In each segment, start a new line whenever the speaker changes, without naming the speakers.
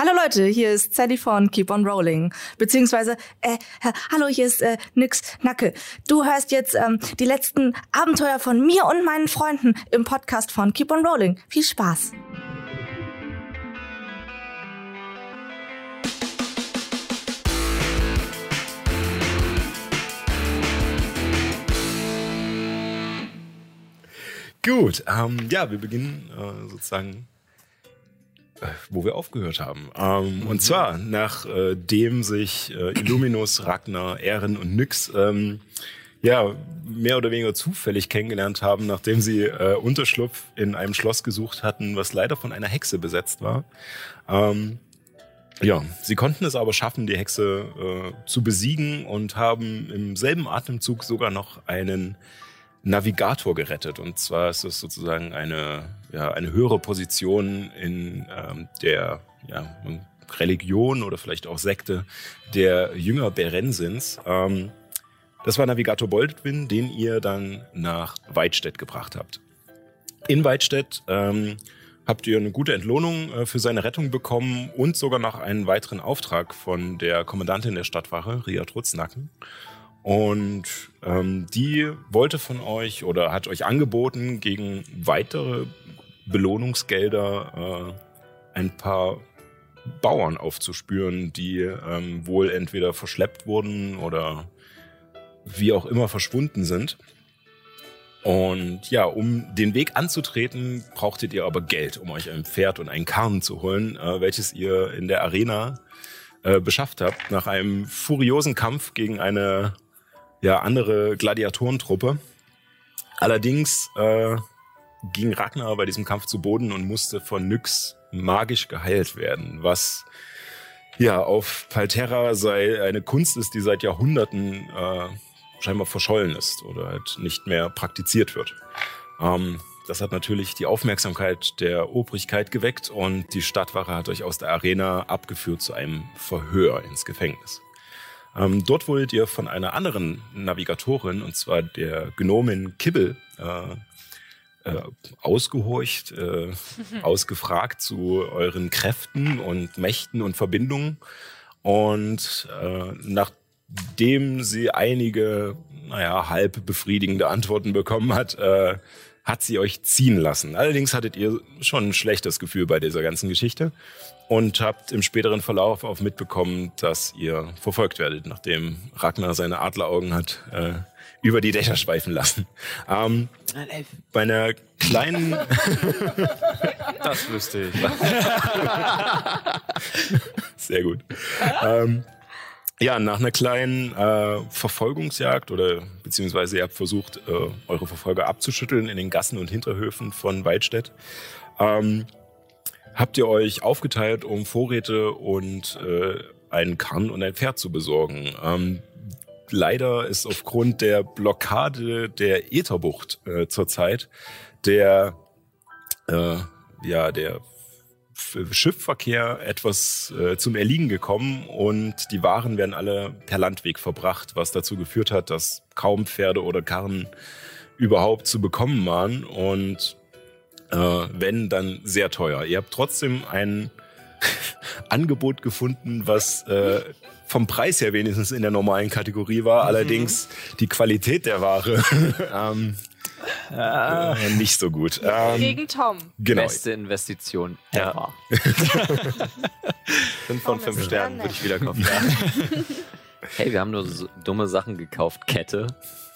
Hallo Leute, hier ist Sally von Keep on Rolling. Beziehungsweise, äh, hallo, hier ist äh, Nix Nacke. Du hörst jetzt ähm, die letzten Abenteuer von mir und meinen Freunden im Podcast von Keep on Rolling. Viel Spaß.
Gut, ähm, ja, wir beginnen äh, sozusagen wo wir aufgehört haben. Ähm, und zwar, nachdem äh, sich äh, Illuminus, Ragnar, Ehren und Nyx ähm, ja, mehr oder weniger zufällig kennengelernt haben, nachdem sie äh, Unterschlupf in einem Schloss gesucht hatten, was leider von einer Hexe besetzt war. Ähm, ja, sie konnten es aber schaffen, die Hexe äh, zu besiegen und haben im selben Atemzug sogar noch einen Navigator gerettet. Und zwar ist es sozusagen eine, ja, eine höhere Position in ähm, der ja, Religion oder vielleicht auch Sekte der Jünger Berensins. Ähm, das war Navigator Boldwin, den ihr dann nach Weidstedt gebracht habt. In Weidstedt ähm, habt ihr eine gute Entlohnung äh, für seine Rettung bekommen und sogar noch einen weiteren Auftrag von der Kommandantin der Stadtwache, Ria Trutznacken. Und ähm, die wollte von euch oder hat euch angeboten, gegen weitere Belohnungsgelder äh, ein paar Bauern aufzuspüren, die ähm, wohl entweder verschleppt wurden oder wie auch immer verschwunden sind. Und ja, um den Weg anzutreten, brauchtet ihr aber Geld, um euch ein Pferd und einen Karren zu holen, äh, welches ihr in der Arena äh, beschafft habt, nach einem furiosen Kampf gegen eine ja, andere Gladiatorentruppe. Allerdings äh, ging Ragnar bei diesem Kampf zu Boden und musste von Nyx magisch geheilt werden, was ja auf Palterra sei eine Kunst ist, die seit Jahrhunderten äh, scheinbar verschollen ist oder halt nicht mehr praktiziert wird. Ähm, das hat natürlich die Aufmerksamkeit der Obrigkeit geweckt und die Stadtwache hat euch aus der Arena abgeführt zu einem Verhör ins Gefängnis. Ähm, dort wurdet ihr von einer anderen Navigatorin, und zwar der Gnomin Kibbel, äh, äh, ausgehorcht, äh, ausgefragt zu euren Kräften und Mächten und Verbindungen. Und äh, nachdem sie einige, naja, halb befriedigende Antworten bekommen hat, äh, hat sie euch ziehen lassen. Allerdings hattet ihr schon ein schlechtes Gefühl bei dieser ganzen Geschichte und habt im späteren Verlauf auch mitbekommen, dass ihr verfolgt werdet, nachdem Ragnar seine Adleraugen hat äh, über die Dächer schweifen lassen. Ähm, bei einer kleinen...
das wüsste ich.
Sehr gut. Ähm, ja, nach einer kleinen äh, Verfolgungsjagd oder beziehungsweise ihr habt versucht, äh, eure Verfolger abzuschütteln in den Gassen und Hinterhöfen von Weidstedt, ähm, habt ihr euch aufgeteilt, um Vorräte und äh, einen Karren und ein Pferd zu besorgen. Ähm, leider ist aufgrund der Blockade der Ätherbucht äh, zurzeit der äh, ja der Schiffverkehr etwas äh, zum Erliegen gekommen und die Waren werden alle per Landweg verbracht, was dazu geführt hat, dass kaum Pferde oder Karren überhaupt zu bekommen waren und äh, wenn, dann sehr teuer. Ihr habt trotzdem ein Angebot gefunden, was äh, vom Preis her wenigstens in der normalen Kategorie war, mhm. allerdings die Qualität der Ware ähm, Ah. Äh, nicht so gut.
Ähm, Gegen Tom.
Genau. Beste Investition ever. Ja. fünf von fünf Sternen würde ich wieder kaufen. Ja. hey, wir haben nur so dumme Sachen gekauft. Kette,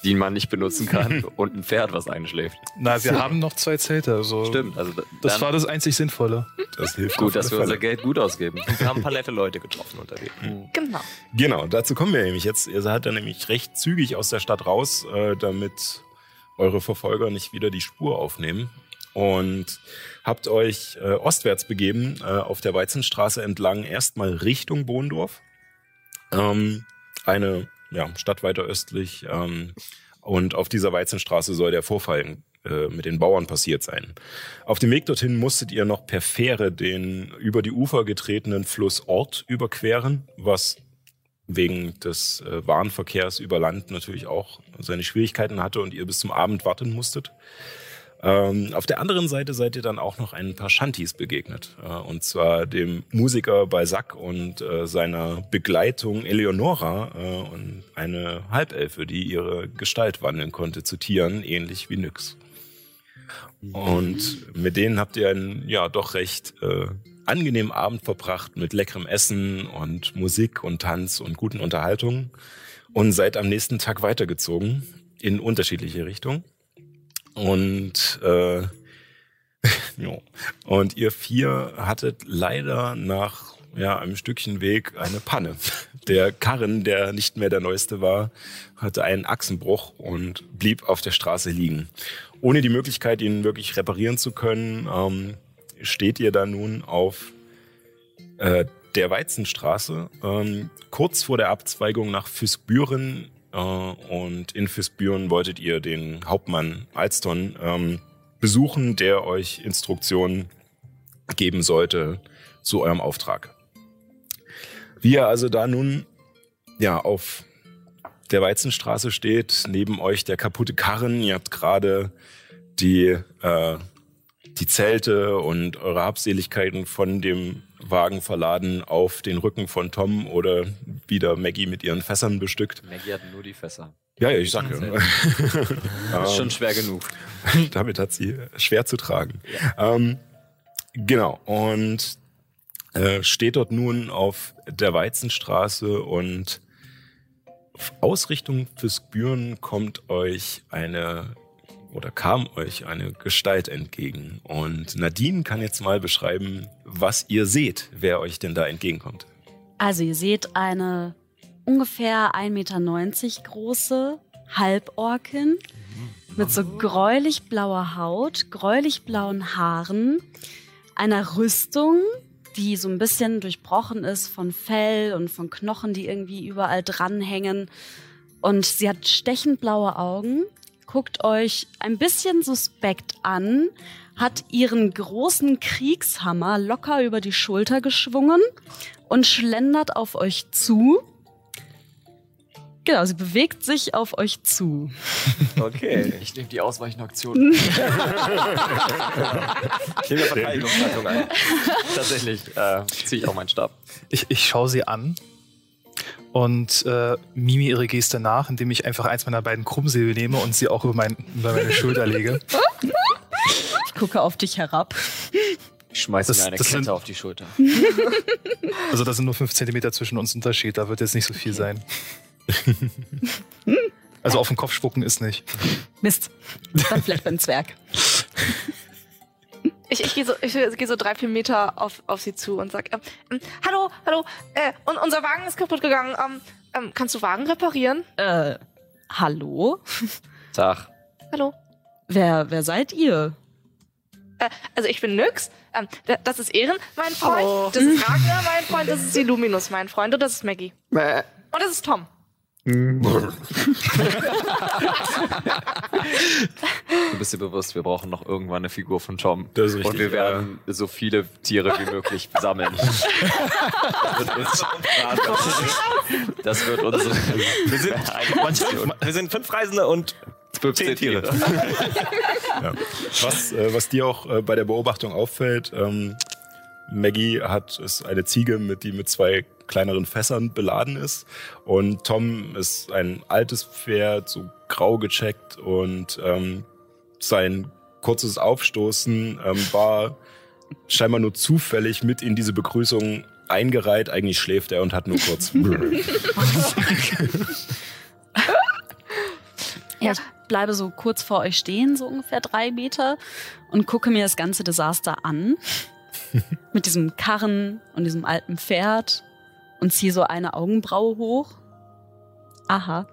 die man nicht benutzen kann und ein Pferd, was einschläft.
Na, wir haben noch zwei Zelte. Also
Stimmt. Also
das war das einzig Sinnvolle.
Das hilft gut, dass wir unser Geld gut ausgeben.
Und wir haben ein paar nette Leute getroffen unterwegs.
Mhm. Genau. Genau, dazu kommen wir nämlich jetzt. Ihr seid dann nämlich recht zügig aus der Stadt raus, äh, damit eure Verfolger nicht wieder die Spur aufnehmen und habt euch äh, ostwärts begeben, äh, auf der Weizenstraße entlang, erstmal Richtung Bohndorf. Ähm, eine ja, Stadt weiter östlich. Ähm, und auf dieser Weizenstraße soll der Vorfall äh, mit den Bauern passiert sein. Auf dem Weg dorthin musstet ihr noch per Fähre den über die Ufer getretenen Fluss Ort überqueren, was wegen des äh, Warenverkehrs über Land natürlich auch seine Schwierigkeiten hatte und ihr bis zum Abend warten musstet. Ähm, auf der anderen Seite seid ihr dann auch noch ein paar Shanties begegnet. Äh, und zwar dem Musiker Balzac und äh, seiner Begleitung Eleonora äh, und eine Halbelfe, die ihre Gestalt wandeln konnte zu Tieren, ähnlich wie Nyx. Und mit denen habt ihr einen, ja, doch recht äh, angenehmen Abend verbracht mit leckerem Essen und Musik und Tanz und guten Unterhaltungen und seid am nächsten Tag weitergezogen in unterschiedliche Richtungen. Und äh, ja. Und ihr vier hattet leider nach ja, einem Stückchen Weg eine Panne. Der Karren, der nicht mehr der neueste war, hatte einen Achsenbruch und blieb auf der Straße liegen. Ohne die Möglichkeit, ihn wirklich reparieren zu können, ähm, steht ihr da nun auf äh, der Weizenstraße, ähm, kurz vor der Abzweigung nach Füßbüren äh, und in Fisbüren wolltet ihr den Hauptmann Alston ähm, besuchen, der euch Instruktionen geben sollte zu eurem Auftrag. Wie ihr also da nun ja auf der Weizenstraße steht, neben euch der kaputte Karren, ihr habt gerade die äh, die Zelte und eure Habseligkeiten von dem Wagen verladen auf den Rücken von Tom oder wieder Maggie mit ihren Fässern bestückt.
Maggie hat nur die Fässer.
Ja, ja, ich sag ja.
Das ist schon schwer genug.
Damit hat sie schwer zu tragen. Ja. Ähm, genau. Und äh, steht dort nun auf der Weizenstraße und auf Ausrichtung fürs Büren kommt euch eine oder kam euch eine Gestalt entgegen. Und Nadine kann jetzt mal beschreiben, was ihr seht, wer euch denn da entgegenkommt.
Also ihr seht eine ungefähr 1,90 Meter große Halborkin mit so gräulich blauer Haut, gräulich blauen Haaren, einer Rüstung, die so ein bisschen durchbrochen ist von Fell und von Knochen, die irgendwie überall dranhängen. Und sie hat stechend blaue Augen guckt euch ein bisschen suspekt an, hat ihren großen Kriegshammer locker über die Schulter geschwungen und schlendert auf euch zu. Genau, sie bewegt sich auf euch zu.
Okay. Ich nehme die Ausweichenaktion. ich nehme Verteidigungshaltung ein. Tatsächlich äh, ziehe ich auch meinen Stab.
Ich, ich schaue sie an und äh, mime ihre Geste nach, indem ich einfach eins meiner beiden Krummsäbel nehme und sie auch über, mein, über meine Schulter lege.
Ich gucke auf dich herab.
Ich schmeiße mir eine Kette sind, auf die Schulter.
Also das sind nur fünf Zentimeter zwischen uns Unterschied, da wird jetzt nicht so viel sein. Also auf den Kopf spucken ist nicht.
Mist. Dann vielleicht beim Zwerg.
Ich, ich gehe so, ich geh so drei, vier Meter auf, auf sie zu und sag, ähm, ähm, hallo, hallo, äh, und unser Wagen ist kaputt gegangen. Ähm, ähm, kannst du Wagen reparieren?
Äh, hallo?
Tag.
Hallo.
Wer, wer seid ihr?
Äh, also ich bin Nyx. Ähm, das ist Ehren, mein Freund. Oh. Das ist Ragnar, mein Freund. Das ist Illuminus, mein Freund. Und das ist Maggie. Bäh. Und das ist Tom.
Du bist dir bewusst, wir brauchen noch irgendwann eine Figur von Tom.
Das ist richtig,
Und wir werden ja. so viele Tiere wie möglich sammeln. das wird unsere.
Wir sind, wir sind fünf Reisende und 15 Tiere.
ja. was, äh, was dir auch äh, bei der Beobachtung auffällt, ähm, Maggie hat ist eine Ziege, mit die mit zwei kleineren Fässern beladen ist. Und Tom ist ein altes Pferd, so grau gecheckt und ähm, sein kurzes Aufstoßen ähm, war scheinbar nur zufällig mit in diese Begrüßung eingereiht. Eigentlich schläft er und hat nur kurz.
ja, ich bleibe so kurz vor euch stehen, so ungefähr drei Meter, und gucke mir das ganze Desaster an. Mit diesem Karren und diesem alten Pferd und ziehe so eine Augenbraue hoch. Aha.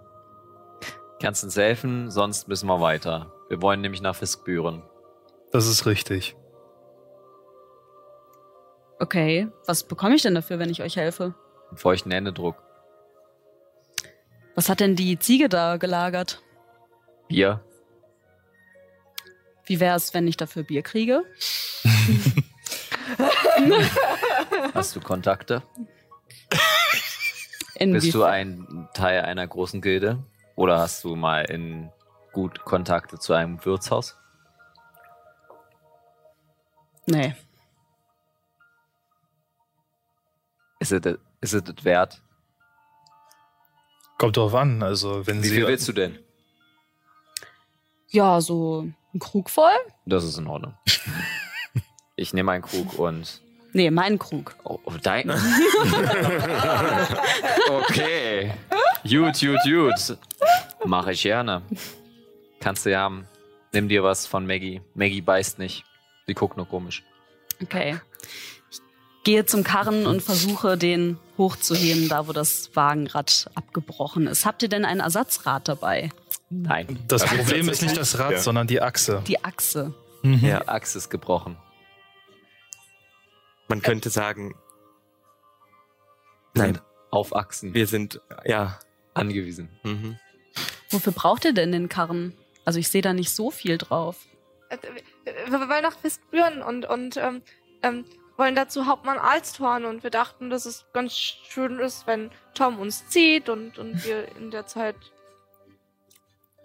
Kannst uns helfen, sonst müssen wir weiter. Wir wollen nämlich nach Fiskbüren.
Das ist richtig.
Okay, was bekomme ich denn dafür, wenn ich euch helfe?
Einen feuchten Händedruck.
Was hat denn die Ziege da gelagert?
Bier.
Wie wäre es, wenn ich dafür Bier kriege?
Hast du Kontakte? Bist du ein Teil einer großen Gilde? Oder hast du mal in gut Kontakte zu einem Wirtshaus?
Nee.
Ist es ist es wert?
Kommt drauf an. Also, wenn
Wie
Sie.
viel willst du denn?
Ja, so ein Krug voll?
Das ist in Ordnung. Ich nehme einen Krug und.
Nee, mein Krug.
Oh, oh dein. okay. Gut, gut, gut. Mache ich gerne. Kannst du ja haben. Nimm dir was von Maggie. Maggie beißt nicht. Sie guckt nur komisch.
Okay. Ich gehe zum Karren und versuche, den hochzuheben, da wo das Wagenrad abgebrochen ist. Habt ihr denn ein Ersatzrad dabei?
Nein.
Das
Also
Problem ist nicht das Rad,
Ja.
sondern die Achse.
Die Achse.
Mhm.
Die Achse ist gebrochen.
Man könnte sagen, nein,
auf Achsen
wir sind, ja,
angewiesen.
mhm.
Wofür braucht ihr denn den Karren? Also ich sehe da nicht so viel drauf.
Äh, Wir wollen nach Westbüren und, und ähm, ähm, wollen dazu Hauptmann Alstorn und wir dachten, dass es ganz schön ist, wenn Tom uns zieht und, und wir in der Zeit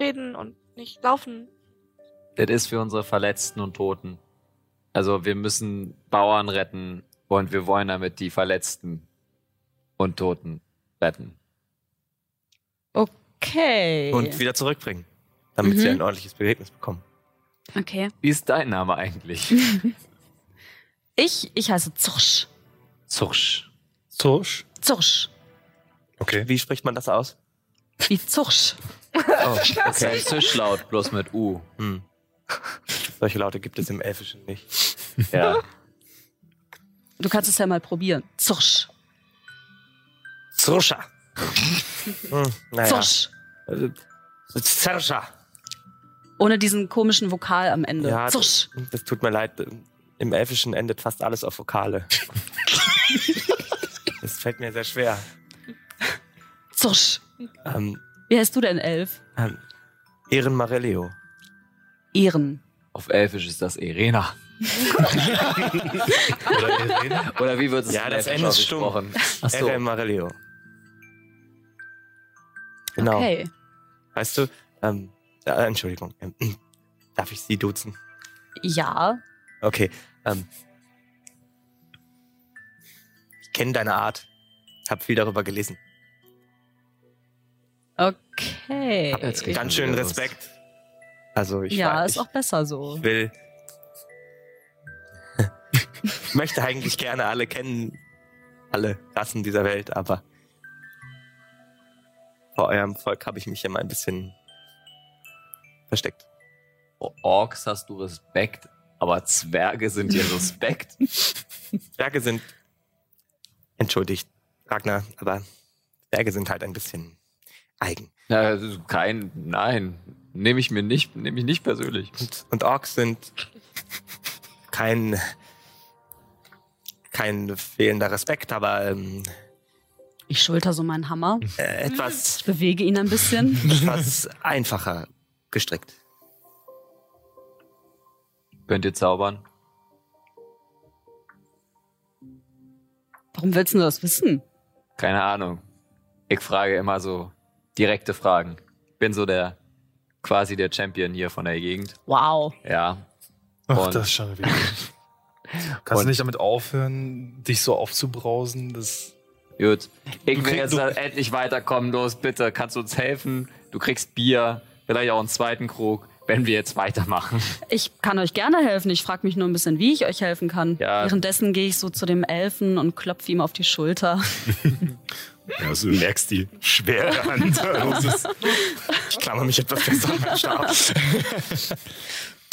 reden und nicht laufen.
Das ist für unsere Verletzten und Toten. Also wir müssen Bauern retten und wir wollen damit die Verletzten und Toten retten.
Okay.
und wieder zurückbringen, damit
Mhm.
sie ein ordentliches Begräbnis bekommen.
okay.
Wie ist dein Name eigentlich?
Ich, ich heiße Zursch.
Zursch.
Tusch.
Zursch.
Okay.
Wie spricht man das aus?
Wie Zursch.
Oh, okay.
ein Zischlaut, bloß mit U.
Hm. Solche Laute gibt es im Elfischen nicht.
Ja.
Du kannst es ja mal probieren. Zursch.
Zruscha. Hm, naja.
Zursch.
Also, Zerscha.
Ohne diesen komischen Vokal am Ende.
Ja,
Zursch.
das, das tut mir leid. Im Elfischen endet fast alles auf Vokale. das fällt mir sehr schwer.
Zursch.
Ähm,
Wie heißt du denn, Elf?
ähm, Ehren Marellio.
Ehren.
Auf Elfisch ist das Irena.
Oder Irene.
Oder wie wird es
Ja,
in
das
Elfisch
Ende ist stumm.
ausgesprochen? Achso.
Marellio. Genau.
Okay.
Weißt du, ähm, äh, Entschuldigung, ähm, darf ich Sie duzen?
Ja.
Okay, ähm, ich kenne deine Art, hab viel darüber gelesen.
Okay.
Jetzt geht's
Ganz schön
wieder los.
Respekt. Also ich,
ja,
war,
ist
ich
auch besser so.
will, ich möchte eigentlich gerne alle kennen, alle Rassen dieser Welt, aber vor eurem Volk habe ich mich immer ein bisschen versteckt.
Vor Orks hast du Respekt, aber Zwerge sind dir Respekt.
Berge sind, entschuldigt, Ragnar, aber Berge sind halt ein bisschen eigen.
Ja, also kein, nein, nehme ich mir nicht, nehme ich nicht persönlich.
Und, und Orks sind kein, kein fehlender Respekt, aber ähm,
Ich schulter so meinen Hammer.
äh, etwas,
Ich bewege ihn ein bisschen.
etwas einfacher gestrickt.
Könnt ihr zaubern?
Warum willst du das wissen?
Keine Ahnung. Ich frage immer so direkte Fragen. Bin so der, quasi der Champion hier von der Gegend.
Wow.
Ja.
Ach,
Und-
das ist schon wieder. Kannst du nicht damit aufhören, dich so aufzubrausen? Das
Gut. Ich will jetzt endlich weiterkommen. Los, bitte, kannst du uns helfen? Du kriegst Bier, vielleicht auch einen zweiten Krug, wenn wir jetzt weitermachen.
Ich kann euch gerne helfen. Ich frage mich nur ein bisschen, wie ich euch helfen kann.
Ja.
Währenddessen gehe ich so zu dem Elfen und klopfe ihm auf die Schulter.
Ja, also du merkst die schwere Hand.
Ich klammer mich etwas fest an meinen Stab.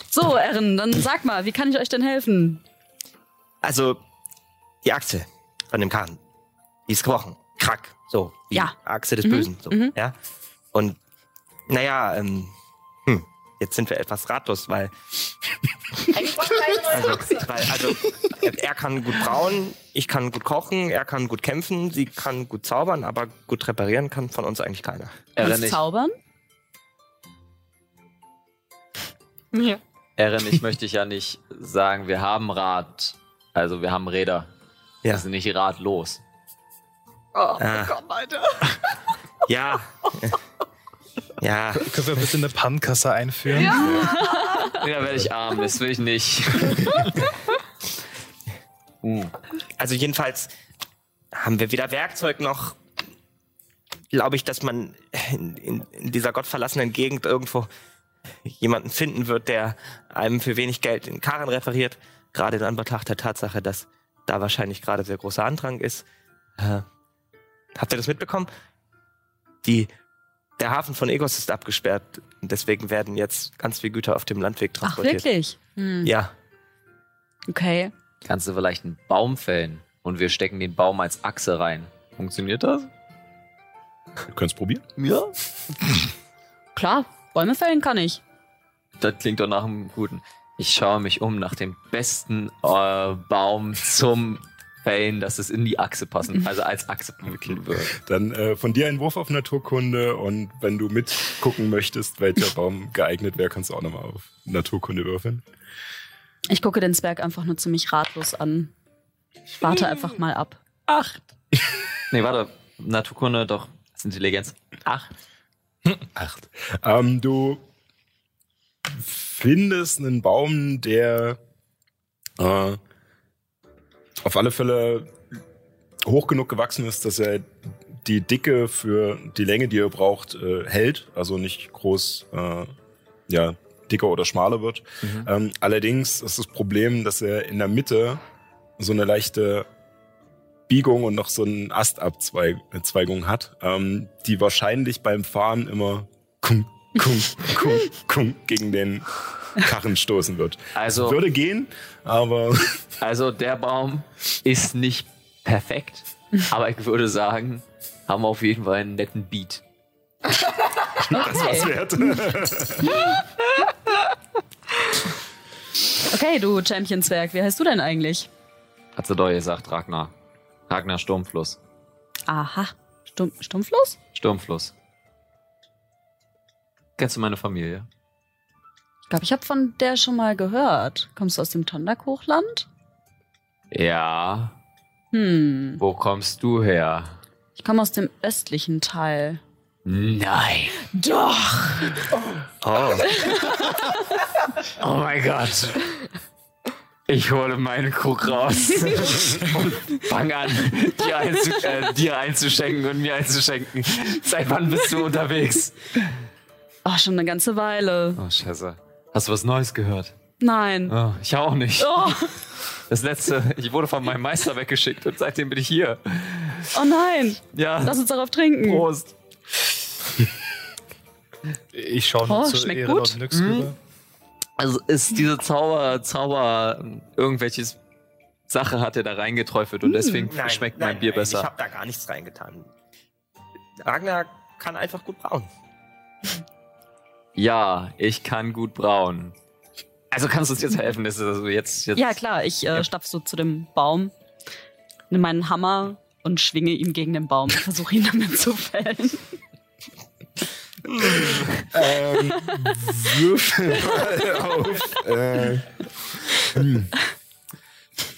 So, Erin, dann sag mal, wie kann ich euch denn helfen?
Also, die Achse von dem Karren, die ist gebrochen. Krack. So. Die
Ja.
Achse des
Mhm.
Bösen. So.
Mhm.
Ja. Und, naja, ähm, hm, jetzt sind wir etwas ratlos, weil Also, weil, also er kann gut brauen, ich kann gut kochen, er kann gut kämpfen, sie kann gut zaubern, aber gut reparieren kann von uns eigentlich keiner.
Ich,
zaubern?
Ja.
Erin, ich möchte ja nicht sagen, wir haben Rad. Also wir haben Räder.
Ja.
Wir sind nicht radlos.
Oh
Ah.
Gott, Alter.
Ja. Ja.
können wir bitte eine Pannkasse einführen?
Ja, werde ich arm, das will ich nicht.
Uh. Also jedenfalls haben wir weder Werkzeug noch glaube ich, dass man in, in, in dieser gottverlassenen Gegend irgendwo jemanden finden wird, der einem für wenig Geld den Karren referiert. Gerade in Anbetracht der Tatsache, dass da wahrscheinlich gerade sehr großer Andrang ist. Äh, habt ihr das mitbekommen? Die, der Hafen von Egos ist abgesperrt. Und deswegen werden jetzt ganz viele Güter auf dem Landweg transportiert.
Ach, wirklich? Hm.
Ja.
Okay.
Kannst du vielleicht einen Baum fällen und wir stecken den Baum als Achse rein? Funktioniert das?
Wir können es probieren.
Ja.
Klar, Bäume fällen kann ich.
Das klingt doch nach einem guten. Ich schaue mich um nach dem besten äh, Baum zum Fällen, dass es in die Achse passen, also als Achse verwickelt wird.
Dann äh, von dir ein Wurf auf Naturkunde und wenn du mitgucken möchtest, welcher Baum geeignet wäre, kannst du auch nochmal auf Naturkunde würfeln.
Ich gucke den Zwerg einfach nur ziemlich ratlos an. Ich warte einfach mal ab.
Acht. nee, warte. Naturkunde, doch. Das ist Intelligenz. Acht.
Acht. Ähm, du findest einen Baum, der äh, auf alle Fälle hoch genug gewachsen ist, dass er die Dicke für die Länge, die er braucht, äh, hält. Also nicht groß, äh, ja, dicker oder schmaler wird.
Mhm.
Ähm, allerdings ist das Problem, dass er in der Mitte so eine leichte Biegung und noch so eine Astabzweigung hat, ähm, die wahrscheinlich beim Fahren immer kung, kung, kung, kung gegen den Karren stoßen wird.
Also,
Würde gehen, aber
also der Baum ist nicht perfekt, aber ich würde sagen, haben wir auf jeden Fall einen netten Beat.
das war's wert.
Okay, du Champion-Zwerg, wie heißt du denn eigentlich?
Hat sie doch gesagt, Ragnar. Ragnar Sturmfluss.
Aha. Sturm Stumpflos?
Sturmfluss. Kennst du meine Familie?
Ich glaube, ich habe von der schon mal gehört. Kommst du aus dem Tondak-Hochland?
Ja.
Hm.
Wo kommst du her?
Ich komme aus dem östlichen Teil.
Nein.
Doch!
Oh.
Oh mein Gott. Ich hole meinen Krug raus und fang an, dir, einzu äh, dir einzuschenken und mir einzuschenken. Seit wann bist du unterwegs?
Oh, schon eine ganze Weile.
Oh, scheiße. Hast du was Neues gehört?
Nein.
Oh, ich auch nicht.
Oh,
Das letzte, ich wurde von meinem Meister weggeschickt und seitdem bin ich hier.
oh nein.
Ja.
Lass uns darauf trinken.
Prost.
Ich schaue nur
Oh,
zu
schmeckt
Ehren
gut.
und nix
Mhm.
rüber.
Also ist diese Zauber, Zauber, irgendwelches Sache hat er da reingeträufelt und deswegen
Nein,
schmeckt
nein,
mein Bier
nein, Ich
besser.
habe da gar nichts reingetan. Ragnar kann einfach gut brauen.
Ja, ich kann gut brauen. Also kannst du uns jetzt helfen? Das ist also jetzt, jetzt
Ja, klar. Ich äh, stapf so zu dem Baum, nimm meinen Hammer und schwinge ihn gegen den Baum und versuche ihn damit zu fällen.
ähm, würfel mal auf. Äh,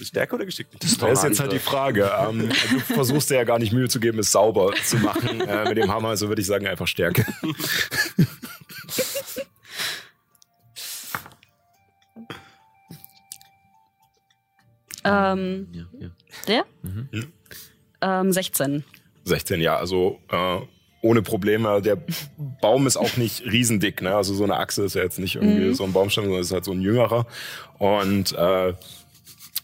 Stärke oder geschickt?
das ist jetzt halt die Frage. Ähm, du versuchst dir ja gar nicht Mühe zu geben, es sauber zu machen äh, mit dem Hammer. Also würde ich sagen, einfach Stärke.
Ähm,
Ja, ja.
der?
Mhm.
Ähm, 16.
16, ja, also äh, ohne Probleme. Der Baum ist auch nicht riesendick, ne? Also so eine Achse ist ja jetzt nicht irgendwie
Mhm.
so ein Baumstamm, sondern ist halt so ein jüngerer. Und äh,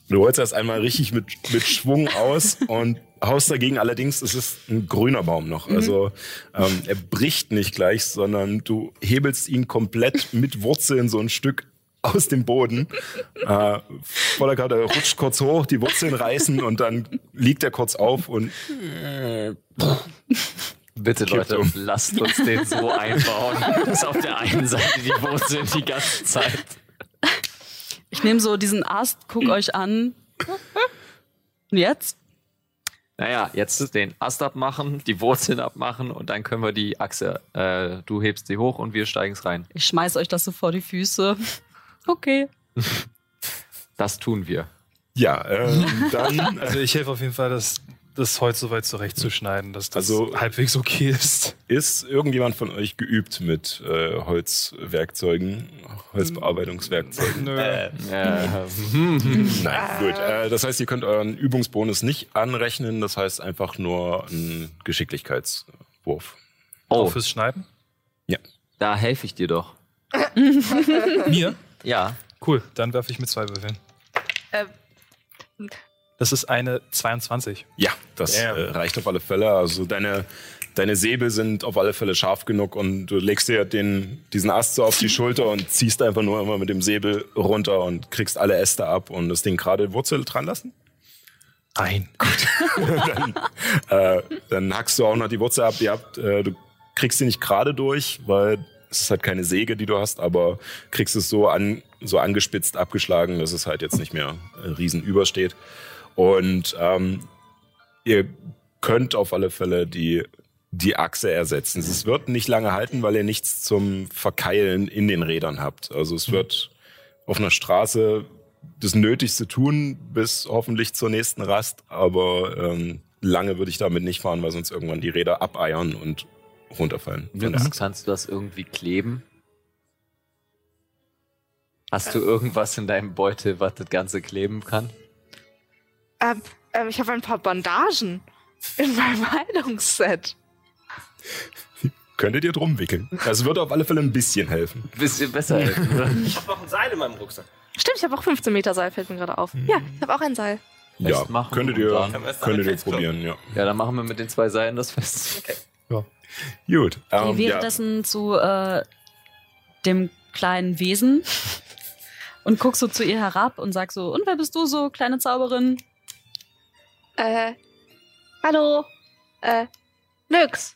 du holst erst einmal richtig mit, mit Schwung aus und haust dagegen. Allerdings ist es ein grüner Baum noch. Also ähm, er bricht nicht gleich, sondern du hebelst ihn komplett mit Wurzeln so ein Stück aus dem Boden. Äh, voller Karte, rutscht kurz hoch, die Wurzeln reißen und dann liegt er kurz auf und
Bitte Leute,
um.
lasst uns den so einbauen. dass auf der einen Seite die Wurzeln die ganze Zeit.
Ich nehme so diesen Ast, guck euch an. Und jetzt?
Naja, jetzt den Ast abmachen, die Wurzeln abmachen und dann können wir die Achse, äh, du hebst sie hoch und wir steigen's rein.
Ich schmeiß euch das so vor die Füße. Okay.
Das tun wir.
ja, ähm, dann
Also ich helfe auf jeden Fall, das, das Holz so weit zurechtzuschneiden, dass das
Also-
halbwegs okay ist.
Ist irgendjemand von euch geübt mit äh, Holzwerkzeugen? Holzbearbeitungswerkzeugen.
Nö.
Äh,
Nein, gut. Äh, das heißt, ihr könnt euren Übungsbonus nicht anrechnen. Das heißt einfach nur ein Geschicklichkeitswurf.
Auch
oh,
fürs Schneiden?
da helfe ich dir doch.
Mir?
Ja.
Cool, dann werfe ich mit zwei Würfeln.
Äh,
Das ist eine 22.
Ja, das äh, reicht auf alle Fälle. Also deine, deine Säbel sind auf alle Fälle scharf genug und du legst dir den, diesen Ast so auf die Schulter und ziehst einfach nur immer mit dem Säbel runter und kriegst alle Äste ab und das Ding gerade Wurzel dran lassen.
Nein.
dann, äh, dann hackst du auch noch die Wurzel ab. Die habt, äh, du kriegst sie nicht gerade durch, weil es ist halt keine Säge, die du hast, aber kriegst es so an, so angespitzt, abgeschlagen, dass es halt jetzt nicht mehr äh, riesen übersteht. Und ähm, ihr könnt auf alle Fälle die, die Achse ersetzen. Es wird nicht lange halten, weil ihr nichts zum Verkeilen in den Rädern habt. Also es wird auf einer Straße das Nötigste tun, bis hoffentlich zur nächsten Rast. Aber ähm, lange würde ich damit nicht fahren, weil sonst irgendwann die Räder abeiern und runterfallen. Achse.
kannst du das irgendwie kleben? Hast du irgendwas in deinem Beutel, was das Ganze kleben kann?
ähm, ähm, ich habe ein paar Bandagen in meinem Heilungsset.
Könntet ihr drum wickeln. Das würde auf alle Fälle ein bisschen helfen.
Bisschen besser helfen?
Ich habe noch ein Seil in meinem Rucksack.
Stimmt, ich habe auch 15 Meter Seil, fällt mir gerade auf. Ja, ich habe auch ein Seil.
Ja, könntet ihr, könntet ihr probieren, ja.
Ja, dann machen wir mit den zwei Seilen das fest.
Gut.
Geh
Ähm, ja.
währenddessen zu äh, dem kleinen Wesen und guckst so zu ihr herab und sagst so, und wer bist du so, kleine Zauberin?
Äh, hallo, äh, nix.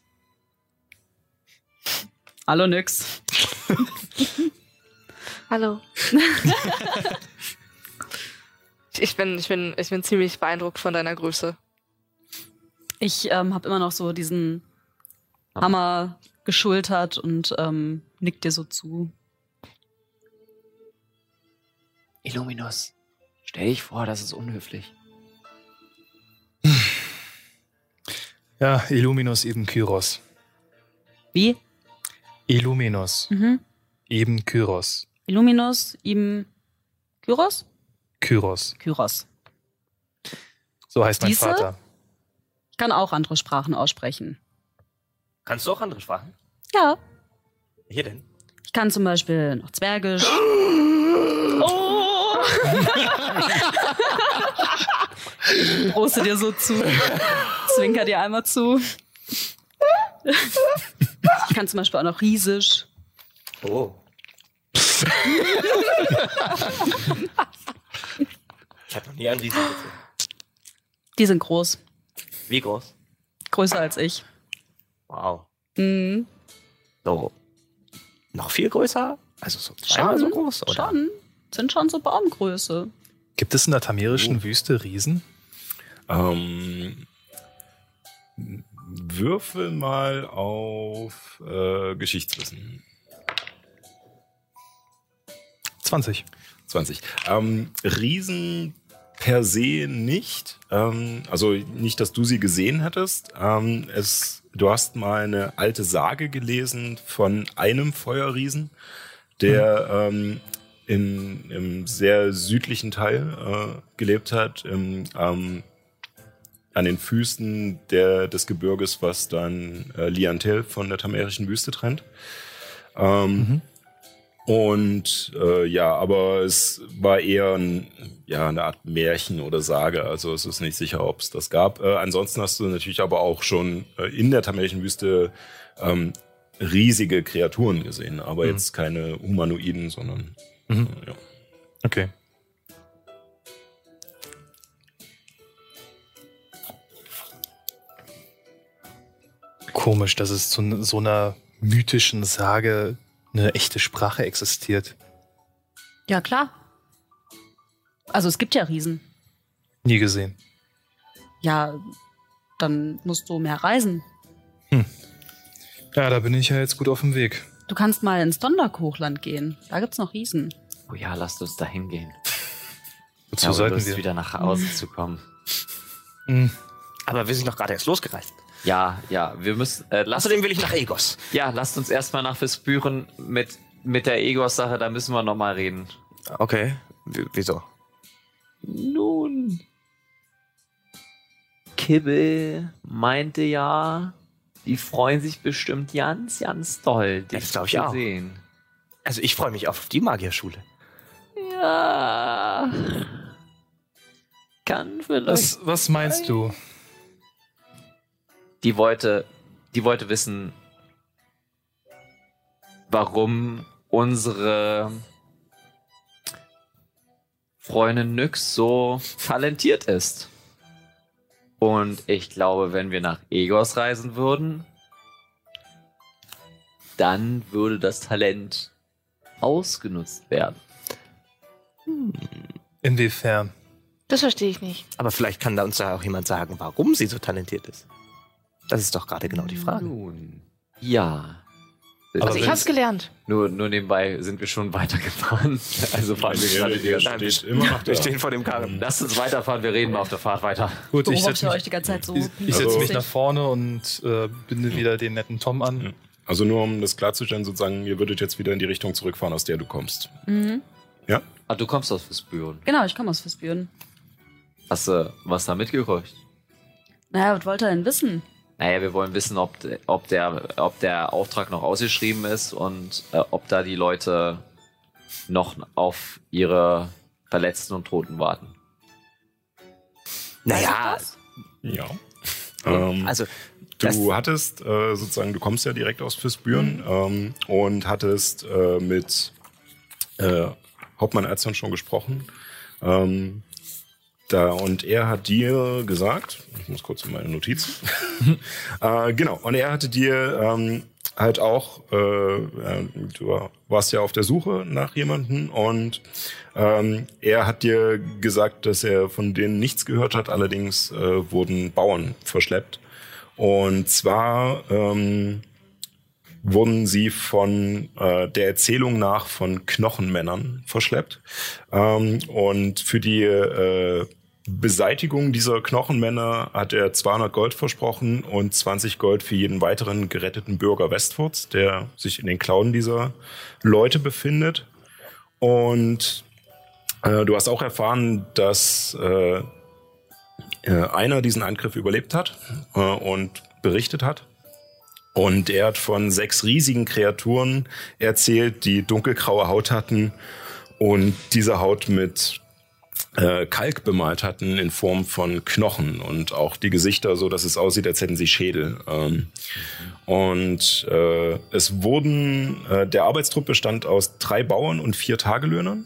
Hallo, nix.
Hallo. ich bin, ich bin, ich bin ziemlich beeindruckt von deiner Größe.
Ich ähm, habe immer noch so diesen Hammer geschultert und ähm, nick dir so zu.
Illuminus, stell dich vor, das ist unhöflich.
Ja, Illuminus eben Kyros.
Wie?
Illuminus
Mhm.
eben Kyros.
Illuminus, ihm Kyros?
Kyros.
Kyros.
So heißt mein
Diese?
Vater.
Ich kann auch andere Sprachen aussprechen.
Kannst du auch andere Sprachen?
Ja.
Hier denn?
Ich kann zum Beispiel noch Zwergisch. Oh! Ich Proste dir so zu. Zwinker dir einmal zu. Ich kann zum Beispiel auch noch Riesisch.
Oh. ich habe noch nie einen Riesen gesehen.
Die sind groß.
Wie groß?
Größer als ich.
Wow.
Mhm.
So. Noch viel größer? Also so zweimal so groß? Oder?
Schon. Sind schon so Baumgröße.
Gibt es in der tamerischen Wüste Riesen?
Ähm, würfel mal auf äh, Geschichtswissen.
20.
20. Ähm, Riesen per se nicht. Ähm, also nicht, dass du sie gesehen hättest. Ähm, es, du hast mal eine alte Sage gelesen von einem Feuerriesen, der ähm, in, im sehr südlichen Teil äh, gelebt hat, im, ähm, an den Füßen der, des Gebirges, was dann äh, Liantel von der tamerischen Wüste trennt. Ähm, Und äh, ja, aber es war eher ein, ja, eine Art Märchen oder Sage. Also es ist nicht sicher, ob es das gab. Äh, ansonsten hast du natürlich aber auch schon äh, in der tamerischen Wüste ähm, riesige Kreaturen gesehen, aber jetzt keine Humanoiden, sondern
Mhm.
äh, ja.
Okay. Komisch, dass es zu so einer mythischen Sage eine echte Sprache existiert.
Ja, klar. Also es gibt ja Riesen.
Nie gesehen.
Ja, dann musst du mehr reisen.
Ja, da bin ich ja jetzt gut auf dem Weg.
Du kannst mal ins Donnerk-Hochland gehen. Da gibt's noch Riesen.
Oh ja, lasst uns da hingehen.
Wozu
Ja, um
sollten
bloß
wir?
wieder nach Hause zu kommen.
Hm.
Aber wir sind doch gerade erst losgereist.
Ja, ja, wir müssen. Äh,
Außerdem will ich nach Egos.
ja, lasst uns erstmal nach Verspüren mit mit der Egos-Sache, da müssen wir nochmal reden.
Okay, w wieso?
Nun. Kibbel meinte ja, die freuen sich bestimmt ganz, ganz doll, dich
Das glaub ich
zu
auch.
sehen.
Also ich freue mich auf die Magierschule.
Ja. Kann vielleicht.
Was, was meinst du?
Die wollte, die wollte wissen, warum unsere Freundin Nyx so talentiert ist. Und ich glaube, wenn wir nach Egos reisen würden, dann würde das Talent ausgenutzt werden.
Inwiefern?
Das verstehe ich nicht.
Aber vielleicht kann da uns da auch jemand sagen, warum sie so talentiert ist. Das ist doch gerade genau die Frage.
Nun, ja.
Aber
Also ich hab's gelernt.
Nur, nur nebenbei sind wir schon weitergefahren. Also fahren wir gerade die ganze
Der steht immer noch
Wir stehen vor dem Karren.
Lasst uns weiterfahren, wir reden mal auf der Fahrt weiter.
Gut, ich setze
euch
mich,
die ganze Zeit so.
ich,
Also-
mich nach vorne und äh, binde wieder den netten Tom an.
Also nur um das klarzustellen, sozusagen, ihr würdet jetzt wieder in die Richtung zurückfahren, aus der du kommst.
Mhm.
Ja?
Ah, du kommst aus Füßbüren.
Genau, ich komme aus Füßbüren.
Hast du was da mitgebracht?
Naja, was wollt ihr denn wissen?
Naja, wir wollen wissen, ob, ob, der, ob der Auftrag noch ausgeschrieben ist und äh, ob da die Leute noch auf ihre Verletzten und Toten warten.
Naja,
Ja. Ähm,
also
Du hattest äh, sozusagen, du kommst ja direkt aus Füßbüren ähm, und hattest äh, mit äh, Hauptmann Erzern schon gesprochen. Ähm, da, und er hat dir gesagt, ich muss kurz in meine Notizen. äh, genau, und er hatte dir ähm, halt auch, äh, äh, du warst ja auf der Suche nach jemanden und ähm, er hat dir gesagt, dass er von denen nichts gehört hat, allerdings äh, wurden Bauern verschleppt. Und zwar ähm, wurden sie von äh, der Erzählung nach von Knochenmännern verschleppt. Ähm, und für die äh, Beseitigung dieser Knochenmänner hat er 200 Gold versprochen und 20 Gold für jeden weiteren geretteten Bürger Westforts, der sich in den Klauen dieser Leute befindet. Und äh, du hast auch erfahren, dass äh, äh, einer diesen Angriff überlebt hat äh, und berichtet hat. Und er hat von sechs riesigen Kreaturen erzählt, die dunkelgraue Haut hatten und diese Haut mit äh, Kalk bemalt hatten in Form von Knochen und auch die Gesichter so, dass es aussieht, als hätten sie Schädel. Ähm, und äh, es wurden, äh, der Arbeitstrupp bestand aus drei Bauern und vier Tagelöhnern.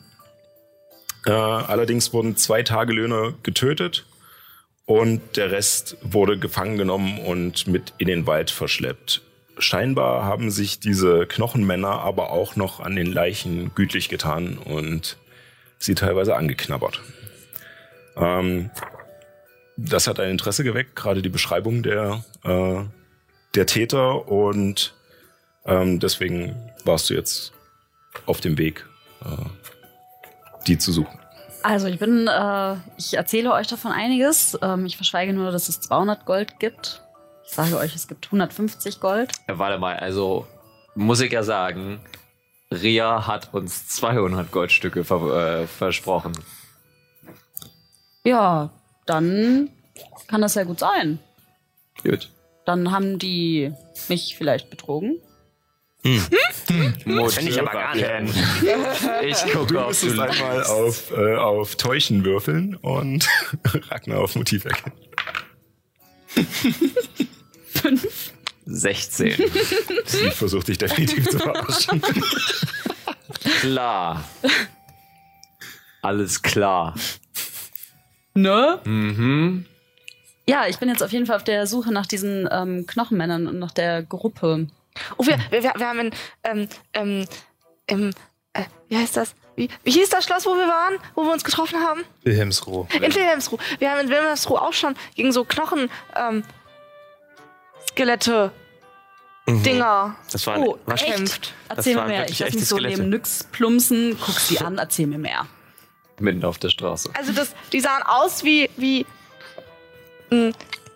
Äh, allerdings wurden zwei Tagelöhner getötet und der Rest wurde gefangen genommen und mit in den Wald verschleppt. Scheinbar haben sich diese Knochenmänner aber auch noch an den Leichen gütlich getan und sie teilweise angeknabbert. Ähm, das hat ein Interesse geweckt, gerade die Beschreibung der, äh, der Täter und ähm, deswegen warst du jetzt auf dem Weg, äh, die zu suchen.
Also ich bin, äh, ich erzähle euch davon einiges. Ähm, ich verschweige nur, dass es 200 Gold gibt. Ich sage euch, es gibt 150 Gold.
Ja, warte mal, also muss ich ja sagen, Ria hat uns 200 Goldstücke ver äh, versprochen.
Ja, dann kann das ja gut sein.
Gut.
Dann haben die mich vielleicht betrogen.
Das
Finde ich aber gar nicht.
Ich gucke
Du
auf du
einmal auf, äh, auf Täuschen würfeln und Ragnar auf Motiv erkennen.
16.
Sie versucht dich definitiv zu verarschen.
Klar. Alles klar.
Ne?
Mhm.
Ja, ich bin jetzt auf jeden Fall auf der Suche nach diesen ähm, Knochenmännern und nach der Gruppe.
Oh, wir, wir, wir haben in, ähm, ähm, im, äh, wie heißt das? Wie, wie hieß das Schloss, wo wir waren, wo wir uns getroffen haben?
Wilhelmsruh.
In Wilhelmsruh. Wir haben in Wilhelmsruh auch schon gegen so Knochen, ähm, Skelette, Dinger
Das war,
Oh,
war
echt? Erzähl mir mehr. Ich lass mich so
Skelette.
neben Nyx plumpsen, guck sie an, erzähl mir mehr.
Mitten auf der Straße.
Also das, die sahen aus wie, wie mh,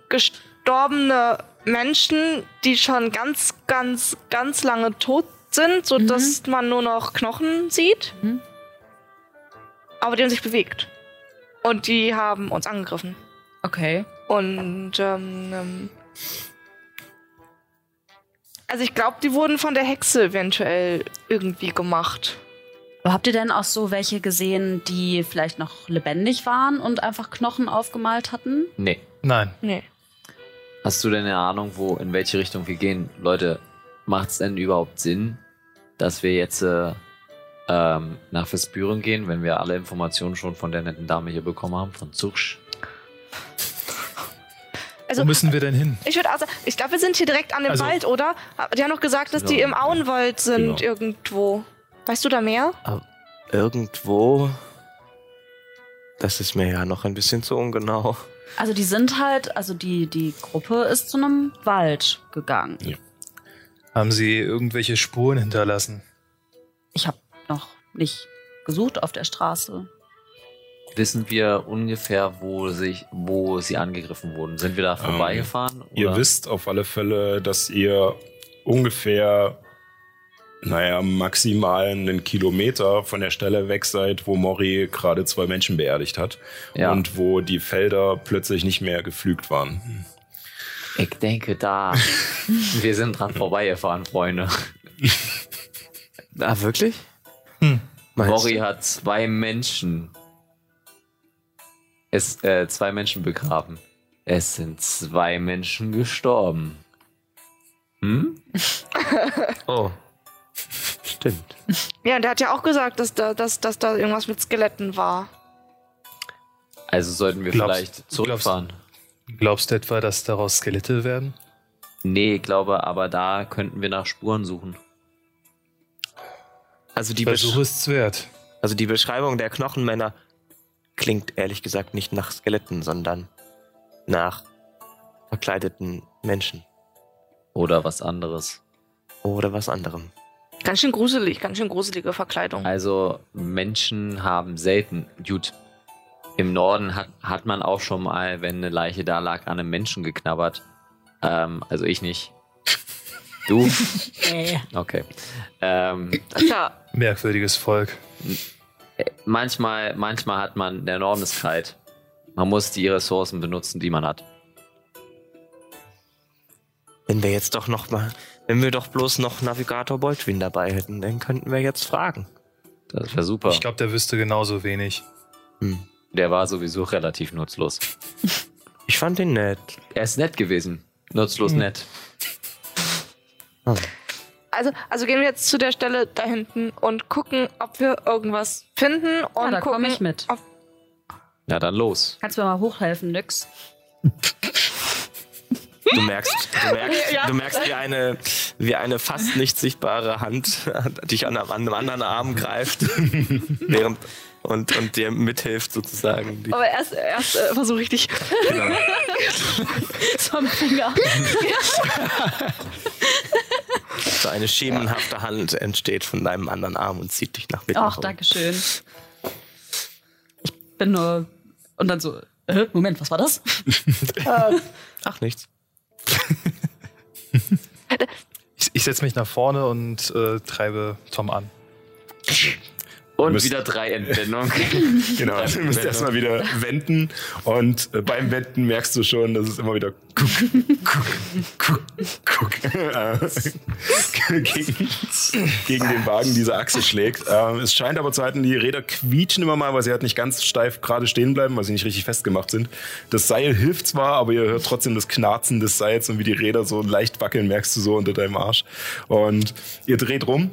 gestorbene Menschen, die schon ganz, ganz, ganz lange tot sind, sodass mhm. man nur noch Knochen sieht. Mhm. Aber die haben sich bewegt. Und die haben uns angegriffen.
Okay.
Und ähm, ähm also ich glaube, die wurden von der Hexe eventuell irgendwie gemacht.
Habt ihr denn auch so welche gesehen, die vielleicht noch lebendig waren und einfach Knochen aufgemalt hatten?
Nee.
Nein.
Nee.
Hast du denn eine Ahnung, wo, in welche Richtung wir gehen? Leute, macht es denn überhaupt Sinn, dass wir jetzt äh, ähm, nach Vespüren gehen, wenn wir alle Informationen schon von der netten Dame hier bekommen haben, von Zugsch?
Also, Wo müssen wir denn hin?
Ich würde auch sagen, ich glaube, wir sind hier direkt an dem also, Wald, oder? Die haben noch gesagt, dass genau. die im Auenwald sind genau. irgendwo. Weißt du da mehr?
Aber irgendwo. Das ist mir ja noch ein bisschen zu ungenau.
Also die sind halt, also die, die Gruppe ist zu einem Wald gegangen. Ja.
Haben sie irgendwelche Spuren hinterlassen?
Ich habe noch nicht gesucht auf der Straße.
Wissen wir ungefähr, wo, sich, wo sie angegriffen wurden? Sind wir da ähm, vorbeigefahren?
Ähm, ihr wisst auf alle Fälle, dass ihr ungefähr, naja, maximal einen Kilometer von der Stelle weg seid, wo Mori gerade zwei Menschen beerdigt hat. Ja. Und wo die Felder plötzlich nicht mehr geflügt waren.
Ich denke da. wir sind dran vorbeigefahren, Freunde.
Ah, wirklich?
Hm. Mori hat zwei Menschen es, äh, zwei Menschen begraben. Es sind zwei Menschen gestorben. Hm?
oh. Stimmt.
Ja, und der hat ja auch gesagt, dass da, dass, dass da irgendwas mit Skeletten war.
Also sollten wir glaubst, vielleicht zurückfahren.
Glaubst, glaubst du etwa, dass daraus Skelette werden?
Nee, ich glaube, aber da könnten wir nach Spuren suchen.
Also die
Versuch ist wert.
Also die Beschreibung der Knochenmänner klingt ehrlich gesagt nicht nach Skeletten, sondern nach verkleideten Menschen.
Oder was anderes.
Oder was anderem.
Ganz schön gruselig, ganz schön gruselige Verkleidung.
Also Menschen haben selten, gut, im Norden hat, hat man auch schon mal, wenn eine Leiche da lag, an einem Menschen geknabbert. Ähm, also ich nicht. Du? okay. Ähm,
ja. Merkwürdiges Volk
manchmal, manchmal hat man, der Norden ist kalt. Man muss die Ressourcen benutzen, die man hat.
Wenn wir jetzt doch noch mal, wenn wir doch bloß noch Navigator Boltwin dabei hätten, dann könnten wir jetzt fragen.
Das wäre super.
Ich glaube, der wüsste genauso wenig.
Hm. Der war sowieso relativ nutzlos.
Ich fand ihn nett.
Er ist nett gewesen. Nutzlos hm. nett.
Oh. Also, also gehen wir jetzt zu der Stelle da hinten und gucken, ob wir irgendwas finden. Und ja,
da komme ich mit.
Ja, dann los.
Kannst du mir mal hochhelfen, Nix?
Du merkst, du merkst, ja. du merkst wie, eine, wie eine fast nicht sichtbare Hand dich an, an einem anderen Arm greift, während und, und dir mithilft sozusagen.
Aber erst, erst äh, versuche ich dich. Genau.
so am Finger.
So eine schemenhafte Hand entsteht von deinem anderen Arm und zieht dich nach
Mitte. Ach, danke schön. Ich bin nur. Und dann so, äh, Moment, was war das?
äh, ach, nichts.
ich, ich setze mich nach vorne und äh, treibe Tom an.
Und müsst, wieder drei Entwendungen.
genau, also du musst erstmal wieder wenden und äh, beim Wenden merkst du schon, dass es immer wieder guck, guck, guck, guck äh, gegen, gegen den Wagen diese Achse schlägt. Äh, es scheint aber zu halten, die Räder quietschen immer mal, weil sie halt nicht ganz steif gerade stehen bleiben, weil sie nicht richtig festgemacht sind. Das Seil hilft zwar, aber ihr hört trotzdem das Knarzen des Seils und wie die Räder so leicht wackeln, merkst du so unter deinem Arsch. Und ihr dreht rum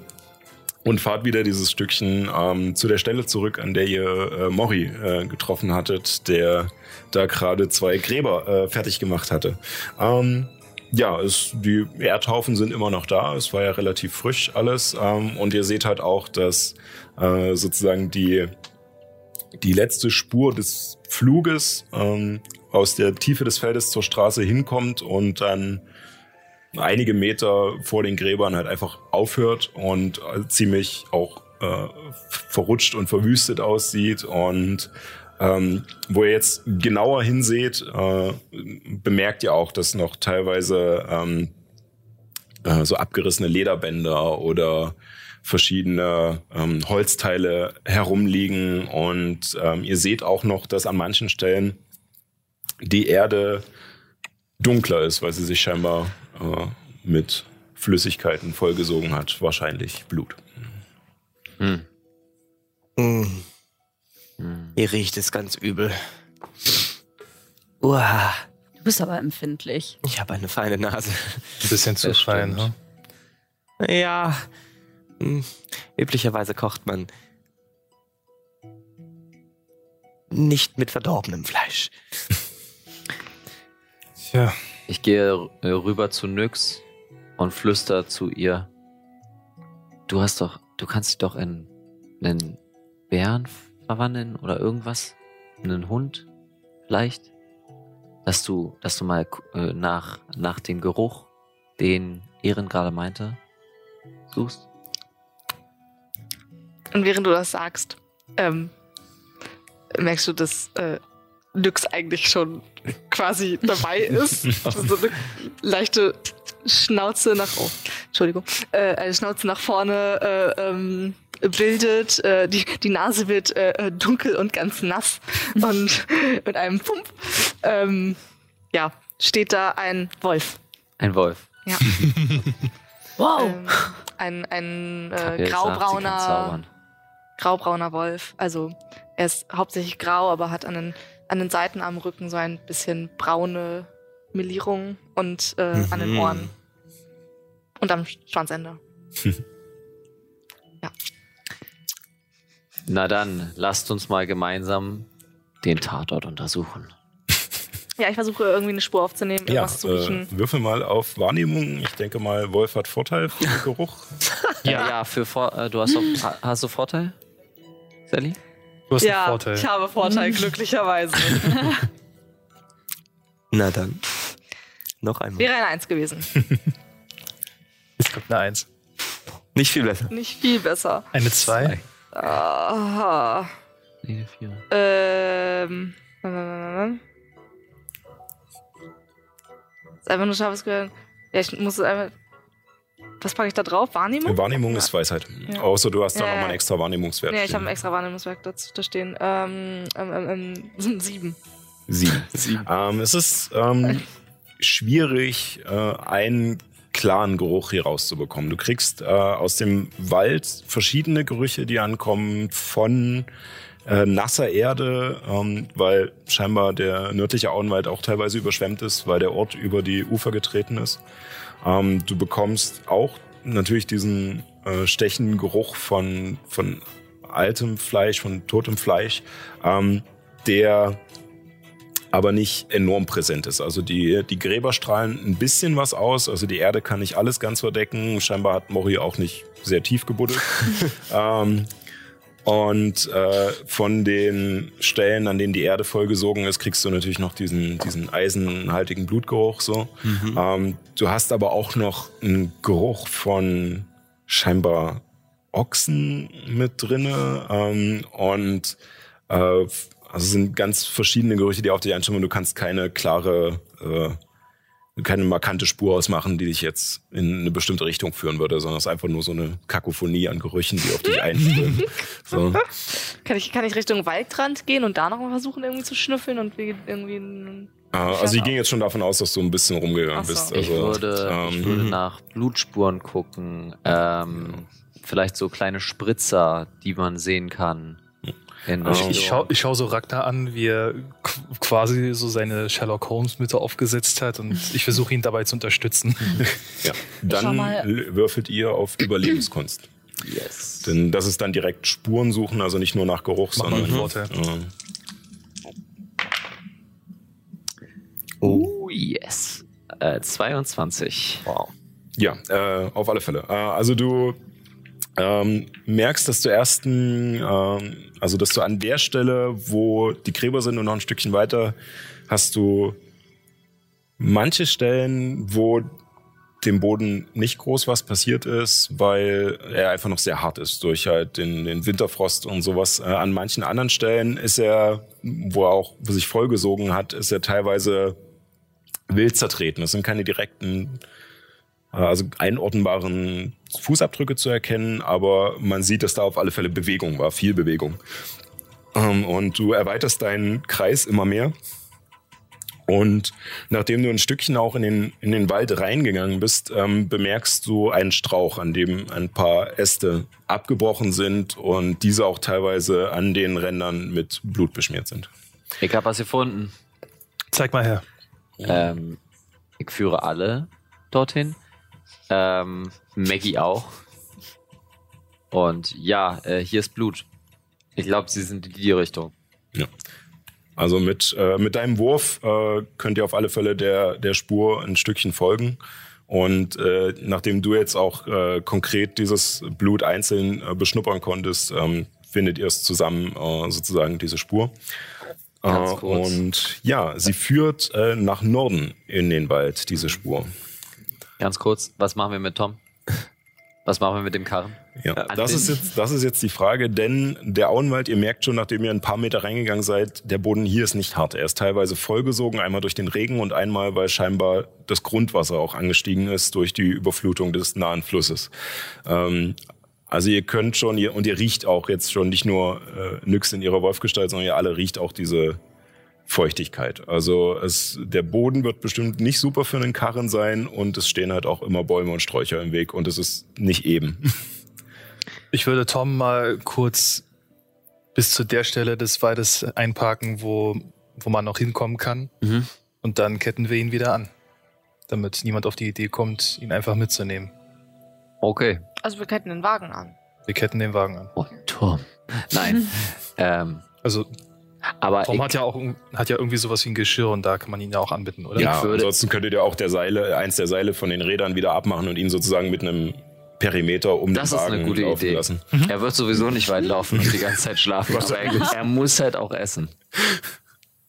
und fahrt wieder dieses Stückchen ähm, zu der Stelle zurück, an der ihr äh, Mori äh, getroffen hattet, der da gerade zwei Gräber äh, fertig gemacht hatte. Ähm, ja, es, die Erdhaufen sind immer noch da. Es war ja relativ frisch alles. Ähm, und ihr seht halt auch, dass äh, sozusagen die, die letzte Spur des Fluges ähm, aus der Tiefe des Feldes zur Straße hinkommt und dann einige Meter vor den Gräbern halt einfach aufhört und ziemlich auch äh, verrutscht und verwüstet aussieht. Und ähm, wo ihr jetzt genauer hinseht, äh, bemerkt ihr auch, dass noch teilweise ähm, äh, so abgerissene Lederbänder oder verschiedene ähm, Holzteile herumliegen. Und ähm, ihr seht auch noch, dass an manchen Stellen die Erde dunkler ist, weil sie sich scheinbar äh, mit Flüssigkeiten vollgesogen hat, wahrscheinlich Blut.
Hm. Mm. Hier riecht es ganz übel. Uah.
Du bist aber empfindlich.
Ich habe eine feine Nase.
Ein bisschen zu
Das
fein, ne?
Ja. Hm. Üblicherweise kocht man nicht mit verdorbenem Fleisch.
Tja,
Ich gehe äh, rüber zu Nyx und flüster zu ihr. Du hast doch, du kannst dich doch in einen Bären verwandeln oder irgendwas? In einen Hund vielleicht? Dass du, dass du mal äh, nach, nach dem Geruch, den Ehren gerade meinte, suchst?
Und während du das sagst, ähm, merkst du, dass äh, Nyx eigentlich schon quasi dabei ist. so eine leichte Schnauze nach, oh, Entschuldigung, äh, eine Schnauze nach vorne äh, ähm, bildet. Äh, die, die Nase wird äh, dunkel und ganz nass. Und mit einem Pump, ähm, ja, steht da ein Wolf.
Ein Wolf.
Ja.
Wow.
Ähm, ein ein äh, graubrauner graubrauner Wolf. Also er ist hauptsächlich grau, aber hat den, an den Seiten am Rücken so ein bisschen braune Melierung und äh, an den
Mhm.
Ohren. Und am Schwanzende.
Na dann, lasst uns mal gemeinsam den Tatort untersuchen.
Ja, ich versuche irgendwie eine Spur aufzunehmen,
Ja,
irgendwas zu riechen.
äh, würfel mal auf Wahrnehmung. Ich denke mal, Wolf hat Vorteil für den Geruch.
Ja, ja, für Vor äh, du hast, ha- hast du Vorteil? Sally?
Du hast einen Vorteil.
ich habe Vorteil, glücklicherweise.
Na dann. Noch einmal.
Wäre eine Eins gewesen.
Jetzt kommt eine Eins.
Nicht viel besser.
Nicht viel besser.
Eine Zwei.
Aha.
Nee, vier.
Ähm. Ist einfach nur scharfes Gehör. Ja, ich muss es einfach. Was packe ich da drauf? Wahrnehmung?
Wahrnehmung ist Weisheit.
Ja.
Außer du hast da
Ja,
nochmal einen
ja.
extra Wahrnehmungswert.
Nee, ich habe ein extra Wahrnehmungswerk dazu da stehen. Ähm, ähm, ähm, ähm, sieben.
Sieben.
Sieben.
Ähm, es ist ähm, schwierig, äh, einen klaren Geruch hier rauszubekommen. Du kriegst äh, aus dem Wald verschiedene Gerüche, die ankommen von äh, nasser Erde, ähm, weil scheinbar der nördliche Auenwald auch teilweise überschwemmt ist, weil der Ort über die Ufer getreten ist. Ähm, du bekommst auch natürlich diesen äh, stechenden Geruch von, von altem Fleisch, von totem Fleisch, ähm, der aber nicht enorm präsent ist. Also die, die Gräber strahlen ein bisschen was aus. Also die Erde kann nicht alles ganz verdecken. Scheinbar hat Mori auch nicht sehr tief gebuddelt. ähm, und äh, von den Stellen, an denen die Erde vollgesogen ist, kriegst du natürlich noch diesen, diesen eisenhaltigen Blutgeruch. So. Ähm, du hast aber auch noch einen Geruch von scheinbar Ochsen mit drinne ähm, und äh, also es sind ganz verschiedene Gerüche, die auf dich einstellen und du kannst keine klare, äh, keine markante Spur ausmachen, die dich jetzt in eine bestimmte Richtung führen würde, sondern es ist einfach nur so eine Kakophonie an Gerüchen, die auf dich einströmen. so.
Kann ich, kann ich Richtung Waldrand gehen und da noch mal versuchen, irgendwie zu schnüffeln und wie- irgendwie.
Äh, also ich ging jetzt schon davon aus, dass du ein bisschen rumgegangen
so.
bist.
Ich
Also,
würde, ich
ähm,
würde nach Blutspuren gucken. Ähm, vielleicht so kleine Spritzer, die man sehen kann. In
Ich, ich, schau, ich schau so Ragnar an, wie er qu- quasi so seine Sherlock Holmes Mitte aufgesetzt hat und ich versuche ihn dabei zu unterstützen.
ja. Dann
mal-
würfelt ihr auf Überlebenskunst.
Yes.
Denn das ist dann direkt Spuren suchen, also nicht nur nach Geruch,
Mach mal
sondern
einen Vorteil.
äh,
Oh, yes. Äh, 22.
Wow.
Ja, äh, auf alle Fälle. Äh, also du ähm, merkst, dass du erst ein, ähm, also dass du an der Stelle, wo die Gräber sind und noch ein Stückchen weiter, hast du manche Stellen, wo dem Boden nicht groß was passiert ist, weil er einfach noch sehr hart ist durch halt den, den Winterfrost und sowas. Äh, an manchen anderen Stellen ist er, wo er auch wo sich vollgesogen hat, ist er teilweise wild zertreten. Das sind keine direkten also einordnbaren Fußabdrücke zu erkennen, aber man sieht, dass da auf alle Fälle Bewegung war, viel Bewegung. Ähm, und du erweiterst deinen Kreis immer mehr. Und nachdem du ein Stückchen auch in den, in den Wald reingegangen bist, ähm, bemerkst du einen Strauch, an dem ein paar Äste abgebrochen sind und diese auch teilweise an den Rändern mit Blut beschmiert sind.
Ich habe was gefunden.
Zeig mal her.
Ähm, ich führe alle dorthin. Ähm, Maggie auch. Und ja, äh, hier ist Blut. Ich glaube, sie sind in die Richtung.
Ja. Also mit, äh, mit deinem Wurf äh, könnt ihr auf alle Fälle der, der Spur ein Stückchen folgen. Und äh, nachdem du jetzt auch äh, konkret dieses Blut einzeln äh, beschnuppern konntest, ähm, findet ihr es zusammen äh, sozusagen diese Spur. Äh, und ja, sie führt äh, nach Norden in den Wald, diese Spur.
Ganz kurz, was machen wir mit Tom? Was machen wir mit dem Karren?
Ja, das ist, jetzt, das ist jetzt die Frage, denn der Auenwald, ihr merkt schon, nachdem ihr ein paar Meter reingegangen seid, der Boden hier ist nicht hart. Er ist teilweise vollgesogen, einmal durch den Regen und einmal, weil scheinbar das Grundwasser auch angestiegen ist durch die Überflutung des nahen Flusses. Ähm, also ihr könnt schon, ihr, und ihr riecht auch jetzt schon nicht nur äh, Nyx in ihrer Wolfgestalt, sondern ihr alle riecht auch diese Feuchtigkeit. Also es, der Boden wird bestimmt nicht super für einen Karren sein und es stehen halt auch immer Bäume und Sträucher im Weg und es ist nicht eben.
Ich würde Tom mal kurz bis zu der Stelle des Waldes einparken, wo, wo man noch hinkommen kann.
Mhm.
Und dann ketten wir ihn wieder an. Damit niemand auf die Idee kommt, ihn einfach mitzunehmen.
Okay.
Also wir ketten den Wagen an.
Wir ketten den Wagen an.
Oh, Tom. Nein. ähm,
Also
aber
Tom
ich,
hat ja auch hat ja irgendwie sowas wie ein Geschirr und da kann man ihn ja auch anbitten, oder?
Ja,
würde-
ansonsten könntet ihr auch der Seile, eins der Seile von den Rädern wieder abmachen und ihn sozusagen mit einem Perimeter um
Das
den
ist
Wagen
eine gute
laufen
Idee.
lassen.
er wird sowieso nicht weit laufen und die ganze Zeit schlafen. aber er, er muss halt auch essen.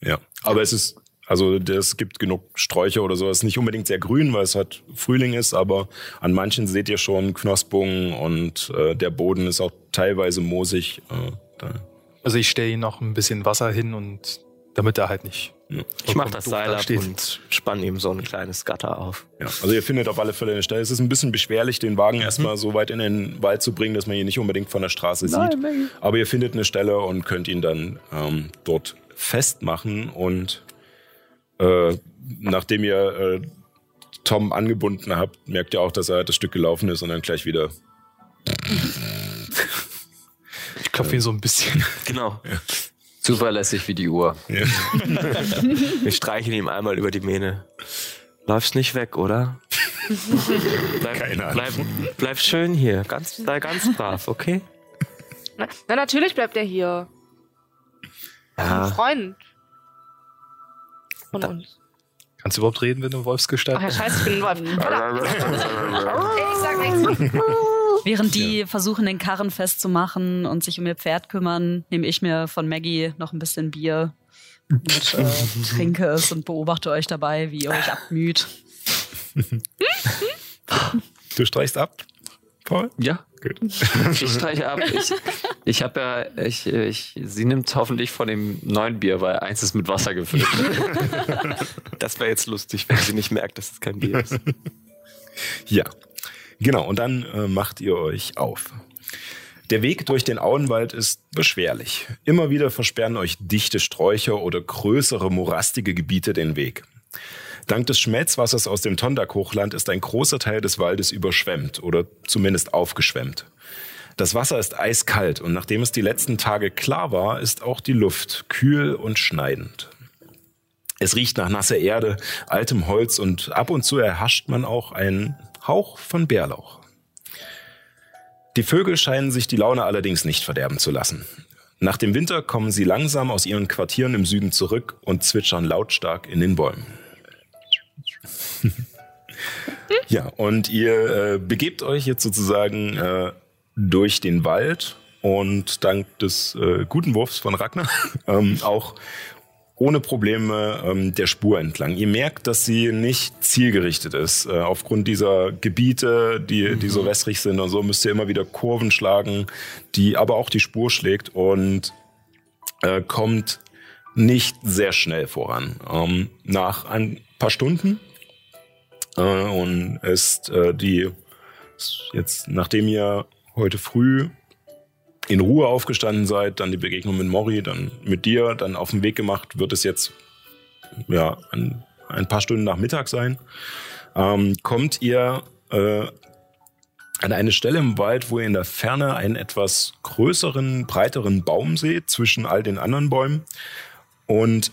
Ja, aber es ist, also es gibt genug Sträucher oder sowas. Nicht unbedingt sehr grün, weil es halt Frühling ist, aber an manchen seht ihr schon Knospungen und äh, der Boden ist auch teilweise moosig. Äh, da.
Also ich stelle ihm noch ein bisschen Wasser hin und damit er halt nicht.
Ich mach das Seil ab
steht.
und spann ihm so ein kleines Gatter auf.
Ja, also ihr findet auf alle Fälle eine Stelle. Es ist ein bisschen beschwerlich, den Wagen erstmal so weit in den Wald zu bringen, dass man ihn nicht unbedingt von der Straße sieht. Aber ihr findet eine Stelle und könnt ihn dann ähm, dort festmachen. Und äh, nachdem ihr äh, Tom angebunden habt, merkt ihr auch, dass er das Stück gelaufen ist und dann gleich wieder.
Ich klopfe ihn so ein bisschen.
Genau.
Zuverlässig wie die Uhr.
Ja.
Wir streichen ihm einmal über die Mähne. Läufst nicht weg, oder? bleib,
Keine Ahnung.
bleib, bleib schön hier. Ganz, sei ganz brav, okay?
Na, na natürlich bleibt er hier. Ein
Ja.
Freund. Von
Da-
uns.
Kannst du überhaupt reden, wenn du Wolfsgestalt
Ach ja,
bist?
scheiße, ich bin ein Wolf. Ich sag nichts.
Während die versuchen, den Karren festzumachen und sich um ihr Pferd kümmern, nehme ich mir von Maggie noch ein bisschen Bier und äh, trinke es und beobachte euch dabei, wie ihr euch abmüht.
Du streichst ab, Paul?
Ja.
Gut.
Ich streiche ab. Ich, ich habe ja, ich, ich, sie nimmt hoffentlich von dem neuen Bier, weil eins ist mit Wasser gefüllt.
Das wäre jetzt lustig, wenn sie nicht merkt, dass es kein Bier ist.
Ja, genau. Und dann äh, macht ihr euch auf. Der Weg durch den Auenwald ist beschwerlich. Immer wieder versperren euch dichte Sträucher oder größere morastige Gebiete den Weg. Dank des Schmelzwassers aus dem Tondak-Hochland ist ein großer Teil des Waldes überschwemmt oder zumindest aufgeschwemmt. Das Wasser ist eiskalt und nachdem es die letzten Tage klar war, ist auch die Luft kühl und schneidend. Es riecht nach nasser Erde, altem Holz und ab und zu erhascht man auch einen Hauch von Bärlauch. Die Vögel scheinen sich die Laune allerdings nicht verderben zu lassen. Nach dem Winter kommen sie langsam aus ihren Quartieren im Süden zurück und zwitschern lautstark in den Bäumen. ja, und ihr äh, begebt euch jetzt sozusagen äh, durch den Wald und dank des äh, guten Wurfs von Ragnar ähm, auch ohne Probleme ähm, der Spur entlang. Ihr merkt, dass sie nicht zielgerichtet ist. Äh, aufgrund dieser Gebiete, die, die so wässrig sind und so, müsst ihr immer wieder Kurven schlagen, die aber auch die Spur schlägt und äh, kommt nicht sehr schnell voran. Ähm, nach ein paar Stunden äh, und ist äh, die jetzt, nachdem ihr heute früh in Ruhe aufgestanden seid, dann die Begegnung mit Mori, dann mit dir, dann auf den Weg gemacht, wird es jetzt ja ein, ein paar Stunden nach Mittag sein. Ähm, kommt ihr äh, an eine Stelle im Wald, wo ihr in der Ferne einen etwas größeren, breiteren Baum seht zwischen all den anderen Bäumen. Und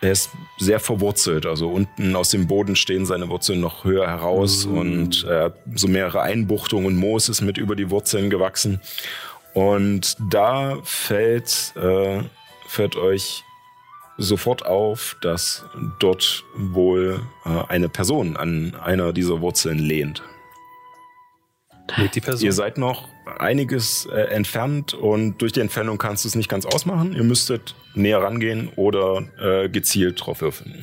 er ist sehr verwurzelt. Also unten aus dem Boden stehen seine Wurzeln noch höher heraus mhm. und äh, so mehrere Einbuchtungen und Moos ist mit über die Wurzeln gewachsen. Und da fällt, äh, fällt euch sofort auf, dass dort wohl äh, eine Person an einer dieser Wurzeln lehnt.
Lebt die Person?
Ihr seid noch einiges äh, entfernt und durch die Entfernung kannst du es nicht ganz ausmachen. Ihr müsstet näher rangehen oder äh, gezielt drauf würfeln.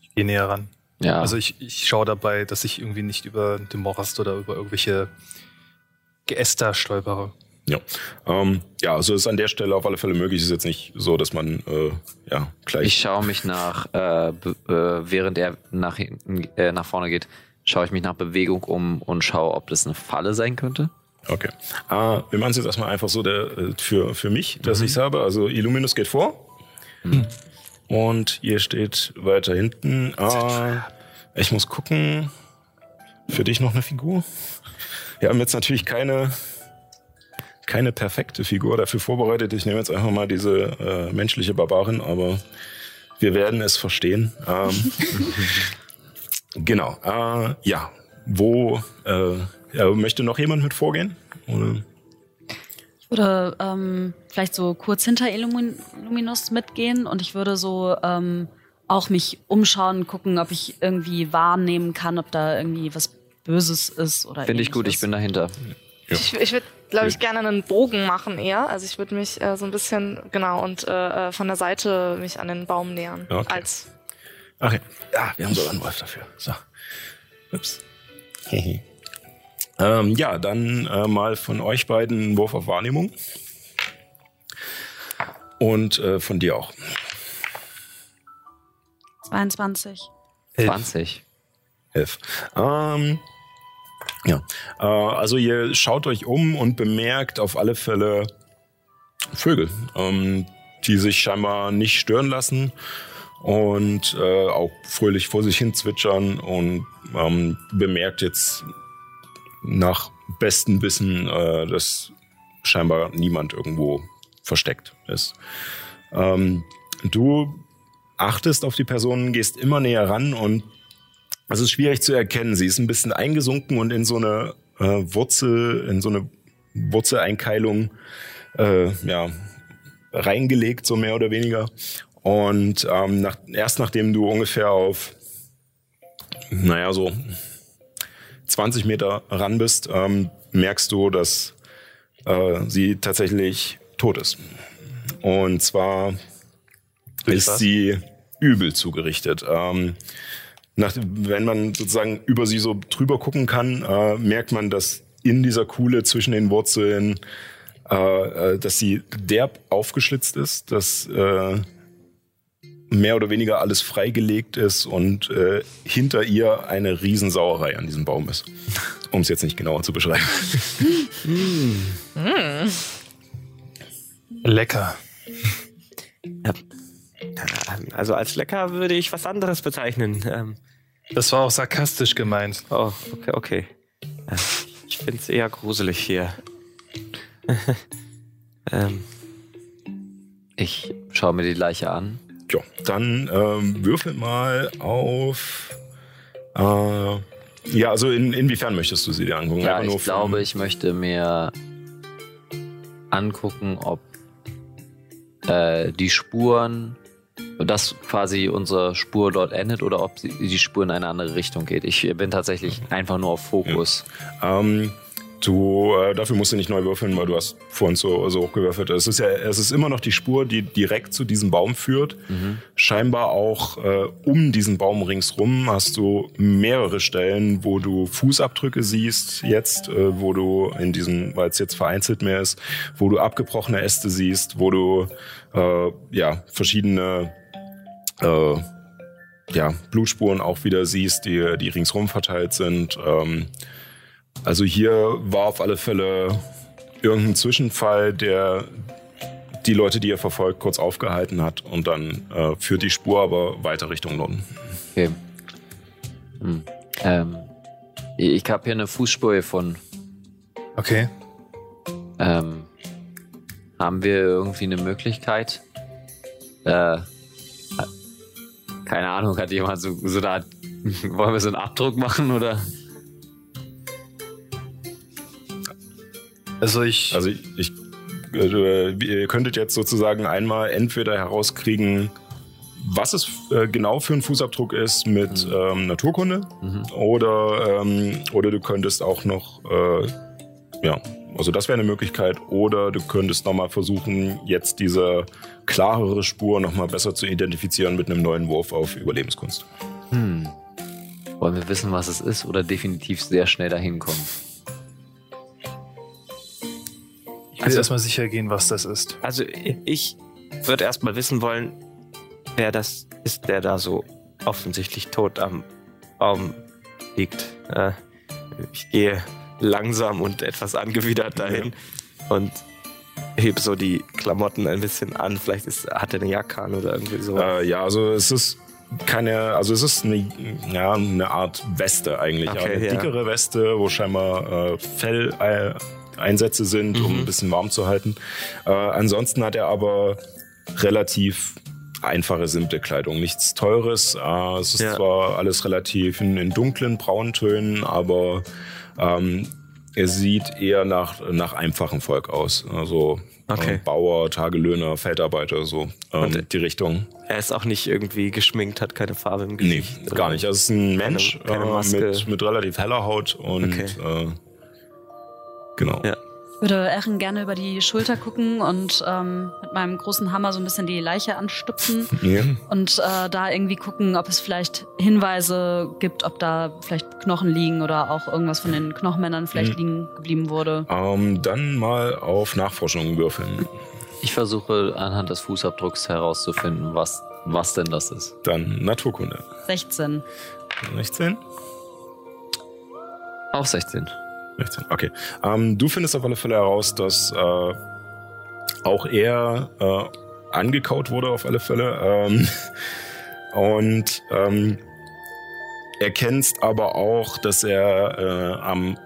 Ich gehe näher ran.
Ja.
Also ich, ich schaue dabei, dass ich irgendwie nicht über den Morast oder über irgendwelche Geäster stolpere.
Ja, ähm, ja, also ist an der Stelle auf alle Fälle möglich. Ist jetzt nicht so, dass man äh, ja gleich.
Ich schaue mich nach, äh, äh, während er nach hinten, äh, nach vorne geht, schaue ich mich nach Bewegung um und schaue, ob das eine Falle sein könnte.
Okay. Äh, wir machen es jetzt erstmal einfach so der, äh, für, für mich, dass mhm. ich es habe. Also Illuminus geht vor. Mhm. Und ihr steht weiter hinten. Äh, ich muss gucken. Für dich noch eine Figur? Wir haben jetzt natürlich keine keine perfekte Figur dafür vorbereitet. Ich nehme jetzt einfach mal diese äh, menschliche Barbarin, aber wir werden es verstehen. Ähm, genau. Äh, ja, wo äh, möchte noch jemand mit vorgehen? Oder?
Ich würde ähm, vielleicht so kurz hinter Illuminus mitgehen und ich würde so ähm, auch mich umschauen, gucken, ob ich irgendwie wahrnehmen kann, ob da irgendwie was Böses ist oder
Finde ich gut, ich bin dahinter.
Ja. Ich, ich würde, glaube ich, gerne einen Bogen machen eher. Also ich würde mich äh, so ein bisschen, genau, und äh, äh, von der Seite mich an den Baum nähern.
Okay.
Als
Ach ja. wir haben sogar einen Wolf dafür. So. Ups. ähm, ja, dann äh, mal von euch beiden einen Wurf auf Wahrnehmung. Und äh, von dir auch.
22.
20.
11. Ähm, ja, äh, also ihr schaut euch um und bemerkt auf alle Fälle Vögel, ähm, die sich scheinbar nicht stören lassen und äh, auch fröhlich vor sich hin zwitschern und ähm, bemerkt jetzt nach bestem Wissen, äh, dass scheinbar niemand irgendwo versteckt ist. Ähm, du achtest auf die Personen, gehst immer näher ran und es ist schwierig zu erkennen. Sie ist ein bisschen eingesunken und in so eine äh, Wurzel, in so eine Wurzeleinkeilung äh, ja, reingelegt, so mehr oder weniger. Und ähm, nach, erst nachdem du ungefähr auf, naja, so 20 Meter ran bist, ähm, merkst du, dass äh, sie tatsächlich tot ist. Und zwar ist sie übel zugerichtet. Ähm, nach, wenn man sozusagen über sie so drüber gucken kann, äh, merkt man, dass in dieser Kuhle zwischen den Wurzeln, äh, äh, dass sie derb aufgeschlitzt ist, dass äh, mehr oder weniger alles freigelegt ist und äh, hinter ihr eine Riesensauerei an diesem Baum ist. Um es jetzt nicht genauer zu beschreiben.
mm. Lecker.
Ja, also als lecker würde ich was anderes bezeichnen. Ähm,
das war auch sarkastisch gemeint.
Oh, okay, okay. Ich finde es eher gruselig hier.
ähm, ich schaue mir die Leiche an.
Ja, dann ähm, würfel mal auf. Äh, ja, also in, inwiefern möchtest du sie dir angucken?
Ja, ich glaube, ich möchte mir angucken, ob äh, die Spuren dass quasi unsere Spur dort endet oder ob die Spur in eine andere Richtung geht. Ich bin tatsächlich einfach nur auf Fokus.
Ja. Ähm, du, äh, dafür musst du nicht neu würfeln, weil du hast vorhin so, so hochgewürfelt. Es ist ja, es ist immer noch die Spur, die direkt zu diesem Baum führt. Mhm. Scheinbar auch äh, um diesen Baum ringsrum hast du mehrere Stellen, wo du Fußabdrücke siehst jetzt, äh, wo du in diesem, weil es jetzt vereinzelt mehr ist, wo du abgebrochene Äste siehst, wo du äh, ja verschiedene äh, ja, Blutspuren auch wieder siehst, die, die ringsrum verteilt sind. Ähm, also hier war auf alle Fälle irgendein Zwischenfall, der die Leute, die ihr verfolgt, kurz aufgehalten hat und dann äh, führt die Spur aber weiter Richtung Norden.
Okay. Hm. Ähm, ich habe hier eine Fußspur gefunden.
Okay.
Ähm, haben wir irgendwie eine Möglichkeit? Äh, keine Ahnung, hat jemand so, so da. Wollen wir so einen Abdruck machen oder?
Also ich.
Also ich, ich äh, ihr könntet jetzt sozusagen einmal entweder herauskriegen, was es äh, genau für ein Fußabdruck ist mit mhm. ähm, Naturkunde mhm. oder, ähm, oder du könntest auch noch, äh, ja, also das wäre eine Möglichkeit oder du könntest nochmal versuchen, jetzt diese klarere Spur nochmal besser zu identifizieren mit einem neuen Wurf auf Überlebenskunst.
Hm. Wollen wir wissen, was es ist oder definitiv sehr schnell dahin kommen?
Also, erstmal sicher gehen, was das ist.
Also ich würde erstmal wissen wollen, wer das ist, der da so offensichtlich tot am Baum liegt. Äh, ich gehe langsam und etwas angewidert dahin ja. und heb so die Klamotten ein bisschen an. Vielleicht ist, hat er eine Jacke an oder irgendwie so.
Äh, ja, also es ist keine, also es ist eine, ja, eine Art Weste eigentlich. Okay, eine ja. dickere Weste, wo scheinbar äh, Felleinsätze sind, mhm. um ein bisschen warm zu halten. Äh, ansonsten hat er aber relativ einfache, simple Kleidung. Nichts Teures. Äh, es ist ja. zwar alles relativ in, in dunklen Brauntönen, aber ähm, er sieht eher nach, nach einfachem Volk aus. Also okay. äh, Bauer, Tagelöhner, Feldarbeiter, so ähm, die Richtung.
Er ist auch nicht irgendwie geschminkt, hat keine Farbe im Gesicht.
Nee, gar nicht. Er ist ein Mensch keine, keine äh, mit, mit relativ heller Haut und okay. Genau.
Ja würde Erin gerne über die Schulter gucken und ähm, mit meinem großen Hammer so ein bisschen die Leiche anstupsen ja. und äh, da irgendwie gucken, ob es vielleicht Hinweise gibt, ob da vielleicht Knochen liegen oder auch irgendwas von den Knochenmännern vielleicht mhm. liegen geblieben wurde.
Ähm, dann mal auf Nachforschung würfeln.
Ich versuche anhand des Fußabdrucks herauszufinden, was, was denn das ist.
Dann Naturkunde.
16.
16?
Auch 16.
16, okay. Ähm, du findest auf alle Fälle heraus, dass äh, auch er äh, angekaut wurde auf alle Fälle. Ähm, und ähm, erkennst aber auch, dass er äh, am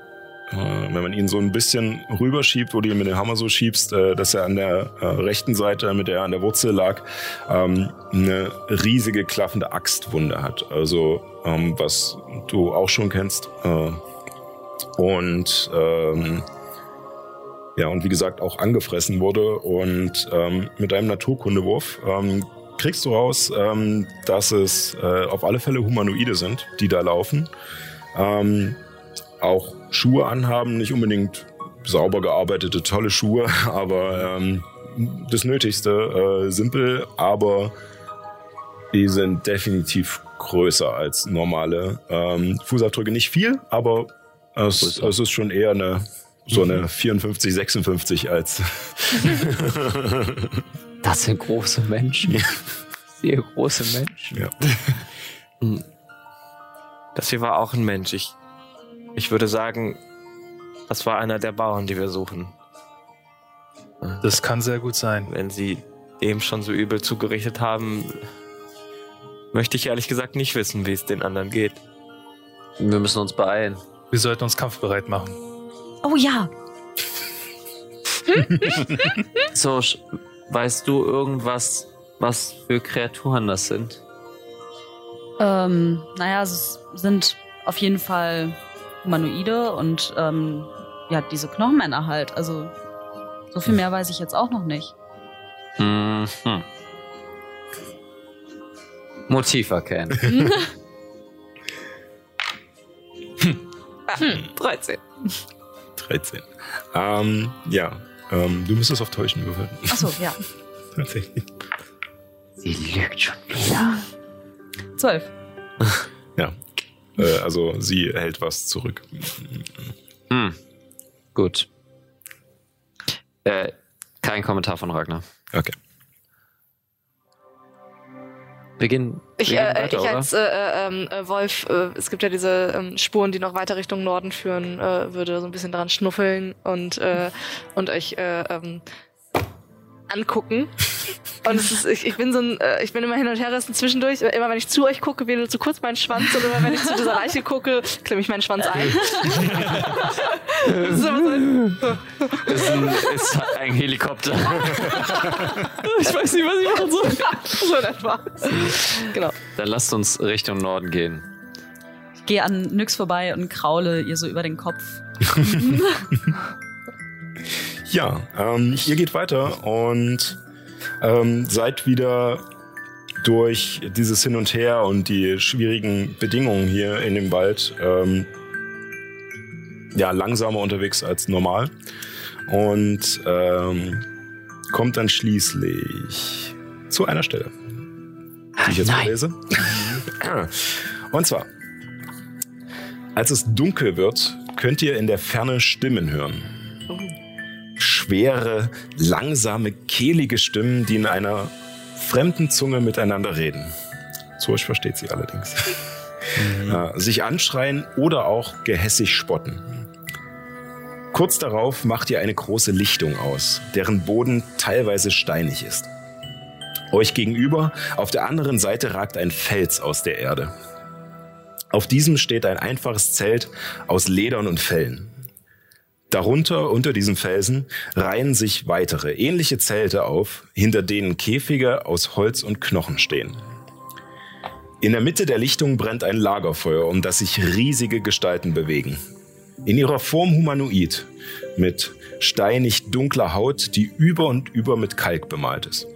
äh, wenn man ihn so ein bisschen rüberschiebt, wo du ihn mit dem Hammer so schiebst, äh, dass er an der äh, rechten Seite, mit der er an der Wurzel lag, ähm, eine riesige klaffende Axtwunde hat. Also ähm, was du auch schon kennst, äh, und ähm, ja, und wie gesagt auch angefressen wurde. Und ähm, mit einem Naturkundewurf ähm, kriegst du raus, ähm, dass es äh, auf alle Fälle Humanoide sind, die da laufen. Ähm, auch Schuhe anhaben, nicht unbedingt sauber gearbeitete, tolle Schuhe, aber ähm, das Nötigste, äh, simpel, aber die sind definitiv größer als normale ähm, Fußabdrücke. Nicht viel, aber es, es ist schon eher eine so eine 54, 56 als.
das sind große Menschen. Sehr große Menschen.
Ja.
Das hier war auch ein Mensch. Ich, ich würde sagen, das war einer der Bauern, die wir suchen.
Das kann sehr gut sein.
Wenn sie dem schon so übel zugerichtet haben, möchte ich ehrlich gesagt nicht wissen, wie es den anderen geht.
Wir müssen uns beeilen.
Wir sollten uns kampfbereit machen.
Oh ja.
so, weißt du irgendwas, was für Kreaturen das sind?
Ähm, naja, es sind auf jeden Fall Humanoide und ähm, ja, diese Knochenmänner halt. Also so viel mehr weiß ich jetzt auch noch nicht.
Mhm. Motiv erkennen.
Hm, 13.
13. Ähm, ja, ähm, du müsstest auf Täuschen würfeln.
Achso, ja.
Tatsächlich.
Sie lügt schon wieder.
12.
ja. Äh, also sie hält was zurück.
Hm. Gut. Äh, kein Kommentar von Ragnar.
Okay.
Wir gehen,
Ich,
wir gehen
äh,
weiter,
ich als äh, äh, ähm, äh, Wolf, äh, es gibt ja diese ähm, Spuren, die noch weiter Richtung Norden führen, äh, würde so ein bisschen daran schnuffeln und, äh, und euch äh, ähm, angucken. Und es ist, ich, ich bin so ein, äh, ich bin immer hin und her gerissen zwischendurch. Immer wenn ich zu euch gucke, wedelt zu kurz mein Schwanz und immer wenn ich zu dieser Leiche gucke, klemme ich meinen Schwanz ein. Das ist immer so ein-
Ist ein, ist ein Helikopter.
ich weiß nicht, was ich machen soll. So in etwa. Genau.
Dann lasst uns Richtung Norden gehen.
Ich gehe an Nyx vorbei und kraule ihr so über den Kopf.
Ja, ähm, ihr geht weiter und ähm, seid wieder durch dieses Hin und Her und die schwierigen Bedingungen hier in dem Wald ähm, ja langsamer unterwegs als normal und ähm, kommt dann schließlich zu einer Stelle, die ich jetzt
Nein.
vorlese. Und zwar, als es dunkel wird, könnt ihr in der Ferne Stimmen hören schwere, langsame, kehlige Stimmen, die in einer fremden Zunge miteinander reden. So ich versteht sie allerdings. Äh, sich anschreien oder auch gehässig spotten. Kurz darauf macht ihr eine große Lichtung aus, deren Boden teilweise steinig ist. Euch gegenüber, auf der anderen Seite ragt ein Fels aus der Erde. Auf diesem steht ein einfaches Zelt aus Ledern und Fellen. Darunter, unter diesem Felsen, reihen sich weitere ähnliche Zelte auf, hinter denen Käfige aus Holz und Knochen stehen. In der Mitte der Lichtung brennt ein Lagerfeuer, um das sich riesige Gestalten bewegen. In ihrer Form humanoid, mit steinig dunkler Haut, die über und über mit Kalk bemalt ist.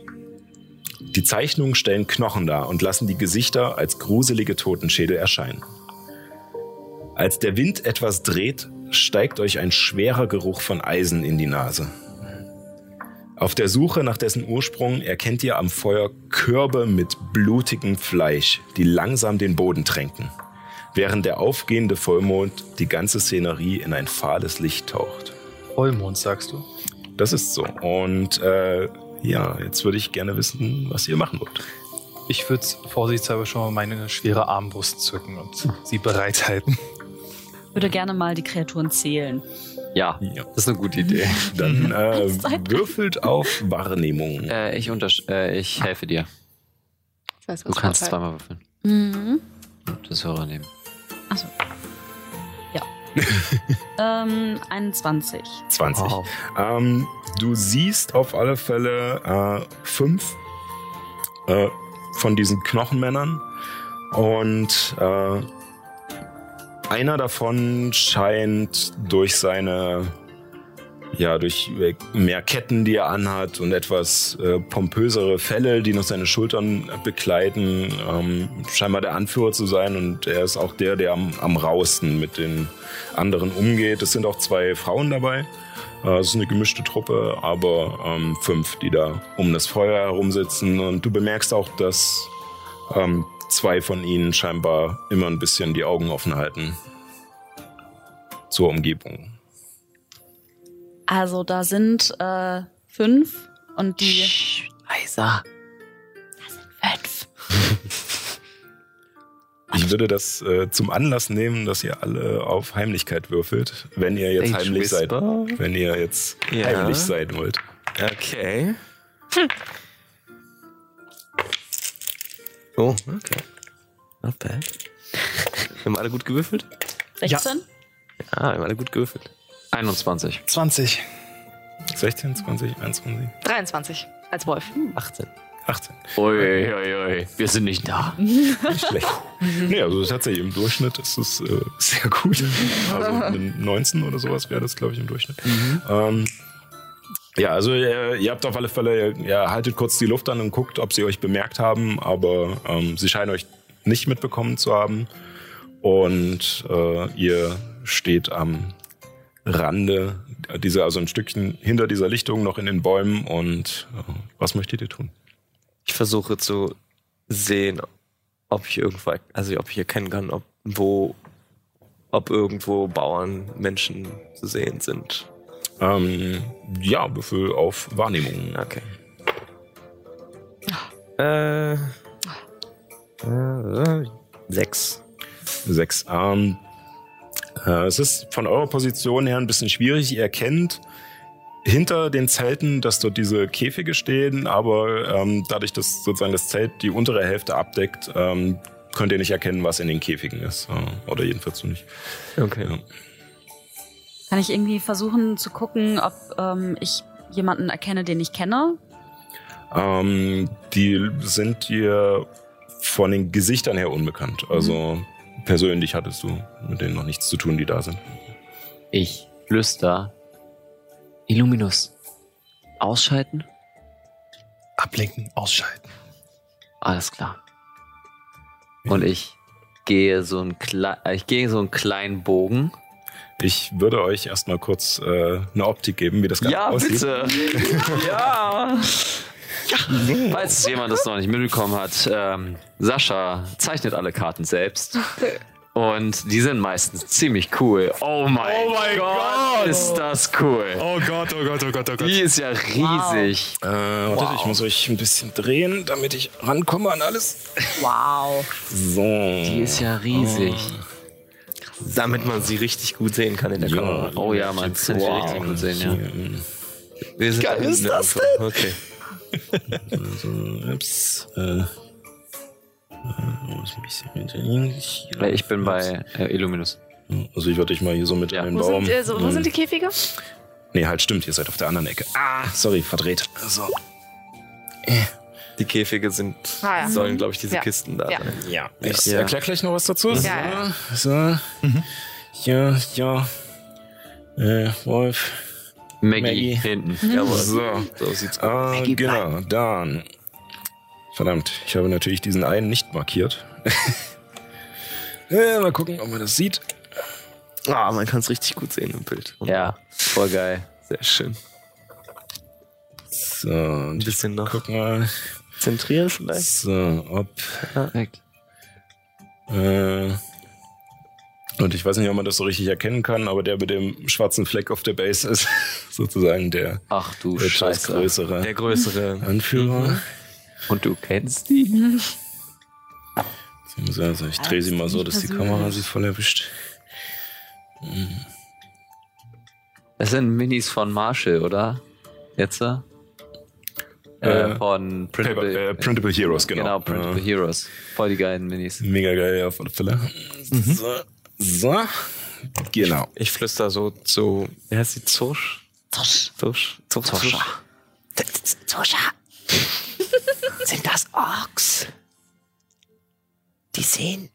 Die Zeichnungen stellen Knochen dar und lassen die Gesichter als gruselige Totenschädel erscheinen. Als der Wind etwas dreht, steigt euch ein schwerer Geruch von Eisen in die Nase. Auf der Suche nach dessen Ursprung erkennt ihr am Feuer Körbe mit blutigem Fleisch, die langsam den Boden tränken, während der aufgehende Vollmond die ganze Szenerie in ein fahles Licht taucht.
Vollmond, sagst du?
Das ist so. Und äh, ja, jetzt würde ich gerne wissen, was ihr machen wollt.
Ich würde vorsichtshalber schon mal meine schwere Armbrust zücken und sie bereithalten.
Würde gerne mal die Kreaturen zählen.
Ja,
Ja.
das ist eine gute Idee.
Dann äh, würfelt auf Wahrnehmung.
äh, ich, untersch äh, ich helfe dir.
Ich weiß,
Du kannst zweimal würfeln.
Mhm.
Und das Hörer nehmen.
Achso. Ja. ähm, 21.
20. Ähm, du siehst auf alle Fälle äh, fünf äh, von diesen Knochenmännern und äh, einer davon scheint durch seine ja, durch mehr Ketten, die er anhat und etwas äh, pompösere Felle, die noch seine Schultern bekleiden, ähm, scheinbar der Anführer zu sein und er ist auch der, der am, am rausten mit den anderen umgeht. Es sind auch zwei Frauen dabei. Äh, Es ist eine gemischte Truppe, aber ähm, fünf, die da um das Feuer herumsitzen. Und du bemerkst auch, dass ähm, zwei von ihnen scheinbar immer ein bisschen die Augen offen halten zur Umgebung.
Also da sind äh, fünf und die.
Leiser.
Fünf.
Ich würde das äh, zum Anlass nehmen, dass ihr alle auf Heimlichkeit würfelt, wenn ihr jetzt
Age
heimlich seid.
Whisper.
Wenn ihr jetzt
Ja.
heimlich sein wollt.
Okay. Oh, okay. Not bad. Wir haben alle gut gewürfelt?
16?
Ah, wir haben alle gut gewürfelt.
21.
20.
16, 20, 21,
23 als Wolf.
18.
18.
Ui, ui, ui. Wir sind nicht da.
Nicht schlecht. nee, also tatsächlich im Durchschnitt ist es äh, sehr gut. Also eine 19 oder sowas wäre das, glaube ich, im Durchschnitt. Ähm, ja, also ihr, ihr habt auf alle Fälle, ihr, haltet kurz die Luft an und guckt, ob sie euch bemerkt haben, aber ähm, sie scheinen euch nicht mitbekommen zu haben. Und äh, ihr steht am Rande dieser, also ein Stückchen hinter dieser Lichtung noch in den Bäumen und äh, was möchtet ihr tun?
Ich versuche zu sehen, ob ich irgendwo, also ob ich erkennen kann, ob wo, ob irgendwo Bauern, Menschen zu sehen sind.
Ähm, ja, Würfel auf Wahrnehmung.
Okay. Äh, Äh, sechs.
Sechs. Ähm, äh, es ist von eurer Position her ein bisschen schwierig. Ihr erkennt hinter den Zelten, dass dort diese Käfige stehen, aber ähm, dadurch, dass sozusagen das Zelt die untere Hälfte abdeckt, ähm, könnt ihr nicht erkennen, was in den Käfigen ist. Äh, oder jedenfalls so nicht.
Okay.
Ja.
Kann ich irgendwie versuchen zu gucken, ob ähm, ich jemanden erkenne, den ich kenne?
Ähm, die sind dir von den Gesichtern her unbekannt. Also persönlich hattest du mit denen noch nichts zu tun, die da sind.
Ich flüster. Illuminus. Ausschalten?
Ablenken, ausschalten.
Alles klar. Und ich gehe so einen, Kle äh, ich gehe so einen kleinen Bogen.
Ich würde euch erstmal kurz äh, eine Optik geben, wie das Ganze aussieht.
ja. Falls jemand das noch nicht mitbekommen hat, ähm, Sascha zeichnet alle Karten selbst. Und die sind meistens ziemlich cool. Oh mein,
Oh mein
Gott,
Gott.
ist das cool.
Oh Gott, oh Gott, oh Gott, oh Gott.
Die ist ja riesig.
Äh, wartet, ich muss euch ein bisschen drehen, damit ich rankomme an alles.
Wow.
So.
Die ist ja riesig.
Damit man sie richtig gut sehen kann in der Kamera.
Oh ja, man kann
Wow.
richtig gut sehen, ja.
Wir sind
geil
da
ist das
irgendwo. Okay.
Also, ups, äh, äh, ihn. Hier.
Weil Ich bin bei äh, Illuminus.
Also ich würde dich mal hier so mit
Ja.
in den
Wo
Baum.
sind, äh, so, wo sind die Käfige?
Nee, halt stimmt, ihr seid auf der anderen Ecke. Ah, sorry, verdreht. So.
Die Käfige sind,
Ah, ja.
sollen, glaube ich, diese
Ja.
Kisten da
Ja.
sein.
Ja, ich
Ja.
erkläre gleich noch was dazu.
Ja,
so, so. Ja, ja. Äh, Wolf.
Maggie,
Maggie.
hinten.
Jawohl. So.
So sieht's aus.
Ah,
Maggie
genau, dann. Verdammt, ich habe natürlich diesen einen nicht markiert. äh, mal gucken, ob man das sieht.
Ah, man kann es richtig gut sehen im Bild.
Ja, voll geil.
Sehr schön.
So, und
Ein
ich
bisschen noch
guck mal.
Zentrieren vielleicht.
So, ob.
Perfekt.
Äh, und ich weiß nicht, ob man das so richtig erkennen kann, aber der mit dem schwarzen Fleck auf der Base ist sozusagen der
Ach du
etwas
Scheiße.
größere
Der größere.
Anführer.
Und du kennst die?
Also ich drehe sie mal so, dass die Kamera sie voll erwischt.
Das sind Minis von Marshall, oder? Jetzt? Äh,
Äh,
von
Paper,
Printable,
äh, Printable Heroes, genau.
genau, Printable
Äh,
Heroes. Voll die geilen Minis.
Mega geil auf alle Fälle. So, so. Genau.
Ich flüster so zu. Wer heißt die? Zosch?
Zosch.
Zosch? Zosch.
Zoscha.
Zoscha. Sind das Orks? Die sehen.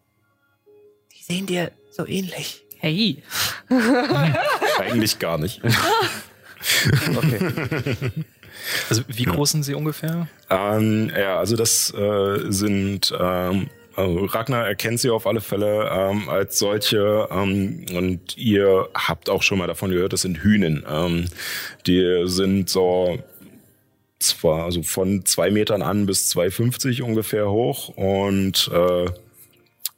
Die sehen dir so ähnlich.
Hey.
Eigentlich gar nicht.
Also wie groß sind sie ungefähr?
Ähm, ja, also das äh, sind ähm, also Ragnar erkennt sie auf alle Fälle ähm, als solche ähm, und ihr habt auch schon mal davon gehört, das sind Hühnen. Ähm, die sind so zwar also von zwei Metern an bis 2,50 ungefähr hoch und äh,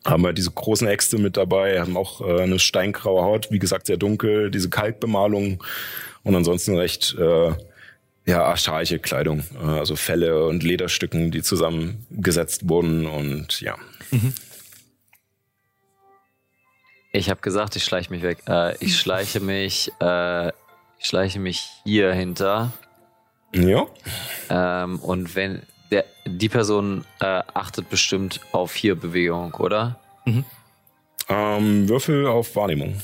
haben halt diese großen Äxte mit dabei, haben auch äh, eine steingraue Haut, wie gesagt sehr dunkel, diese Kalkbemalung und ansonsten recht äh, ja, archaische Kleidung, äh, also Felle und Lederstücken, die zusammengesetzt wurden und ja.
Ich habe gesagt, ich schleiche mich weg. Äh, ich schleiche mich, äh, ich schleiche mich hier hinter.
Ja.
Ähm, und wenn der, die Person äh, achtet bestimmt auf hier Bewegung, oder?
Ähm, Würfel auf Wahrnehmung.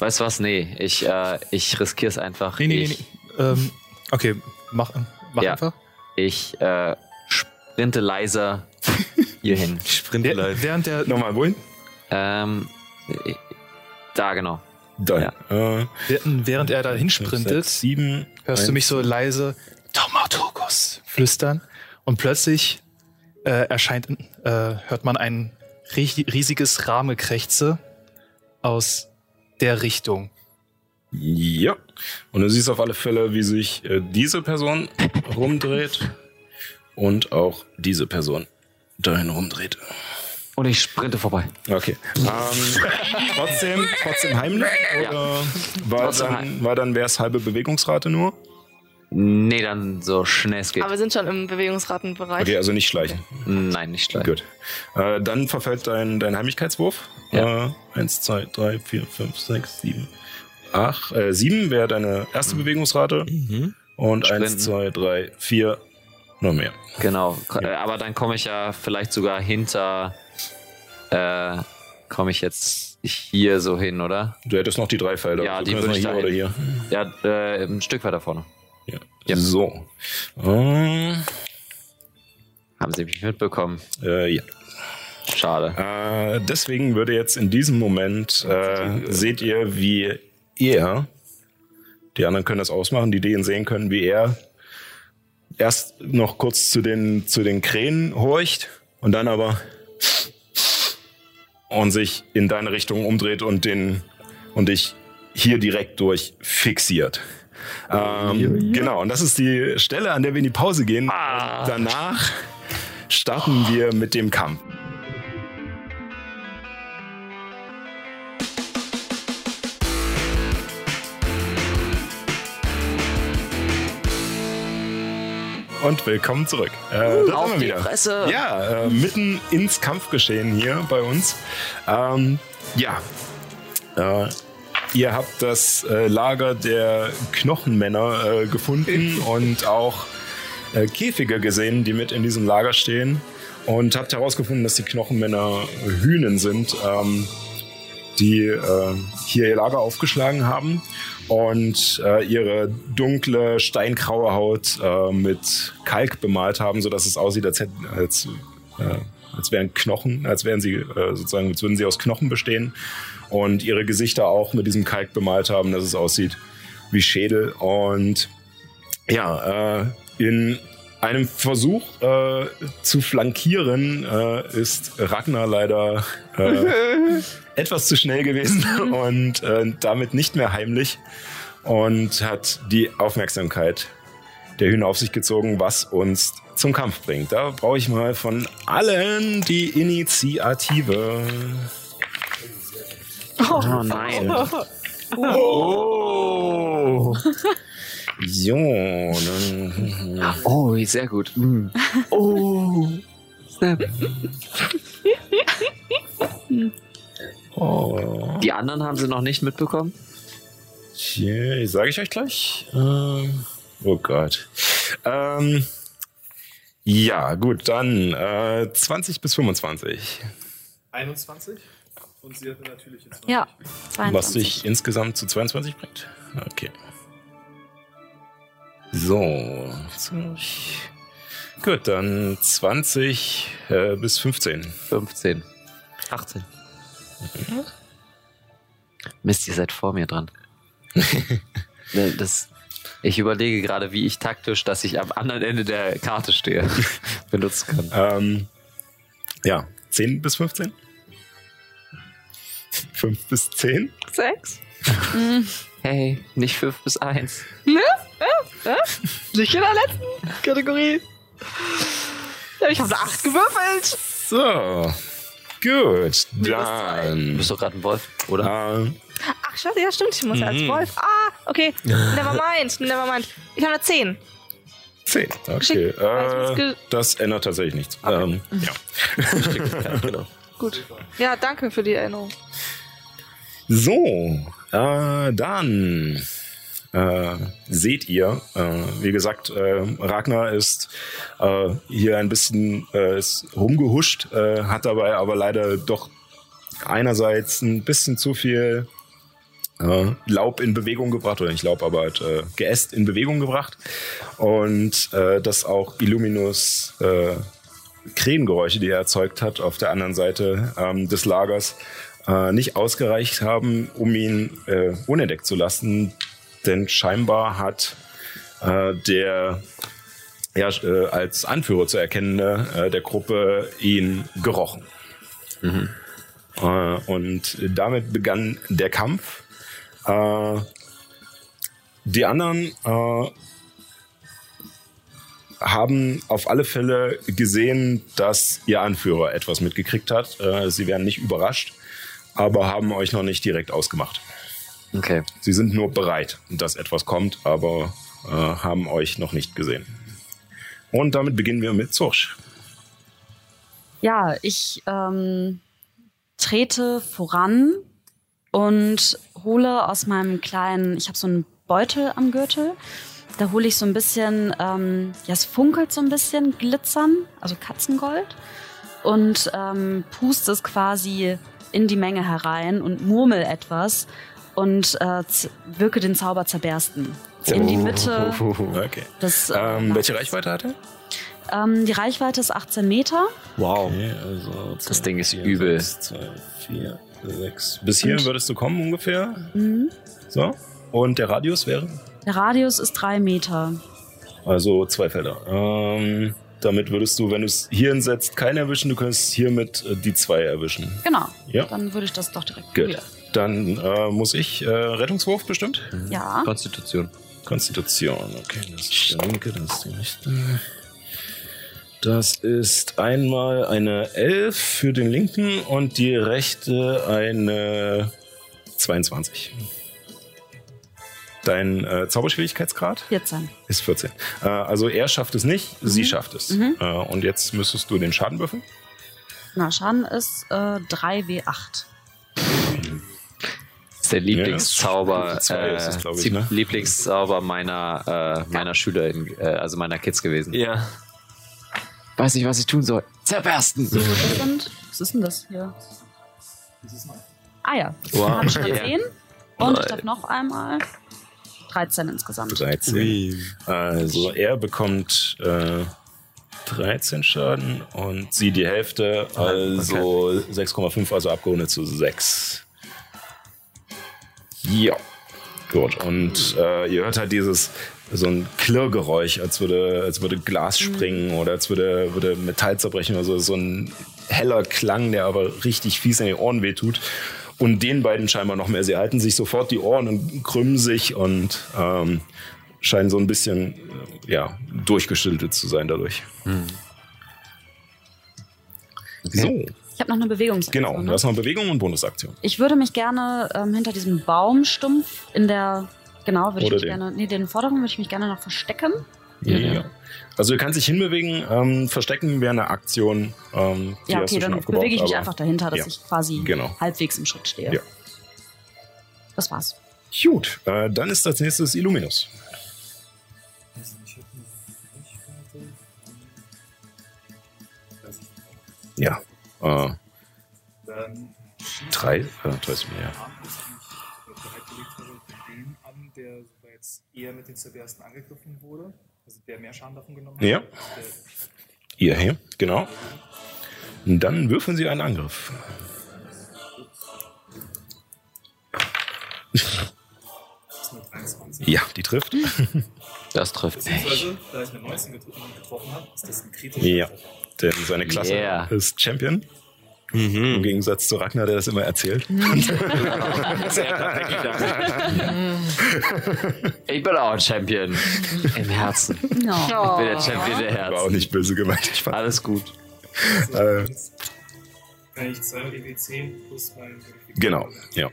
Weißt du was? Nee, ich, äh, ich riskiere es einfach.
Nee, nee, nee.
ich,
nee. Ähm, okay, mach, mach
Ja.
einfach.
Ich äh, sprinte leiser hierhin.
Sprinte
Wer- Während der,
Nochmal, wohin?
ähm, äh, da genau.
Da.
Ja.
Äh,
während, während er da hinsprintet,
sieben.
hörst du
eins.
mich so leise Taumaturgus flüstern und plötzlich äh, erscheint, äh, hört man ein rie- riesiges Rahmekrächze aus der Richtung.
Ja. Und du siehst auf alle Fälle, wie sich äh, diese Person rumdreht und auch diese Person dahin rumdreht.
Und ich sprinte vorbei.
Okay. Ähm, trotzdem, trotzdem heimlich?
Ja.
Oder war
Trotzdem
dann, war dann wär's halbe Bewegungsrate nur?
Nee, dann so schnell es geht.
Aber wir sind schon im Bewegungsratenbereich.
Okay, also nicht schleichen.
Nein, nicht schleichen.
Gut. Äh, dann verfällt dein, dein Heimlichkeitswurf.
Ja.
Äh, eins, zwei, drei, vier, fünf, sechs, sieben, acht. Äh, sieben wäre deine erste Bewegungsrate. Und eins,
Sprinten.
zwei, drei, vier, noch mehr.
Genau. Äh, Aber dann komme ich ja vielleicht sogar hinter. Äh, komme ich jetzt hier so hin, oder?
Du hättest noch die drei Felder.
Ja,
Du
die würde ich
hier oder hier.
Ja, äh, ein Stück weiter vorne.
Ja.
Ja.
So. Äh,
Haben Sie mich mitbekommen?
äh, ja.
Schade.
Äh, deswegen würde jetzt in diesem Moment äh, seht ihr, wie er, die anderen können das ausmachen, die den sehen können, wie er erst noch kurz zu den zu den Krähen horcht und dann aber und sich in deine Richtung umdreht und den und dich hier direkt durch fixiert. Ähm, genau, und das ist die Stelle, an der wir in die Pause gehen. Und danach starten wir mit dem Kampf. Und willkommen zurück. Äh, da
Auf die
wieder.
Fresse!
Ja, äh, mitten ins Kampfgeschehen hier bei uns. Ähm, ja, äh, ihr habt das äh, Lager der Knochenmänner äh, gefunden und auch äh, Käfige gesehen, die mit in diesem Lager stehen. Und habt herausgefunden, dass die Knochenmänner Hühnen sind, ähm, die hier ihr Lager aufgeschlagen haben und äh, ihre dunkle, steingraue Haut äh, mit Kalk bemalt haben, sodass es aussieht, als, hätten, als, äh, als wären Knochen, als wären sie äh, sozusagen, als würden sie aus Knochen bestehen und ihre Gesichter auch mit diesem Kalk bemalt haben, dass es aussieht wie Schädel. Und ja, äh, in einem Versuch äh, zu flankieren äh, ist Ragnar leider äh, etwas zu schnell gewesen und äh, damit nicht mehr heimlich und hat die Aufmerksamkeit der Hühner auf sich gezogen, was uns zum Kampf bringt. Da brauche ich mal von allen die Initiative.
Oh nein.
Oh! So, dann.
Oh, sehr gut. Mm. Oh. Snap.
Oh.
Die anderen haben sie noch nicht mitbekommen?
Hier, sage ich euch gleich. Ähm, oh Gott. Ähm, ja, gut, dann äh, 20 bis 25.
21. Und sie hatte natürlich jetzt noch
Ja,
Was
22.
dich insgesamt zu 22 bringt. Okay. So. 20. Gut, dann 20 äh, bis 15.
15.
18.
Mist, ihr seid vor mir dran. Ne, das, ich überlege gerade, wie ich taktisch, dass ich am anderen Ende der Karte stehe, benutzen kann.
Ähm, ja, 10 bis 15? 5 bis 10?
Hey, nicht 5 bis 1.
Nicht in der letzten Kategorie. Ja, ich habe eine acht gewürfelt.
So. Gut,
Du
dann.
bist doch gerade ein Wolf, oder?
Ähm,
Ach, scheiße, ja, stimmt. Ich muss ja als Wolf. Ah, okay. Never mind, never mind. Ich habe eine zehn.
10. Okay. Äh, das ändert tatsächlich nichts. Ähm, ja.
genau.
Gut. Ja, danke für die Erinnerung.
So, äh, dann äh, seht ihr, äh, wie gesagt, äh, Ragnar ist äh, hier ein bisschen äh, rumgehuscht, hat dabei aber leider doch einerseits ein bisschen zu viel Laub in Bewegung gebracht, oder nicht Laub, aber halt äh, Geäst in Bewegung gebracht. Und äh, dass auch Illuminus äh, Krähengeräusche, die er erzeugt hat, auf der anderen Seite ähm, des Lagers äh, nicht ausgereicht haben, um ihn äh, unentdeckt zu lassen. Denn scheinbar hat äh, der ja, äh, als Anführer zu erkennende äh, der Gruppe ihn gerochen. Äh, und damit begann der Kampf. Die anderen haben auf alle Fälle gesehen, dass ihr Anführer etwas mitgekriegt hat. Sie werden nicht überrascht, aber haben euch noch nicht direkt ausgemacht.
Okay.
Sie sind nur bereit, dass etwas kommt, aber äh, haben euch noch nicht gesehen. Und damit beginnen wir mit Zursch.
Ja, ich ähm, trete voran und hole aus meinem kleinen, ich habe so einen Beutel am Gürtel, da hole ich so ein bisschen, ähm, ja, es funkelt so ein bisschen Glitzern, also Katzengold und ähm, puste es quasi in die Menge herein und murmel etwas und äh, wirke den Zauber zerbersten. In die Mitte.
Okay.
Des, äh,
Ähm, welche Reichweite hat er?
ähm, die Reichweite ist 18 Meter.
Wow.
Okay, also
Das Ding ist übel.
2, 4, 6. Bis hier
Und-
würdest du kommen ungefähr.
Mhm.
So. Und der Radius wäre?
Der Radius ist drei Meter.
Also zwei Felder. Ähm, damit würdest du, wenn du es hier hinsetzt, keinen erwischen. Du könntest hiermit äh, die zwei erwischen.
Genau.
Ja.
Dann würde ich das doch direkt
Gut.
probieren.
Dann äh, muss ich äh, Rettungswurf bestimmt.
Ja.
Konstitution.
Konstitution. Okay, das ist der linke, das ist die rechte. Das ist einmal eine 11 für den linken und die rechte eine 22. Dein äh, Zauberschwierigkeitsgrad
14.
ist 14. Äh, also er schafft es nicht, sie schafft es.
Mhm.
Äh, und jetzt müsstest du den Schaden würfeln.
Na, Schaden ist äh, 3W8.
Das ist der Lieblingszauber,
Stufe zwei ist es,
äh,
ich, ne?
Lieblingszauber meiner, äh, meiner Schüler, in, äh, also meiner Kids gewesen.
Ja.
Weiß nicht, was ich tun soll. Zerbersten!
Sind, was ist denn das hier? Ah ja,
Wow.
habe ich
Ja.
10. Und ich darf noch einmal 13 insgesamt.
13. Also er bekommt äh, 13 Schaden und sie die Hälfte, also 6,5, also abgerundet zu 6. Ja. Gut, und äh, ihr hört halt dieses so ein Klirrgeräusch, als würde, als würde Glas springen oder als würde, würde Metall zerbrechen oder so. So ein heller Klang, der aber richtig fies in die Ohren wehtut. Und den beiden scheinbar noch mehr. Sie halten sich sofort die Ohren und krümmen sich und ähm, scheinen so ein bisschen äh, ja, durchgeschüttelt zu sein dadurch. So,
Ich habe noch eine Bewegungsaktion.
genau. Du hast noch Bewegung und Bonusaktion.
Ich würde mich gerne ähm, hinter diesem Baumstumpf in der, genau, würde ich mich
den.
gerne, nee, den vorderen würde ich mich gerne noch verstecken.
Ja. Also du kannst dich hinbewegen, ähm, verstecken wäre eine Aktion. Ähm, die
Ja,
hast
okay, dann bewege ich mich einfach dahinter, dass
ja.
ich quasi
Genau.
halbwegs im Schritt stehe.
Ja.
Das war's.
Gut, äh, dann ist als nächstes Illuminus. Ja. Äh,
Dann
drei, äh, drei ist mehr.
bereitgelegt habe, den an, der bereits eher mit den Zerbersten angegriffen wurde. Also der mehr Schaden davon genommen hat.
Ja. Ihr hier, genau. Und dann würfeln Sie einen Angriff.
ist nur 23.
Ja, die trifft.
Das trifft.
Beziehungsweise, da ich eine 19 getro- getroffen habe, ist das ein kritischer
Ja, denn seine Klasse
Yeah.
ist Champion. Im Gegensatz zu Ragnar, der das immer erzählt.
Ich bin auch ein Champion. Im Herzen. Ich bin der Champion der
War auch
Herzen.
nicht böse gemeint. Ich fand,
Alles gut.
äh,
Kann ich 2 DW10 plus mein
Genau, ja.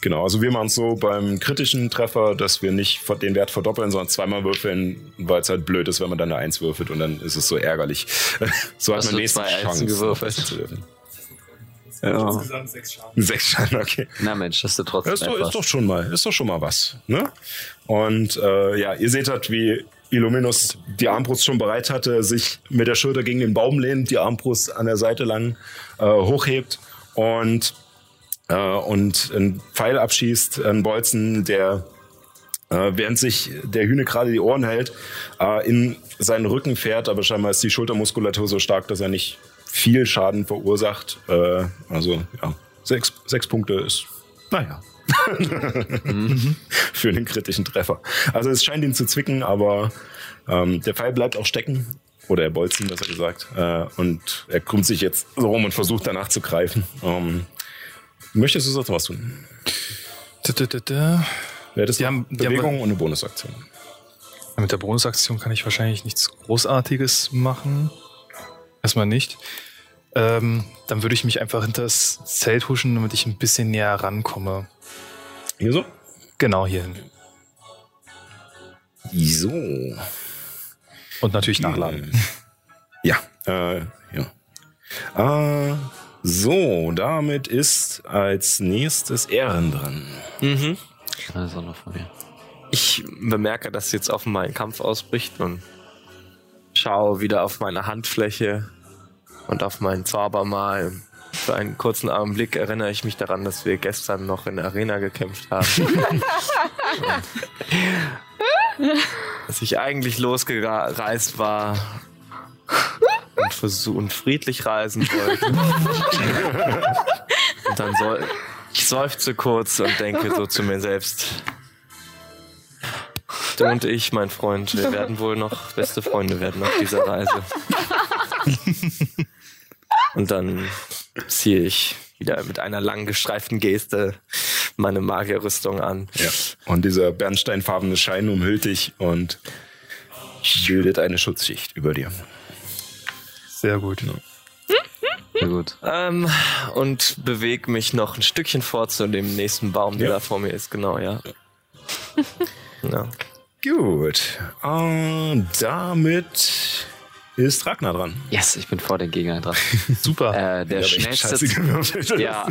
Genau, also wir machen es so beim kritischen Treffer, dass wir nicht den Wert verdoppeln, sondern zweimal würfeln, weil es halt blöd ist, wenn man dann eine Eins würfelt und dann ist es so ärgerlich. So
Hast
hat man nächste Chance,
gewürfelt?
zu würfeln.
Ja.
Insgesamt 6 Schaden.
Sechs Schaden, okay.
Na Mensch, das ist ja trotzdem
ist doch, ist doch schon mal, ist doch schon mal was, ne? Und äh, ja, ihr seht halt, wie Illuminus die Armbrust schon bereit hatte, sich mit der Schulter gegen den Baum lehnt, die Armbrust an der Seite lang äh, hochhebt und äh, und einen Pfeil abschießt, einen Bolzen, der äh, während sich der Hühne gerade die Ohren hält, äh, in seinen Rücken fährt, aber scheinbar ist die Schultermuskulatur so stark, dass er nicht viel Schaden verursacht. Äh, also ja, sechs, sechs Punkte ist, naja. Für den kritischen Treffer. Also es scheint ihn zu zwicken, aber ähm, der Pfeil bleibt auch stecken. Oder der Bolzen, besser gesagt. Äh, und er krümmt sich jetzt so rum und versucht danach zu greifen. Ähm, möchtest du sonst was tun?
Da, da, da, da.
Wäre das
Die haben- die haben-
Bewegung und eine Bonusaktion.
Mit der Bonusaktion kann ich wahrscheinlich nichts Großartiges machen. Erstmal nicht. Ähm, dann würde ich mich einfach hinter das Zelt huschen, damit ich ein bisschen näher rankomme.
Hier so?
Genau, hierhin.
So.
Und natürlich nachladen.
Ja, äh, ja. Äh, so, damit ist als nächstes Ehren dran.
Mhm.
Noch von mir.
Ich bemerke, dass jetzt auf einmal ein Kampf ausbricht und schaue wieder auf meine Handfläche und auf meinen Zaubermal. Für einen kurzen Augenblick erinnere ich mich daran, dass wir gestern noch in der Arena gekämpft haben. dass ich eigentlich losgereist war und, versuch, und friedlich reisen wollte. und dann soll ich seufze kurz und denke so zu mir selbst. Du und ich, mein Freund, wir werden wohl noch beste Freunde werden auf dieser Reise. Und dann ziehe ich wieder mit einer lang gestreiften Geste meine Magierrüstung an.
Ja. Und dieser bernsteinfarbene Schein umhüllt dich und bildet eine Schutzschicht über dir.
Sehr gut.
Sehr gut.
Ähm, und bewege mich noch ein Stückchen vor zu dem nächsten Baum, der
Ja.
da vor mir ist. Genau, ja. ja.
Gut. Und damit ist Ragnar dran.
Yes, ich bin vor den Gegnern dran.
Super.
Äh, der
echt
schnellste.
gewürfelt.
Ja.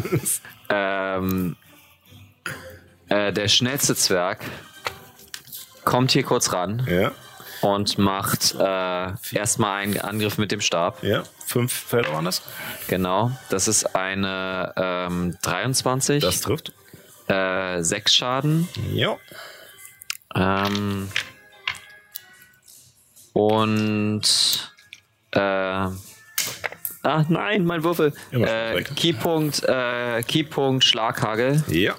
Ähm, äh, der schnellste Zwerg kommt hier kurz ran
Ja,
und macht äh, erstmal einen Angriff mit dem Stab.
ja. Fünf Felder waren das.
Genau. Das ist eine ähm, 23.
Das trifft.
äh, 6 Schaden.
Ja.
Ähm, und äh, ah nein, mein Würfel. Äh. Keypunkt, äh, Keypunkt Schlaghagel.
Ja.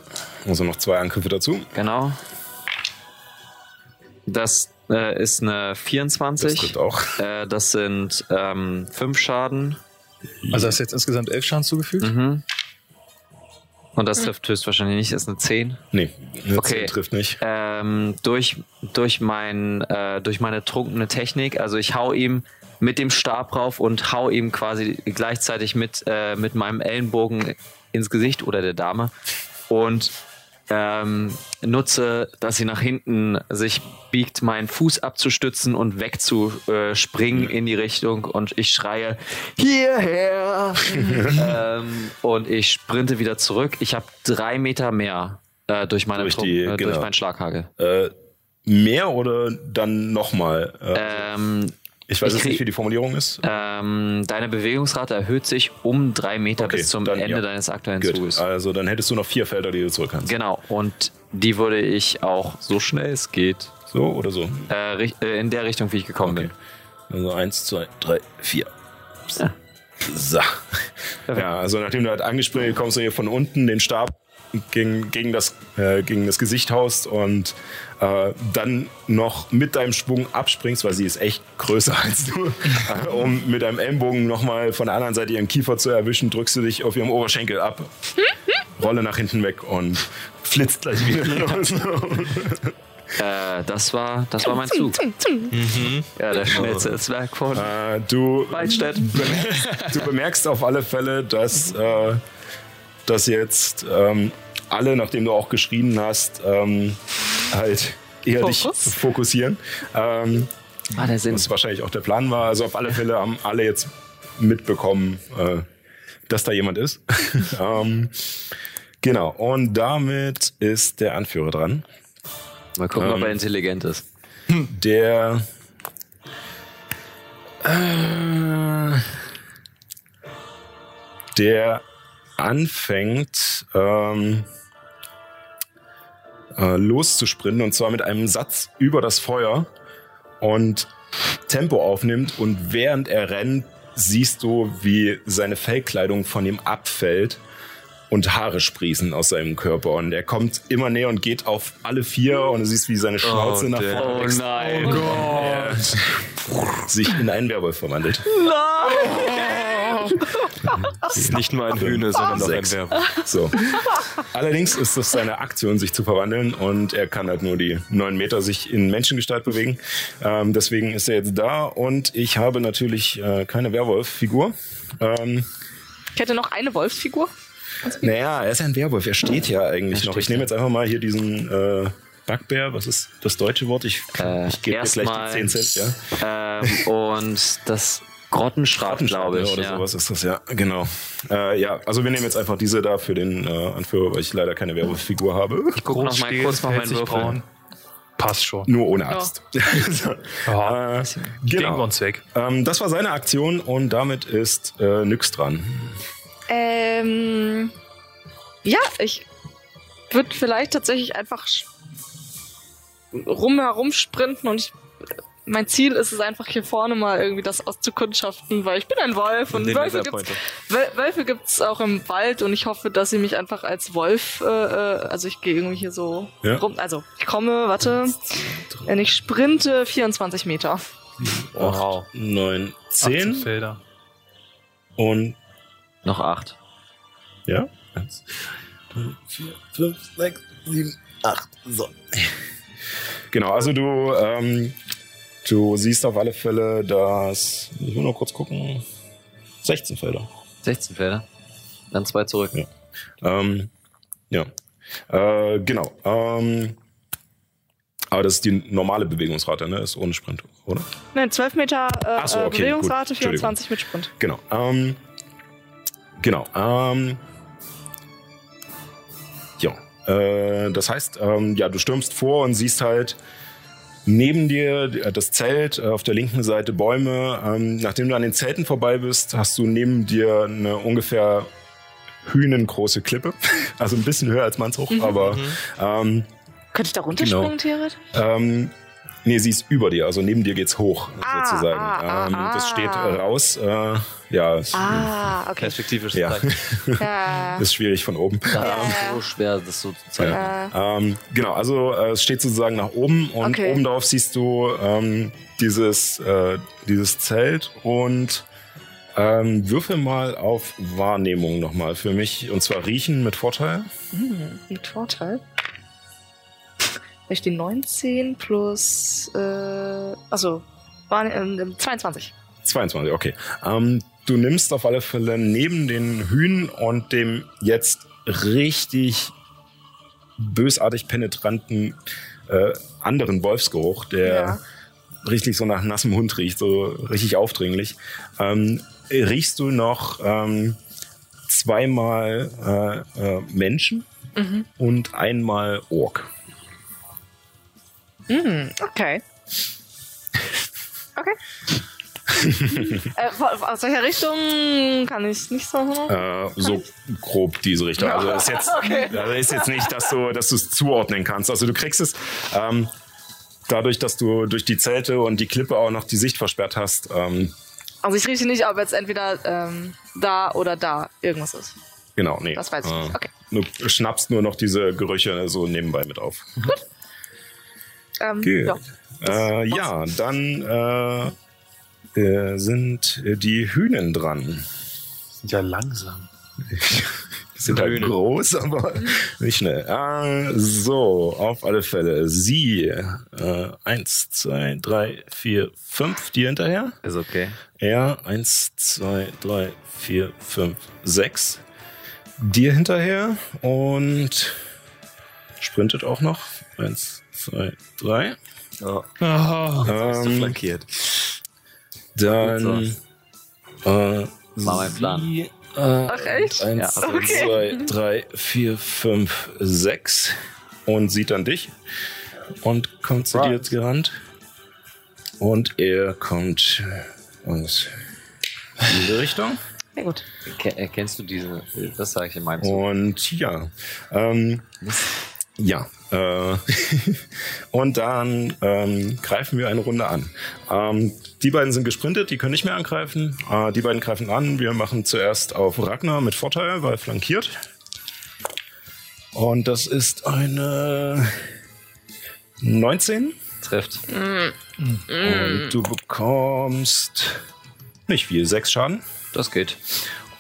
Also noch zwei Angriffe dazu.
Genau. Das äh, ist eine
Das
24.
trifft auch.
Äh, das sind ähm, 5 Schaden.
Also hast du jetzt insgesamt elf Schaden zugefügt?
Mhm. Und das trifft höchstwahrscheinlich nicht, ist eine 10.
Nee, eine
Okay.
10 trifft nicht.
ähm, durch, durch, mein, äh, durch meine trunkene Technik. Also ich hau ihm mit dem Stab rauf und hau ihm quasi gleichzeitig mit, äh, mit meinem Ellenbogen ins Gesicht oder der Dame und ähm, nutze, dass sie nach hinten sich biegt, meinen Fuß abzustützen und wegzuspringen in die Richtung und ich schreie hierher ähm, und ich sprinte wieder zurück. Ich habe drei Meter mehr äh, durch, meine
Durch
Trunk-
die-
äh, durch
genau.
meinen Schlaghagel.
Äh, mehr oder dann nochmal? Äh,
Ähm,
ich weiß jetzt nicht, wie die Formulierung ist.
ähm, deine Bewegungsrate erhöht sich um drei Meter
Okay,
bis zum
dann,
Ende
ja.
deines aktuellen
Gut.
Zuges.
Also dann hättest du noch vier Felder, die du zurück kannst.
Genau, und die würde ich auch so schnell es geht
So oder so.
äh, äh, in der Richtung, wie ich gekommen
Okay. Also eins, zwei, drei, vier.
Ja.
So. Ja, also nachdem du halt angesprungen kommst du hier von unten den Stab gegen, gegen, das, äh, gegen das Gesicht haust und äh, dann noch mit deinem Schwung abspringst, weil sie ist echt größer als du, äh, um mit deinem Ellenbogen nochmal von der anderen Seite ihren Kiefer zu erwischen, drückst du dich auf ihrem Oberschenkel ab, rolle nach hinten weg und flitzt gleich wieder los.
Äh, das, war, das war mein Zug. Ja, der schnellste Zwerg von
äh, du
Waldstedt.
du bemerkst auf alle Fälle, dass, äh, dass jetzt ähm, alle, nachdem du auch geschrien hast, ähm, halt eher
Fokus?
dich fokussieren. Ähm,
Ah, der Sinn.
was wahrscheinlich auch der Plan war. Also auf alle Fälle haben alle jetzt mitbekommen, äh, dass da jemand ist. ähm, genau. Und damit ist der Anführer dran.
Mal gucken, ob
Ähm.
er intelligent ist.
Der. Äh, der anfängt ähm, äh, loszusprinten und zwar mit einem Satz über das Feuer und Tempo aufnimmt. Und während er rennt, siehst du, wie seine Fellkleidung von ihm abfällt und Haare sprießen aus seinem Körper und er kommt immer näher und geht auf alle vier und du siehst, wie seine Schnauze
Oh,
nach vorne wächst
nein.
er sich in einen Werwolf verwandelt.
Das ist nicht nur ein Hühne, sondern auch ein. Werwolf.
So. Allerdings ist das seine Aktion, sich zu verwandeln und er kann halt nur die neun Meter sich in Menschengestalt bewegen. Ähm, deswegen ist er jetzt da und ich habe natürlich äh, keine Werwolf-Figur. Ähm,
Ich hätte noch eine Wolfsfigur.
Naja, er ist ein Werwolf, er steht ja eigentlich noch. Ich nehme jetzt einfach mal hier diesen äh, Bugbear, was ist das deutsche Wort? Ich,
Äh,
ich gebe dir gleich die 10 Cent, ja.
Ähm, und das Grottenschraf, glaube ich.
oder
ja.
sowas ist das, ja, genau. Äh, ja, also wir nehmen jetzt einfach diese da für den äh, Anführer, weil ich leider keine Werwolf-Figur habe.
Guck noch mal kurz noch meinen Würfel.
braun. Passt schon.
Nur ohne Axt.
Ja.
äh,
Denken wir
genau.
uns weg.
Ähm, das war seine Aktion und damit ist äh, Nyx dran.
Ähm, ja, ich würde vielleicht tatsächlich einfach rumherum sprinten und ich, mein Ziel ist es einfach hier vorne mal irgendwie das auszukundschaften, weil ich bin ein Wolf und
Den
Wölfe gibt's, Wöl- Wölfe gibt's auch im Wald und ich hoffe, dass sie mich einfach als Wolf, äh, äh, also ich gehe irgendwie hier so
Ja.
rum, also ich komme, warte, wenn ich sprinte 24 Meter.
Wow.
9,
18
10
Felder.
und
Noch acht.
ja. 1, 3, 4, 5, 6, 7, 8. So. Genau, also du, ähm, du siehst auf alle Fälle, dass. Ich will nur kurz gucken. 16 Felder.
16 Felder. Dann zwei zurück.
Ja. Ähm, ja. Äh, genau. Ähm, aber das ist die normale Bewegungsrate, ne? Ist ohne Sprint, oder?
Nein, 12 Meter äh,
so,
äh,
okay,
Bewegungsrate,
gut. Entschuldigung.
24 mit Sprint.
Genau. Ähm, genau. Ähm, ja. Äh, das heißt, ähm, ja, du stürmst vor und siehst halt neben dir äh, das Zelt, äh, auf der linken Seite Bäume. Ähm, nachdem du an den Zelten vorbei bist, hast du neben dir eine ungefähr hünengroße Klippe. Also ein bisschen höher als Mannshoch, aber ähm,
Könnte ich da runterspringen,
Genau.
theoretisch?
Ähm, nee, sie ist über dir, also neben dir geht's hoch
Ah,
sozusagen.
ah,
ähm,
ah,
Das steht äh, raus. Äh, ja, es
Ah, okay.
Perspektivisch
Ja.
Ja.
ist schwierig von oben.
Ja.
ist so schwer, das so zu zeigen.
Äh,
Ähm, genau, also äh, es steht sozusagen nach oben und
Okay.
oben drauf siehst du ähm, dieses, äh, dieses Zelt und ähm, würfel mal auf Wahrnehmung nochmal für mich und zwar riechen mit Vorteil.
hm, mit Vorteil. Ich die 19 plus, äh, also, waren, ähm, 22.
22, okay. Ähm, du nimmst auf alle Fälle neben den Hühn und dem jetzt richtig bösartig penetranten äh, anderen Wolfsgeruch, der
Ja.
richtig so nach nassem Hund riecht, so richtig aufdringlich, ähm, riechst du noch ähm, zweimal äh, äh, Menschen
Mhm.
und einmal Ork.
Mhm, okay. Okay. äh, aus welcher Richtung kann ich nicht so.
Äh, so grob diese Richtung. Also ist jetzt,
Okay.
also ist jetzt nicht, dass du, es zuordnen kannst. Also du kriegst es ähm, dadurch, dass du durch die Zelte und die Klippe auch noch die Sicht versperrt hast. Ähm,
Also ich rieche nicht, ob jetzt entweder ähm, da oder da irgendwas ist.
genau, nee.
Das weiß ich
Äh,
nicht. Okay.
Du schnappst nur noch diese Gerüche so nebenbei mit auf.
Ähm,
Gut.
ja.
Äh, ja, dann äh, äh, sind äh, die Hühnen dran.
Sind ja langsam.
Die sind halt
Hühner.
groß, aber nicht schnell. Ah, so, auf alle Fälle. Sie. Äh, eins, zwei, drei, vier, fünf. Die hinterher.
Ist okay.
Er. Eins, zwei, drei, vier, fünf, sechs. Dir hinterher. Und sprintet auch noch. Eins, zwei, drei.
Oh, bist du
Ähm,
flankiert.
dann. Äh,
War mein Plan.
Sie, äh,
Ach, echt?
Eins,
Ja.
Okay.
zwei, drei, vier, fünf, sechs. Und sieht dann dich. Und kommt zu dir
Right.
jetzt gerannt. Und er kommt aus diese Richtung.
Sehr gut.
Ke- Erkennst du diese? Das sage ich in meinem
Oh. Und ja. Ähm, ja. Äh, und dann ähm, greifen wir eine Runde an. Ähm, die beiden sind gesprintet, die können nicht mehr angreifen. Äh, die beiden greifen an. Wir machen zuerst auf Ragnar mit Vorteil, weil flankiert. Und das ist eine 19.
Trifft.
Und du bekommst nicht viel, sechs Schaden.
Das geht.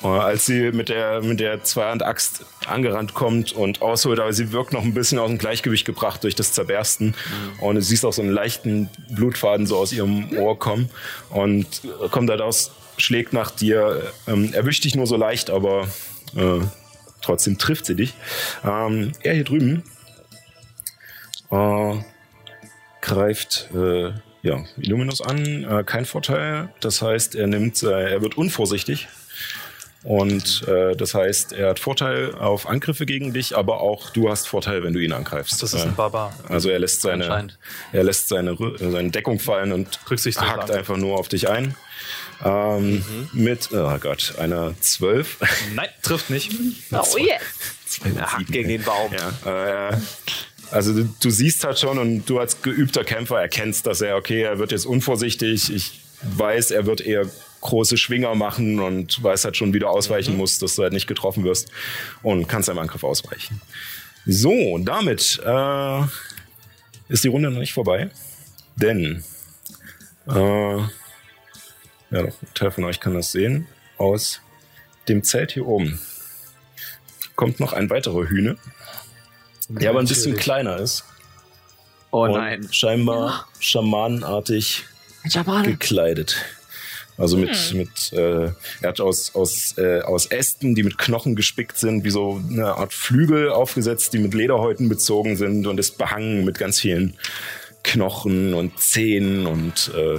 Äh, Als sie mit der, mit der Zweihand-Axt angerannt kommt und ausholt, aber sie wirkt noch ein bisschen aus dem Gleichgewicht gebracht durch das Zerbersten. Und du siehst auch so einen leichten Blutfaden so aus ihrem Ohr kommen und kommt halt aus, schlägt nach dir, ähm, erwischt dich nur so leicht, aber äh, trotzdem trifft sie dich. Ähm, er hier drüben äh, greift äh, ja, Illuminus an, äh, kein Vorteil. Das heißt, er nimmt, äh, er wird unvorsichtig. Und äh, das heißt, er hat Vorteil auf Angriffe gegen dich, aber auch du hast Vorteil, wenn du ihn angreifst.
Das ist ein Barbar.
Also er lässt seine, er lässt seine, äh, seine Deckung fallen und
Rücksichtslos
hackt einfach nur auf dich ein. Ähm, Mit, oh Gott, einer 12.
Nein, trifft nicht.
Oh yeah.
Er hackt gegen den Baum.
Ja, äh, also du, du siehst halt schon und du als geübter Kämpfer erkennst, dass er, okay, er wird jetzt unvorsichtig. Ich weiß, er wird eher große Schwinger machen und weiß halt schon, wie du ausweichen musst, dass du halt nicht getroffen wirst und kannst einem Angriff ausweichen. So, damit äh, ist die Runde noch nicht vorbei, denn äh, ja, ein Teil von euch kann das sehen. Aus dem Zelt hier oben kommt noch ein weiterer Hühne, der aber ein bisschen kleiner ist.
Oh
und
nein.
scheinbar schamanenartig
Schamane.
gekleidet. Also mit, mit äh, er hat aus, aus, äh, aus Ästen, die mit Knochen gespickt sind, wie so eine Art Flügel aufgesetzt, die mit Lederhäuten bezogen sind und ist behangen mit ganz vielen Knochen und Zähnen und äh,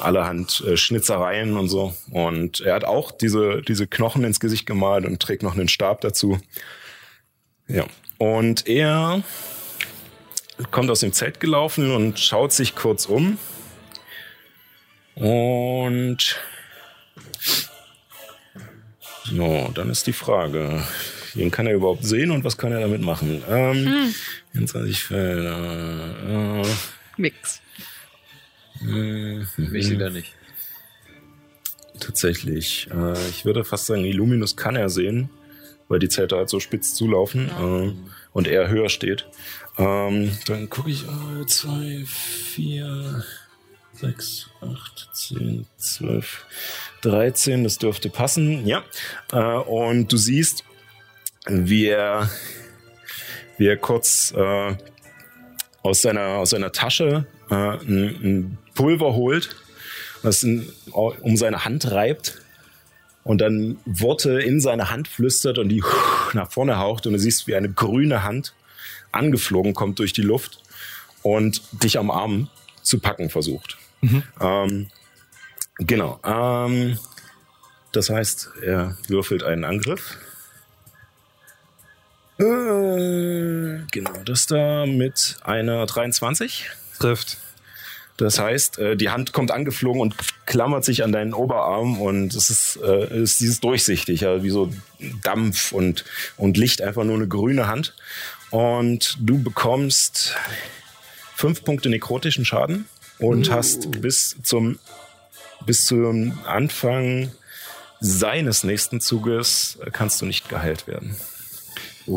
allerhand äh, Schnitzereien und so. Und er hat auch diese, diese Knochen ins Gesicht gemalt und trägt noch einen Stab dazu. Ja. Und er kommt aus dem Zelt gelaufen und schaut sich kurz um. Und so, dann ist die Frage, wen kann er überhaupt sehen und was kann er damit machen? Ähm, 24 Felder. Äh,
Mix.
äh,
Mich sieht er nicht.
Tatsächlich. Äh, ich würde fast sagen, Illuminus kann er sehen, weil die Zelte halt so spitz zulaufen äh, und er höher steht. Ähm, dann gucke ich, äh, zwei, vier, sechs, acht, zehn, zwölf, dreizehn. Das dürfte passen, ja. Äh, und du siehst, wie er, wie er kurz äh, aus seiner, aus seiner Tasche äh, ein, ein Pulver holt, das um seine Hand reibt und dann Worte in seine Hand flüstert und die nach vorne haucht und du siehst, wie eine grüne Hand angeflogen kommt durch die Luft und dich am Arm zu packen versucht. Ähm, genau. Ähm, das heißt, er würfelt einen Angriff. Äh, genau, das da mit einer 23.
Trifft.
Das heißt, äh, die Hand kommt angeflogen und klammert sich an deinen Oberarm und es ist, äh, ist dieses durchsichtig, ja, wie so Dampf und, und Licht, einfach nur eine grüne Hand. Und du bekommst fünf Punkte nekrotischen Schaden und hast bis zum, bis zum Anfang seines nächsten Zuges äh, kannst du nicht geheilt werden.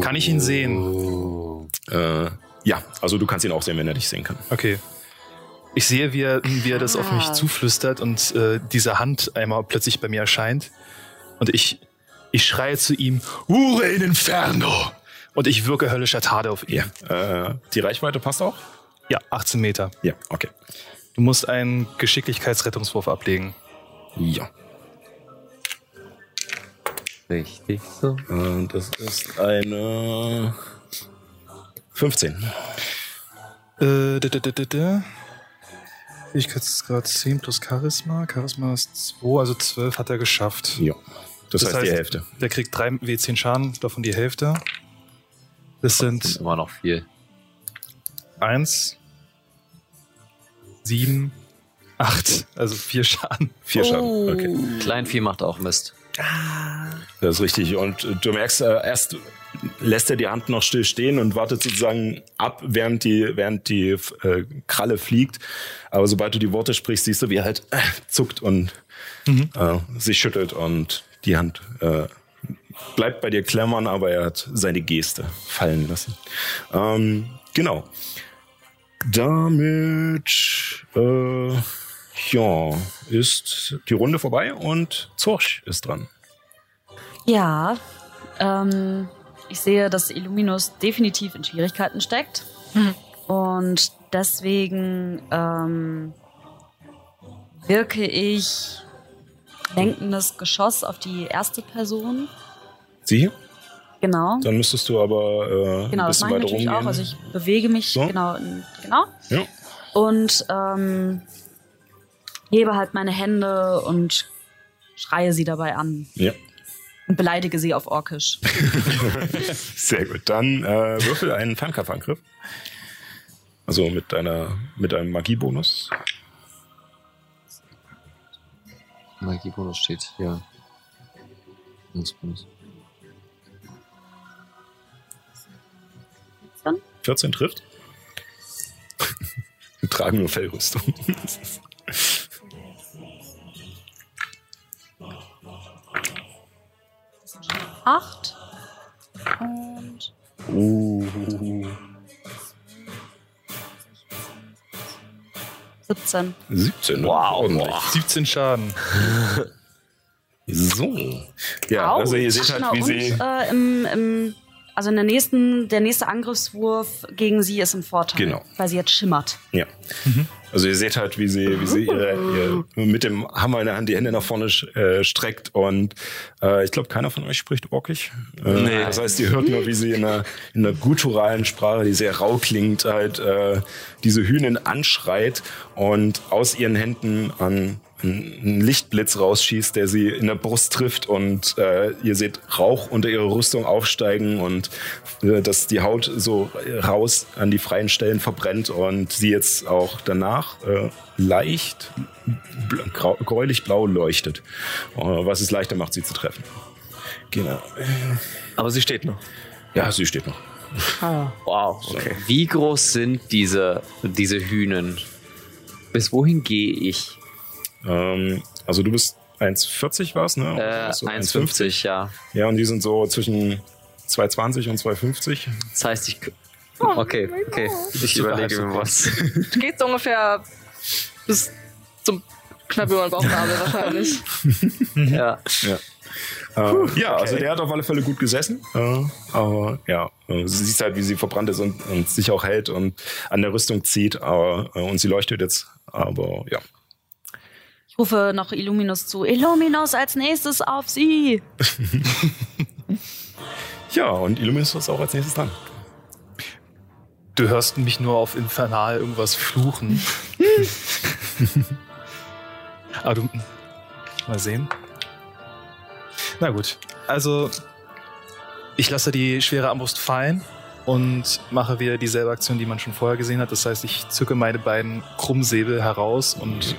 Kann ich ihn sehen?
Äh, ja, also du kannst ihn auch sehen, wenn er dich sehen kann.
Okay. Ich sehe, wie er, wie er das auf mich
Ah.
zuflüstert und äh, diese Hand einmal plötzlich bei mir erscheint. Und ich, ich schreie zu ihm, Hure in Inferno! Und ich wirke höllischer Tade auf ihn.
Äh, die Reichweite passt auch?
Ja, 18 Meter.
Ja, okay.
Du musst einen Geschicklichkeitsrettungswurf ablegen.
Ja.
Richtig so.
Und das ist eine 15.
Äh, da, da, da, da, da. Fähigkeitsgrad 10 plus Charisma. Charisma ist 2, also 12 hat er geschafft.
Ja. Das, heißt, die Hälfte.
Der kriegt 3 W10 Schaden, davon die Hälfte. Das
Sind
sind
immer noch viel.
1, 7, 8, also 4 Schaden.
Vier Schaden. Okay.
Kleinvieh macht auch Mist.
Das ist richtig. Und äh, du merkst, äh, erst lässt er die Hand noch still stehen und wartet sozusagen ab, während die, während die äh, Kralle fliegt. Aber sobald du die Worte sprichst, siehst du, wie er halt äh, zuckt und äh, sich schüttelt und die Hand äh, bleibt bei dir klemmern, aber er hat seine Geste fallen lassen. Ähm, genau. Damit äh, ja, ist die Runde vorbei und Zorch ist dran.
Ja, ähm, ich sehe, dass Illuminus definitiv in Schwierigkeiten steckt. Und deswegen ähm, wirke ich lenkendes Geschoss auf die erste Person.
Sie hier?
Genau.
Dann müsstest du aber äh, ein
Genau, das
bisschen
mache ich
weiter
natürlich
rumgehen.
auch. Also ich bewege mich
So.
genau, genau.
Ja.
Und ähm, hebe halt meine Hände und schreie sie dabei an
ja.
und beleidige sie auf Orkisch.
Sehr gut. Dann äh, würfel einen Fernkampfangriff. Also mit deiner mit einem Magiebonus.
Magiebonus steht hier. Bonus.
14 trifft. Wir tragen nur Fellrüstung.
Acht und
uh,
17.
17. Wow. Ordentlich.
17 Schaden.
So. Ja,
Au.
also ihr seht halt,
Genau,
wie
und,
sie.
Äh, im, im, also in der nächsten, der nächste Angriffswurf gegen sie ist im Vorteil.
Genau.
Weil sie jetzt schimmert.
Ja. Also ihr seht halt, wie sie, wie sie ihre, ihr, mit dem Hammer in der Hand die Hände nach vorne äh, streckt und äh, ich glaube, keiner von euch spricht Orkisch. Äh,
Nee.
Das heißt, ihr hört nur, wie sie in einer, in einer gutturalen Sprache, die sehr rau klingt, halt äh, diese Hühnin anschreit und aus ihren Händen an einen Lichtblitz rausschießt, der sie in der Brust trifft und äh, ihr seht Rauch unter ihrer Rüstung aufsteigen und äh, dass die Haut so raus an die freien Stellen verbrennt und sie jetzt auch danach äh, leicht gräulich-blau leuchtet, äh, was es leichter macht, sie zu treffen. Genau.
Aber sie steht noch.
Ja, sie steht noch.
Wow, okay.
Wie groß sind diese, diese Hühnen? Bis wohin gehe ich?
Ähm, also du bist 1,40 war's, ne?
Äh,
Also
1,50, ja.
Ja, und die sind so zwischen 2,20 und 2,50.
Das heißt, ich. Okay, okay. Ich überlege mir was.
Geht so ungefähr bis zum knapp über den Bauchnabel wahrscheinlich.
ja.
Äh, ja, also der hat auf alle Fälle gut gesessen. Äh, aber ja, äh, sie sieht halt, wie sie verbrannt ist und, und sich auch hält und an der Rüstung zieht. Aber, äh, und sie leuchtet jetzt. Aber ja.
Rufe noch Illuminus zu. Illuminus als nächstes auf sie.
Ja, und Illuminus ist auch als nächstes dran.
Du hörst mich nur auf Infernal irgendwas fluchen. Aber du. Mal sehen. Na gut. Also, ich lasse die schwere Armbrust fallen und mache wieder dieselbe Aktion, die man schon vorher gesehen hat. Das heißt, ich zücke meine beiden Krummsäbel heraus und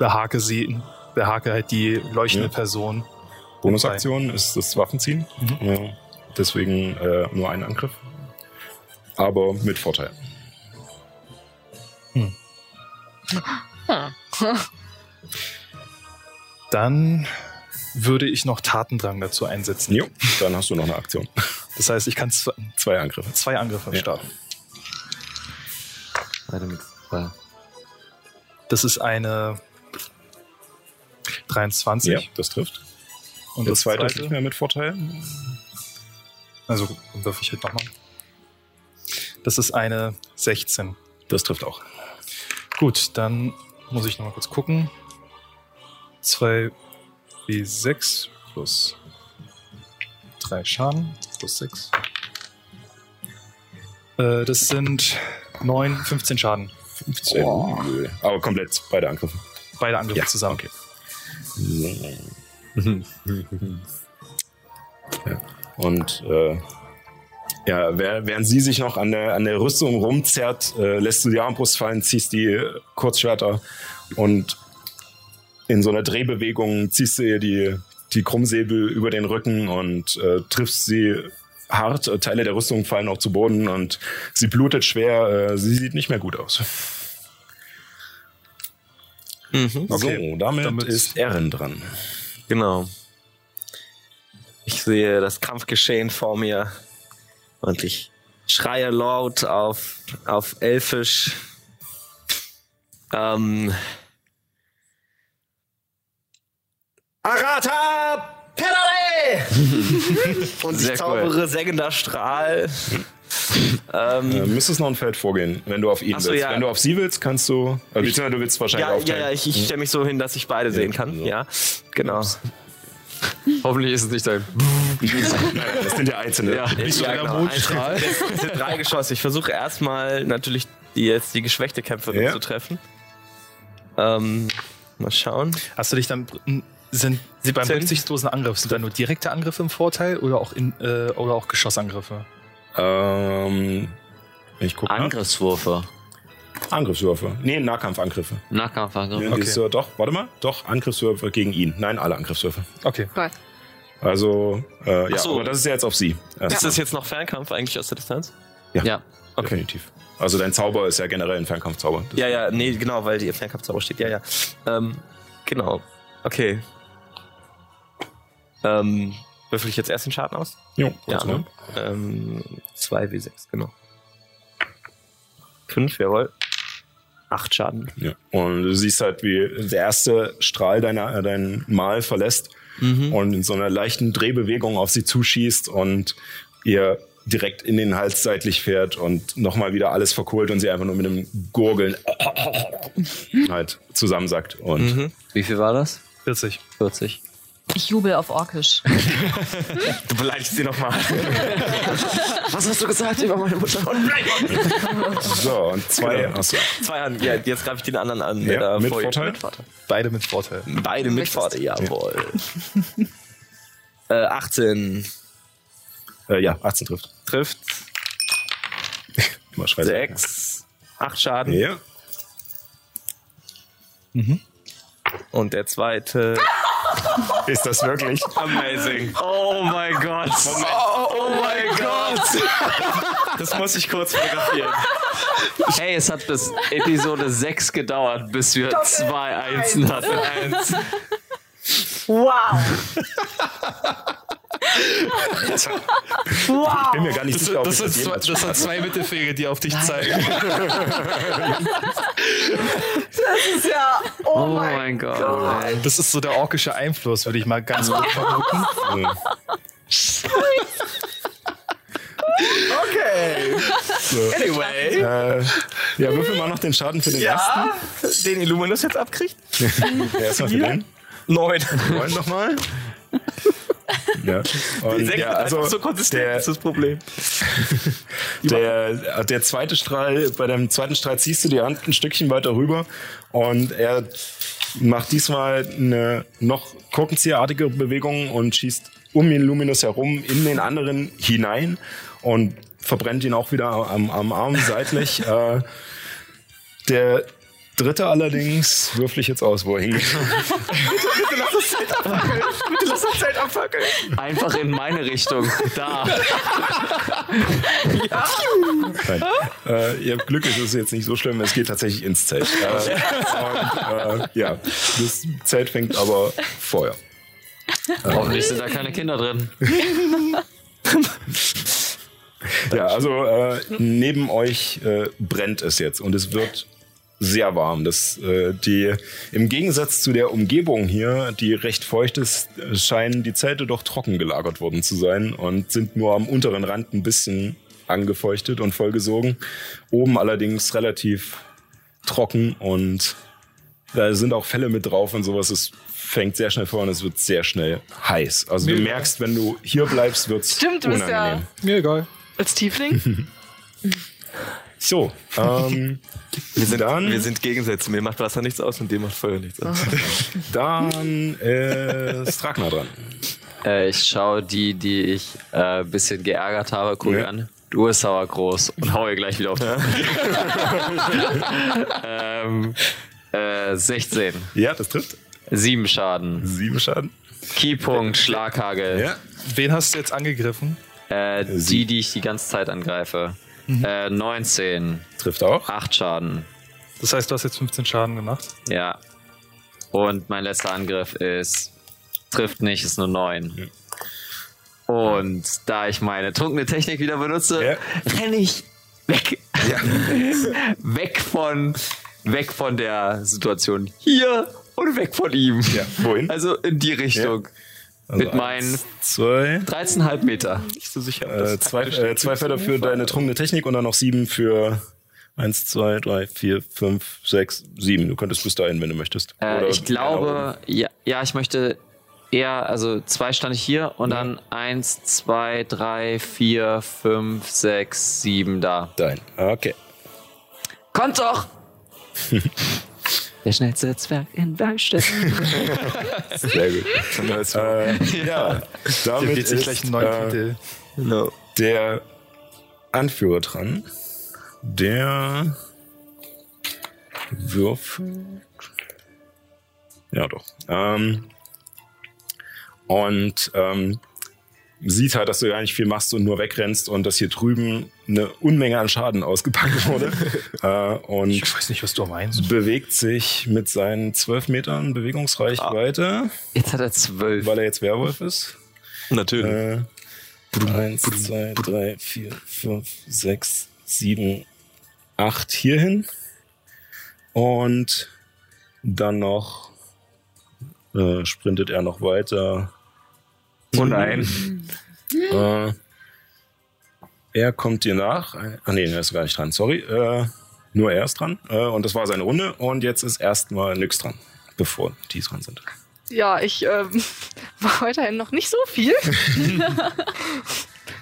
behake sie, behake halt die leuchtende
Ja.
Person.
Bonusaktion ist das Waffenziehen. Ja, deswegen äh, nur ein Angriff. Aber mit Vorteil.
Dann würde ich noch Tatendrang dazu einsetzen.
Jo, dann hast du noch eine Aktion.
Das heißt, ich kann zwei,
Zwei Angriffe.
zwei Angriffe
Ja.
starten.
Weiter mit zwei.
Das ist eine 23.
Ja, das trifft.
Und
Der
das
zweite ist
zweite,
nicht mehr mit Vorteil.
also würfe ich halt nochmal. Das ist eine 16.
Das trifft auch.
Gut, dann muss ich nochmal kurz gucken. 2 W6 plus 3 Schaden plus 6. Äh, das sind 9, 15 Schaden.
15. Nö. Aber komplett beide Angriffe.
Beide Angriffe
Ja,
zusammen.
okay. Und äh, ja, während sie sich noch an der, an der Rüstung rumzerrt, äh, lässt du die Armbrust fallen, ziehst die Kurzschwerter und in so einer Drehbewegung ziehst du ihr die, die Krummsäbel über den Rücken und äh, triffst sie hart. Teile der Rüstung fallen auch zu Boden und sie blutet schwer. Äh, sie sieht nicht mehr gut aus.
Mhm.
so, damit,
damit-
ist Erin dran.
Genau. Ich sehe das Kampfgeschehen vor mir und ich schreie laut auf, auf Elfisch. Ähm. Arata Pedale! und
Sehr
ich zaubere sengender Strahl. Ähm,
Äh, müsstest noch ein Feld vorgehen, wenn du auf ihn
Ach so,
willst.
ja.
Wenn du auf sie willst, kannst du. Äh, beziehungsweise du willst wahrscheinlich
ja, ja,
aufteilen.
ja, ich, ich stelle mich so hin, dass ich beide sehen kann.
so.
Ja, genau.
Hoffentlich ist es nicht dein.
das sind ja einzelne.
Ja.
Nicht so
Ja,
einer
genau.
Mondstrahl.
Das sind drei Geschosse. Ich versuche erstmal natürlich die, jetzt die geschwächte Kämpferin
Ja.
zu treffen. Ähm, mal schauen.
Hast du dich dann sind sie beim
17?
rücksichtslosen Angriff sind da nur direkte Angriffe im Vorteil oder auch in äh, oder auch Geschossangriffe?
Ähm, ich gucke
Angriffswürfe.
Angriffswürfe. Nee, Nahkampfangriffe.
Nahkampfangriff.
Ja,
Okay.
äh, doch, warte mal. Doch, Angriffswürfe gegen ihn. Nein, alle Angriffswürfe.
Okay.
Also, äh, ja,
so.
aber das ist ja jetzt auf sie. Erst.
Ist das jetzt noch Fernkampf eigentlich aus der Distanz?
Ja.
Definitiv. Also dein Zauber ist ja generell ein Fernkampfzauber. Das-
Ja, ja, nee, genau, weil die Fernkampfzauber steht. Ja, ja. Ähm, genau. Okay. Ähm, würfel ich jetzt erst den Schaden aus?
Jo,
Ja, ne? Ähm, 2W6, genau. 5, jawohl. 8 Schaden.
Ja. Und du siehst halt, wie der erste Strahl deiner, äh, dein Mal verlässt und in so einer leichten Drehbewegung auf sie zuschießt und ihr direkt in den Hals seitlich fährt und nochmal wieder alles verkohlt und sie einfach nur mit einem Gurgeln halt zusammensackt. Und
Wie viel war das?
40.
40.
Ich jubel auf Orkisch.
Du beleidigst sie nochmal.
Was hast du gesagt über meine Mutter?
so, und zwei. Achso.
Zwei Hand. Ja, jetzt greife ich den anderen an.
Ja,
da
mit
vor ihr-
Vorteil?
Beide mit Vorteil.
Beide mit Vorteil, jawohl. äh, 18
Äh, ja, 18 trifft.
trifft.
Mal schreiben.
6. 8 Schaden.
Ja.
Und der zweite.
Ist das wirklich?
Amazing.
Oh mein Gott.
Oh mein Gott. Das muss ich kurz fotografieren.
Hey, es hat bis Episode 6 gedauert, bis wir zwei Einsen hatten. Eins.
Ich bin mir gar nicht sicher, ob
Das
ich
sind,
das
zwei, das sind zwei Mittelfinger, die auf dich zeigen.
Oh mein Gott. ey.
Das ist so der orkische Einfluss, würde ich mal ganz gut vermuten.
Anyway.
Äh, ja, würfel mal noch den Schaden für den
Ja, den Illuminus jetzt abkriegt.
ersten. Ja, erstmal für den.
Neun.
Neun nochmal. Ja. Und,
Sechs
ja, also
so konsistent,
der,
ist das Problem.
der, der zweite Strahl, bei dem zweiten Strahl ziehst du die Hand ein Stückchen weiter rüber und er macht diesmal eine noch korkenzieherartige Bewegung und schießt um den Luminus herum in den anderen hinein und verbrennt ihn auch wieder am, am Arm seitlich. äh, der dritte allerdings würfel ich jetzt aus, wo er hingeht.
Bitte lass das Zelt abfackeln.
Einfach in meine Richtung. Da.
Nein. Äh, ihr habt Glück, es ist jetzt nicht so schlimm, es geht tatsächlich ins Zelt. Äh, und, äh, ja, das Zelt fängt aber Feuer.
Hoffentlich sind da keine Kinder drin.
Ja, also äh, neben euch äh, brennt es jetzt und es wird sehr warm. Das, äh, die, Im Gegensatz zu der Umgebung hier, die recht feucht ist, scheinen die Zelte doch trocken gelagert worden zu sein und sind nur am unteren Rand ein bisschen angefeuchtet und vollgesogen. Oben allerdings relativ trocken und da sind auch Fälle mit drauf und sowas. Es fängt sehr schnell vor und es wird sehr schnell heiß. Also du merkst, wenn du hier bleibst, wird's
Stimmt, du bist ja-
unangenehm.
Mir egal.
Als Tiefling?
So, ähm,
Wir sind,
Dann-
wir sind Gegensätze. Mir macht Wasser nichts aus und dem macht Feuer nichts aus.
dann ist Ragnar dran.
Äh, ich schaue die, die ich ein äh, bisschen geärgert habe, gucke
Ja.
an. Du bist sauer groß und hau ihr gleich wieder auf die ähm, äh, 16.
Ja, das trifft.
7 Schaden.
Sieben Schaden.
Keypunkt, Schlaghagel.
Ja.
Wen hast du jetzt angegriffen?
Äh,
Sie-
die, die ich die ganze Zeit angreife. Äh, 19.
Trifft auch.
8 Schaden.
Das heißt, du hast jetzt 15 Schaden gemacht.
Ja. Und mein letzter Angriff ist. Trifft nicht, ist nur 9. Und da ich meine trunkene Technik wieder benutze,
Ja.
renne ich weg. weg von weg von der Situation hier und weg von ihm.
Ja, wohin?
Also in die Richtung.
Also
Mit meinen
eins, zwei,
13,5 Meter.
Nicht so sicher.
äh, zwei, äh, zwei Felder für deine trunkene Technik und dann noch sieben für eins, zwei, drei, vier, fünf, sechs, sieben. Du könntest bis dahin, wenn du möchtest.
Äh,
Oder
ich glaube, ja, ja, ich möchte eher, also zwei stand ich hier und dann eins, zwei, drei, vier, fünf, sechs, sieben da.
Dein. Okay.
Kommt doch! Der schnellste Zwerg in Bergstetten.
Sehr gut. äh, ja, damit ist
gleich einen neuen
äh,
Titel.
No.
der Anführer dran. Der würfelt. Ja, doch. Ähm, und ähm, sieht halt, dass du ja nicht viel machst und nur wegrennst und dass hier drüben eine Unmenge an Schaden ausgepackt wurde. äh, und
Ich weiß nicht, was du meinst.
bewegt sich mit seinen zwölf Metern Bewegungsreichweite,
Jetzt hat er zwölf.
weil er jetzt Werwolf ist.
Natürlich.
Äh, eins, zwei, drei, vier, fünf, sechs, sieben, acht hierhin. Und dann noch äh, sprintet er noch weiter.
Oh nein.
Äh, er kommt dir nach. Ah nee, er ist gar nicht dran, sorry. Äh, nur er ist dran. Äh, und das war seine Runde. Und jetzt ist erstmal nix dran, bevor die dran sind.
Ja, ich ähm, war weiterhin noch nicht so viel.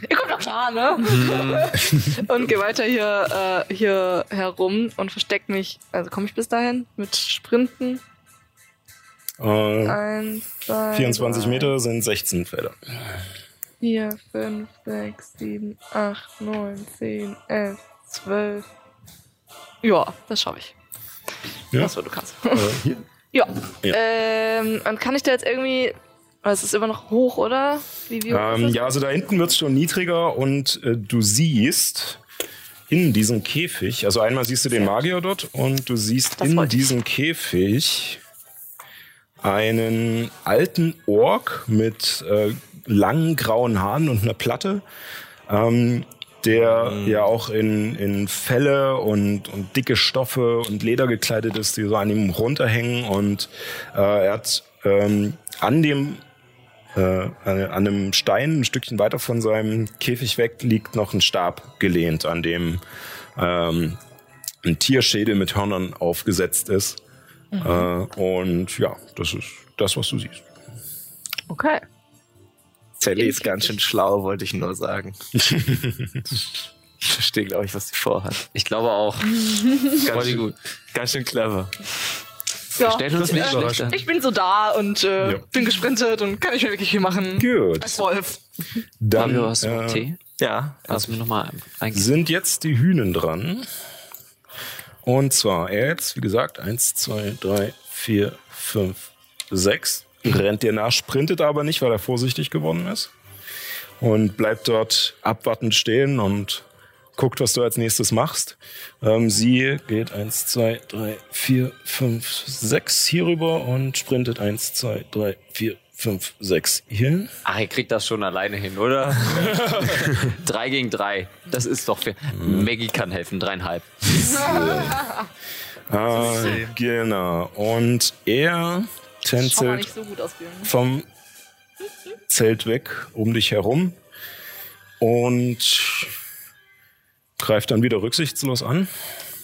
Ihr kommt doch klar, ne? und gehe weiter hier, äh, hier herum und versteck mich. Also komme ich bis dahin mit Sprinten.
Äh,
Eins, zwei,
24
drei,
Meter sind 16 Felder.
Vier, fünf, sechs, sieben, acht, neun, zehn, elf, zwölf. Ja, das schaffe ich.
Ja.
Was du kannst.
Äh, hier?
Ja.
Ja.
Ähm, und kann ich da jetzt irgendwie. aber Es ist immer noch hoch, oder? Wie, wie hoch
Ähm, ja, also da hinten wird es schon niedriger und äh, du siehst in diesem Käfig, also einmal siehst du den Magier dort und du siehst
Das
in diesem Käfig einen alten Ork mit äh, langen grauen Haaren und einer Platte, ähm, der ja auch in, in Felle und, und dicke Stoffe und Leder gekleidet ist, die so an ihm runterhängen und äh, er hat ähm, an dem äh, an, an einem Stein ein Stückchen weiter von seinem Käfig weg liegt noch ein Stab gelehnt, an dem ähm, ein Tierschädel mit Hörnern aufgesetzt ist. Äh, und ja, das ist das, was du siehst.
Okay.
Sally ist ganz schön schlau, wollte ich nur sagen. ich verstehe, glaube ich, was sie vorhat.
Ich glaube auch.
Ganz schön,
gut.
ganz schön clever.
Ja.
Stellt uns nicht schlechter.
Ich bin so da und äh,
Ja.
bin gesprintet und kann nicht mehr wirklich viel machen.
Gut.
Als Wolf.
Dann
Fabio, hast du noch
äh,
Tee?
Ja,
du mir nochmal ein
sind jetzt die Hühnen dran. Und zwar er jetzt, wie gesagt, eins, zwei, drei, vier, fünf, sechs. Rennt dir nach, sprintet aber nicht, weil er vorsichtig geworden ist. Und bleibt dort abwartend stehen und guckt, was du als nächstes machst. Ähm, sie geht eins, zwei, drei, vier, fünf, sechs hier rüber und sprintet eins, zwei, drei, vier, fünf, sechs hier hin.
Ach, ihr kriegt das schon alleine hin, oder? drei gegen drei. Das ist doch fair. Maggie kann helfen, dreieinhalb.
Ah, genau. Und er tänzelt
so
vom Zelt weg um dich herum und greift dann wieder rücksichtslos an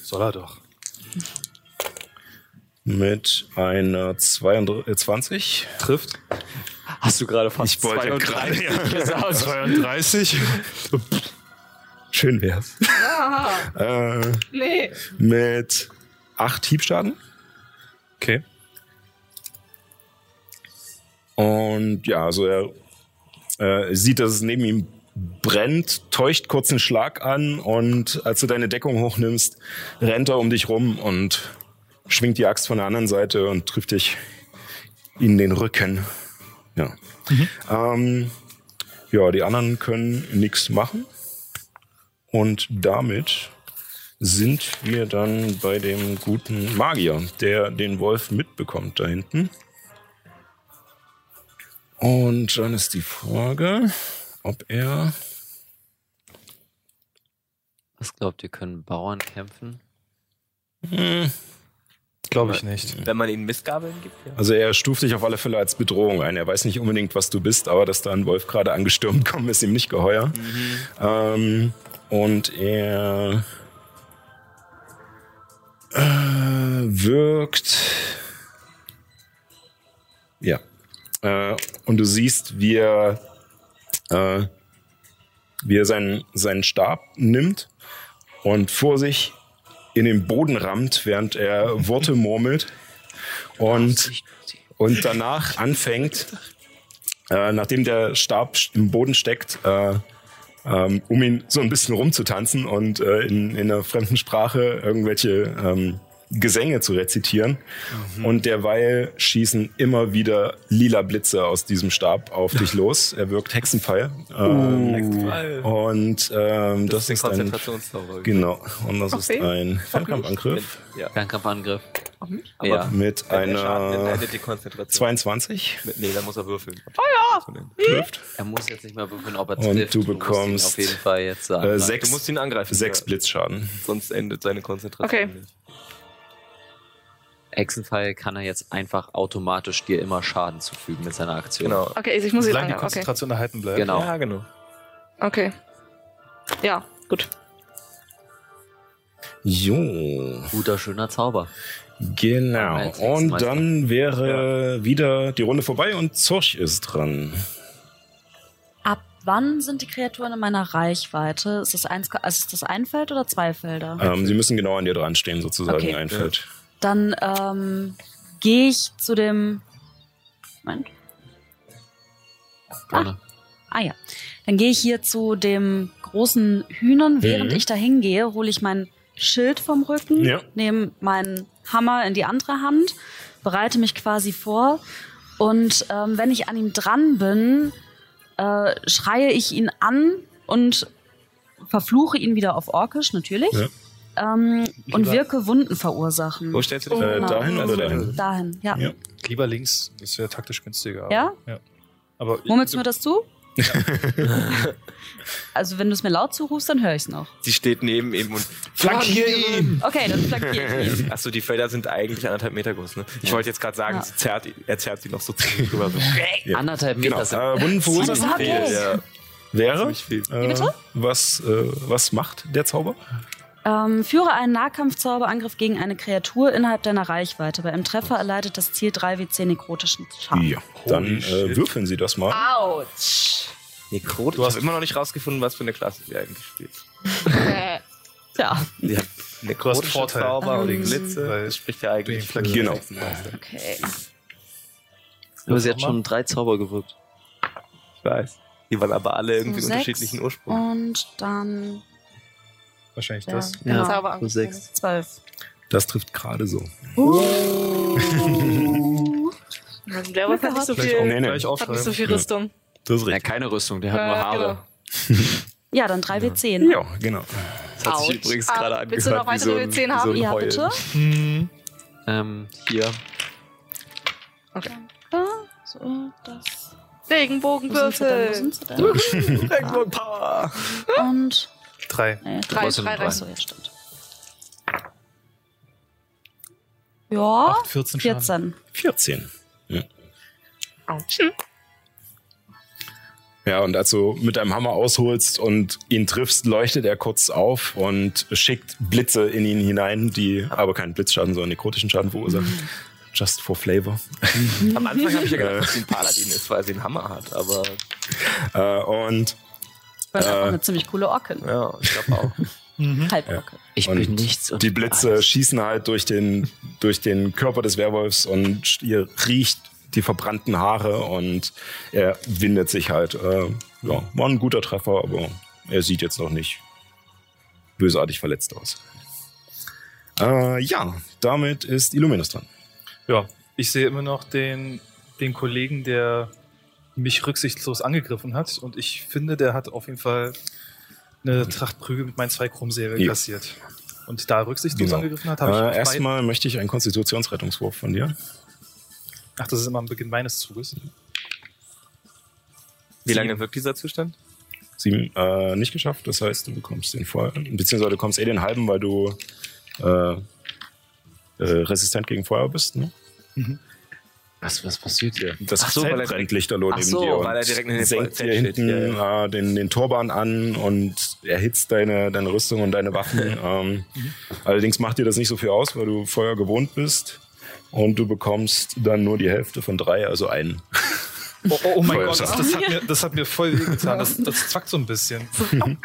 Soll er doch.
Mit einer 22.
Trifft.
Hast du gerade fast
Ich wollte
32
gerade, ja.
gesagt?
32.
Schön wär's. äh,
Nee.
mit acht Hiebschaden.
Okay.
Und ja, also er äh, sieht, dass es neben ihm brennt, täuscht kurz einen Schlag an und als du deine Deckung hochnimmst, rennt er um dich rum und schwingt die Axt von der anderen Seite und trifft dich in den Rücken. Ja. Ähm, ja, die anderen können nichts machen. Und damit sind wir dann bei dem guten Magier, der den Wolf mitbekommt da hinten. Und dann ist die Frage, ob er.
Was glaubt ihr, können Bauern kämpfen?
Hm,
Glaube ich nicht.
wenn man ihnen Missgabeln gibt. Ja.
also er stuft dich auf alle Fälle als Bedrohung ein. Er weiß nicht unbedingt, was du bist, aber dass da ein Wolf gerade angestürmt kommt, ist ihm nicht geheuer. Ähm, und er äh, wirkt. Ja. Äh, und du siehst, wie er, äh, wie er seinen, seinen Stab nimmt und vor sich in den Boden rammt, während er Worte murmelt und, und danach anfängt, äh, nachdem der Stab im Boden steckt, äh, ähm, um ihn so ein bisschen rumzutanzen und äh, in, in einer fremden Sprache irgendwelche ähm, Gesänge zu rezitieren. Mhm. Und derweil schießen immer wieder lila Blitze aus diesem Stab auf dich los. Er wirkt Hexenpfeil. Ähm, oh. Und ähm, das, das ist ein Genau. Und das okay. ist ein Fernkampfangriff.
Ja. Fernkampfangriff.
Aber ja. Mit einer 22.
Mit, nee, da muss er würfeln.
Oh ja!
Trifft. Er muss jetzt nicht mehr würfeln, ob er
trifft. Und du bekommst
auf jeden Fall jetzt sagen.
Äh, sechs,
du musst ihn angreifen.
Sechs Blitzschaden.
Sonst endet seine Konzentration.
Okay.
Hexenfall kann er jetzt einfach automatisch dir immer Schaden zufügen mit seiner Aktion.
Genau. Okay, also ich muss
Solange die Konzentration okay. erhalten bleibt.
Genau.
Ja, genau.
Okay. Ja, gut.
Jo.
Guter, schöner Zauber.
Genau. Und dann wäre ja. wieder die Runde vorbei und Zorch ist dran.
Ab wann sind die Kreaturen in meiner Reichweite? Ist das, eins, also ist das ein Feld oder zwei Felder?
Ähm, sie müssen genau an dir dran stehen, sozusagen, okay. ein Feld.
Dann ähm, gehe ich zu dem. Moment. Ah. ah ja. Dann gehe ich hier zu dem großen Hühnern. Während mhm. ich da hingehe, hole ich mein Schild vom Rücken, ja. nehme meinen Hammer in die andere Hand, bereite mich quasi vor. Und ähm, wenn ich an ihm dran bin, äh, schreie ich ihn an und verfluche ihn wieder auf Orkisch, natürlich. Ja ähm, und wirke Wunden verursachen.
Wo stellst du dich?
Äh, dahin oder dahin?
Dahin, ja. ja.
Lieber links, das wäre taktisch günstiger.
Ja?
ja. Aber
Murmelst du mir das zu? Ja. also wenn du es mir laut zurufst, dann höre ich es noch.
Sie steht neben ihm und
flankiere ihn.
Okay, dann flankiere ich ihn.
Achso, die Felder sind eigentlich anderthalb Meter groß. Ne? Ich wollte jetzt gerade sagen, ja. zerrt, er zerrt sie noch so rüber. So.
Ja. Anderthalb Meter
genau. sind äh, Wunden verursachen.
Okay.
Ja. Wäre, äh, was, äh, was macht der Zauber?
Ähm, führe einen Nahkampfzauberangriff gegen eine Kreatur innerhalb deiner Reichweite. Bei einem Treffer erleidet das Ziel 3w10 nekrotischen Schaden.
Ja, dann äh, würfeln Sie das mal.
Autsch.
Nekrotisch. Du hast immer noch nicht rausgefunden, was für eine Klasse sie eigentlich spielt.
Tja.
Sie hat nekrotische Zauber und Glitze. Weil das spricht ja eigentlich
für Genau.
Okay.
Aber sie hat schon drei Zauber gewirkt.
Ich weiß. Die waren aber alle irgendwie
so
unterschiedlichen Ursprung.
Und dann
Wahrscheinlich das.
Ja, genau. Zauber so sechs. Zwölf.
Das trifft gerade so.
Uh. der hat nicht so viel,
nee, nee.
hat nicht so viel Rüstung.
Das ist richtig. Ja, keine Rüstung, der hat nur Haare.
Genau. Ja, dann 3W10.
Ja, genau.
Das hat sich übrigens ah, gerade angehört
Willst du noch weitere so W10 haben?
So
ja, bitte.
Hm. Ähm, hier.
Okay.
So, das.
Regenbogenwürfel.
Regenbogenpower.
Und
Drei.
Nee, drei, drei, drei. Achso, ja, stimmt. Ja,
8, 14.
14.
14. Ja. Ja, und als du mit deinem Hammer ausholst und ihn triffst, leuchtet er kurz auf und schickt Blitze in ihn hinein, die aber keinen Blitzschaden, sondern nekrotischen Schaden verursachen. Mhm. Just for flavor.
Am Anfang habe ich ja gedacht, dass sie ein Paladin ist, weil sie einen Hammer hat, aber.
Äh, und
weil äh, eine ziemlich coole Orkin.
Ja, ich glaube auch.
mhm. Halborke.
Ich und bin nichts. Und
die Blitze alles. schießen halt durch den, durch den Körper des Werwolfs und ihr riecht die verbrannten Haare und er windet sich halt. Äh, ja, war ein guter Treffer, aber er sieht jetzt noch nicht bösartig verletzt aus. Äh, ja, damit ist Illuminus dran.
Ja, ich sehe immer noch den, den Kollegen, der mich rücksichtslos angegriffen hat. Und ich finde, der hat auf jeden Fall eine Tracht Prügel mit meinen zwei Krummsäbeln ja. kassiert. Und da rücksichtslos genau. angegriffen hat, habe
ich. Äh, erstmal möchte ich einen Konstitutionsrettungswurf von dir.
Ach, das ist immer am Beginn meines Zuges.
Wie lange wirkt dieser Zustand?
Sieben, äh, nicht geschafft. Das heißt, du bekommst den Feuer, beziehungsweise du bekommst eh den halben, weil du äh, äh, resistent gegen Feuer bist. Ne? Mhm.
Was, was passiert hier?
Das Ach so, Zelt er brennt lichterloh neben
so,
dir und
weil er direkt in den
senkt dir hinten ja. äh, den, den Turban an und erhitzt deine, deine Rüstung und deine Waffen. ähm, allerdings macht dir das nicht so viel aus, weil du Feuer gewohnt bist und du bekommst dann nur die Hälfte von drei, also einen.
Oh, oh, oh mein Gott, das, das, hat mir, das hat mir voll wehgetan. Das, das zwackt so ein bisschen.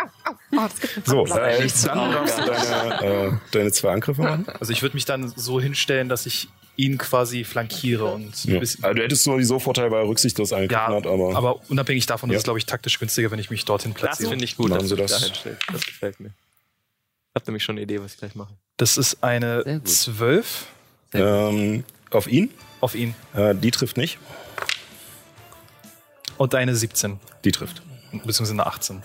So, äh, dann darfst du deine, äh, deine zwei Angriffe machen.
Also ich würde mich dann so hinstellen, dass ich ihn quasi flankiere und
Ja.
ein bisschen,
Also du hättest sowieso Vorteil, weil er rücksichtslos angegriffen
ja,
hat, aber,
aber, unabhängig davon
Ja.
ist es, glaube ich, taktisch günstiger, wenn ich mich dorthin
Das
platziere.
finde ich gut,
Machen
dass
Sie
du
das.
Das gefällt mir. Ich habe nämlich schon eine Idee, was ich gleich mache.
Das ist eine
gut.
12
ähm, auf ihn,
auf ihn
äh, die trifft nicht,
und eine 17,
die trifft.
beziehungsweise eine 18.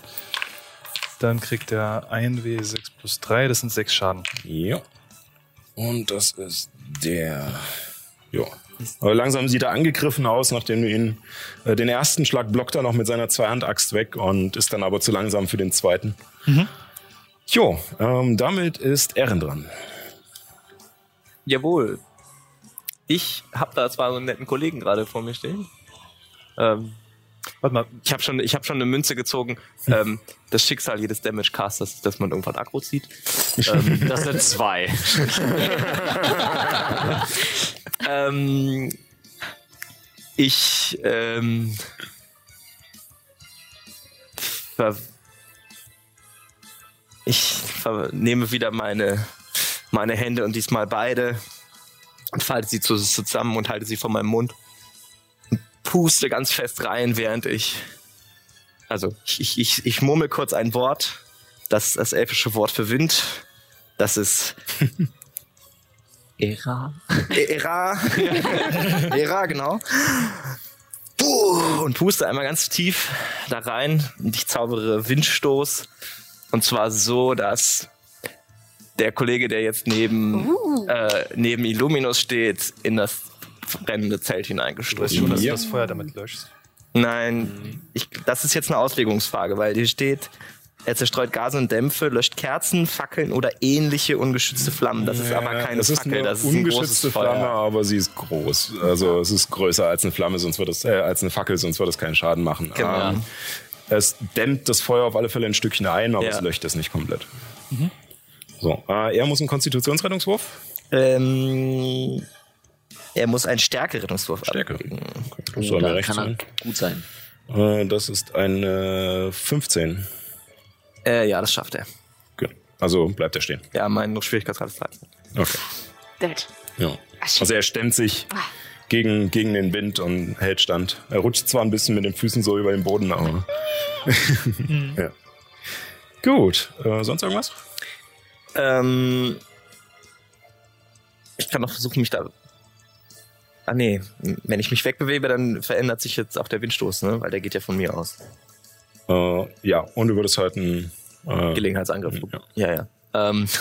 Dann kriegt er 1W6 plus 3, das sind 6 Schaden.
Ja. Und das ist der. Ja. Aber langsam sieht er angegriffen aus, nachdem du ihn. Äh, den ersten Schlag blockt er noch mit seiner Zweihand-Axt weg und ist dann aber zu langsam für den zweiten. Jo, ähm, damit ist Erin dran.
Jawohl. Ich habe da zwar so einen netten Kollegen gerade vor mir stehen. Ähm,
Warte mal,
ich habe schon, ich hab schon eine Münze gezogen. Ähm, das Schicksal jedes Damage Casters ist, dass man irgendwann Aggro zieht. Ähm,
Das sind zwei.
ähm, ich ähm, ver ich ver nehme wieder meine, meine Hände und diesmal beide und falte sie zu, zusammen und halte sie vor meinem Mund und puste ganz fest rein, während ich also ich, ich, ich, murmel kurz ein Wort, das das elfische Wort für Wind. Das ist
Era.
Era. Era, genau. Puh, Und puste einmal ganz tief da rein und ich zaubere Windstoß. Und zwar so, dass der Kollege, der jetzt neben, äh, neben Illuminus steht, in das brennende Zelt
du weißt
hineingestoßen
schon, dass du das Feuer damit löschst.
Nein, ich, das ist jetzt eine Auslegungsfrage, weil hier steht, er zerstreut Gase und Dämpfe, löscht Kerzen, Fackeln oder ähnliche ungeschützte Flammen. Das ist aber keine
das
Fackel,
eine
das ist ein großes
ungeschützte
Feuer.
Flamme, aber sie ist groß. Also es ist größer als eine Flamme, sonst wird es äh, als eine Fackel, sonst wird es keinen Schaden machen.
Genau.
Ähm, es dämmt das Feuer auf alle Fälle ein Stückchen ein, aber
Ja.
es löscht es nicht komplett. So, äh, er muss einen Konstitutionsrettungswurf.
Ähm, er muss einen Stärkerettungswurf
Stärke.
ablegen.
Das soll mir recht
kann er
sein.
gut sein.
Äh, das ist eine 15.
Äh, ja, das schafft er.
Gut. Also bleibt er stehen.
Ja, mein Schwierigkeitsgrad ist 13.
Okay.
Dead.
Ja. Also er stemmt sich
Ah.
gegen, gegen den Wind und hält stand. Er rutscht zwar ein bisschen mit den Füßen so über den Boden, aber. ja. Gut. Äh, sonst irgendwas?
Ähm, ich kann noch versuchen, mich da. Ah, nee. Wenn ich mich wegbewege, dann verändert sich jetzt auch der Windstoß, ne? Weil der geht ja von mir aus.
Äh, ja, und du würdest halt ein. Äh,
Gelegenheitsangriff.
Ja.
Ja, ja. Ähm,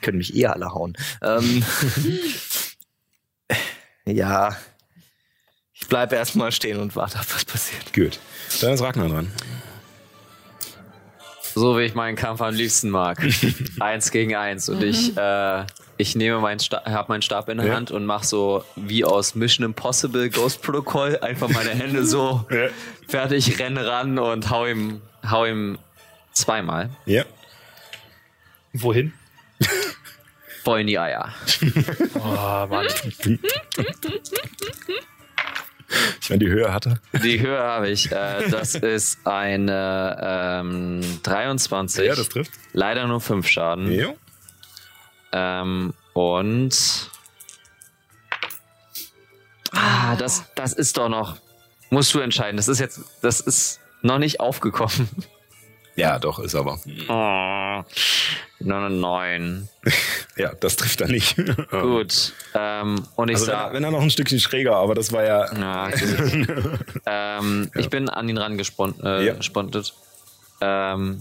können mich eher alle hauen. Ähm, ja. Ich bleibe erstmal stehen und warte ab, was passiert.
gut. Dann ist Ragnar dran.
So wie ich meinen Kampf am liebsten mag. eins gegen eins. Und ich, äh, ich nehme meinen Stab, hab meinen Stab in der
Ja.
Hand und mache so wie aus Mission Impossible Ghost Protocol einfach meine Hände so
Ja.
fertig, renne ran und hau ihm, hau ihm zweimal
Ja.
Wohin?
voll in die Eier.
Oh, Mann.
Ich meine, die Höhe hatte.
Die Höhe habe ich. Äh, das ist eine ähm, 23.
Ja, das trifft.
Leider nur 5 Schaden.
Ja.
Ähm, und. Ah, das, das ist doch noch. Musst du entscheiden. Das ist jetzt. Das ist noch nicht aufgekommen.
Ja, doch, ist aber.
Oh, eine 9.
Ja, das trifft er nicht.
Gut. Ähm, und ich
Also wenn er,
sag.
wenn er noch ein Stückchen schräger, aber das war ja.
Ja, gut. ähm, Ich bin an ihn rangespontet. Äh,
Ja.
ähm,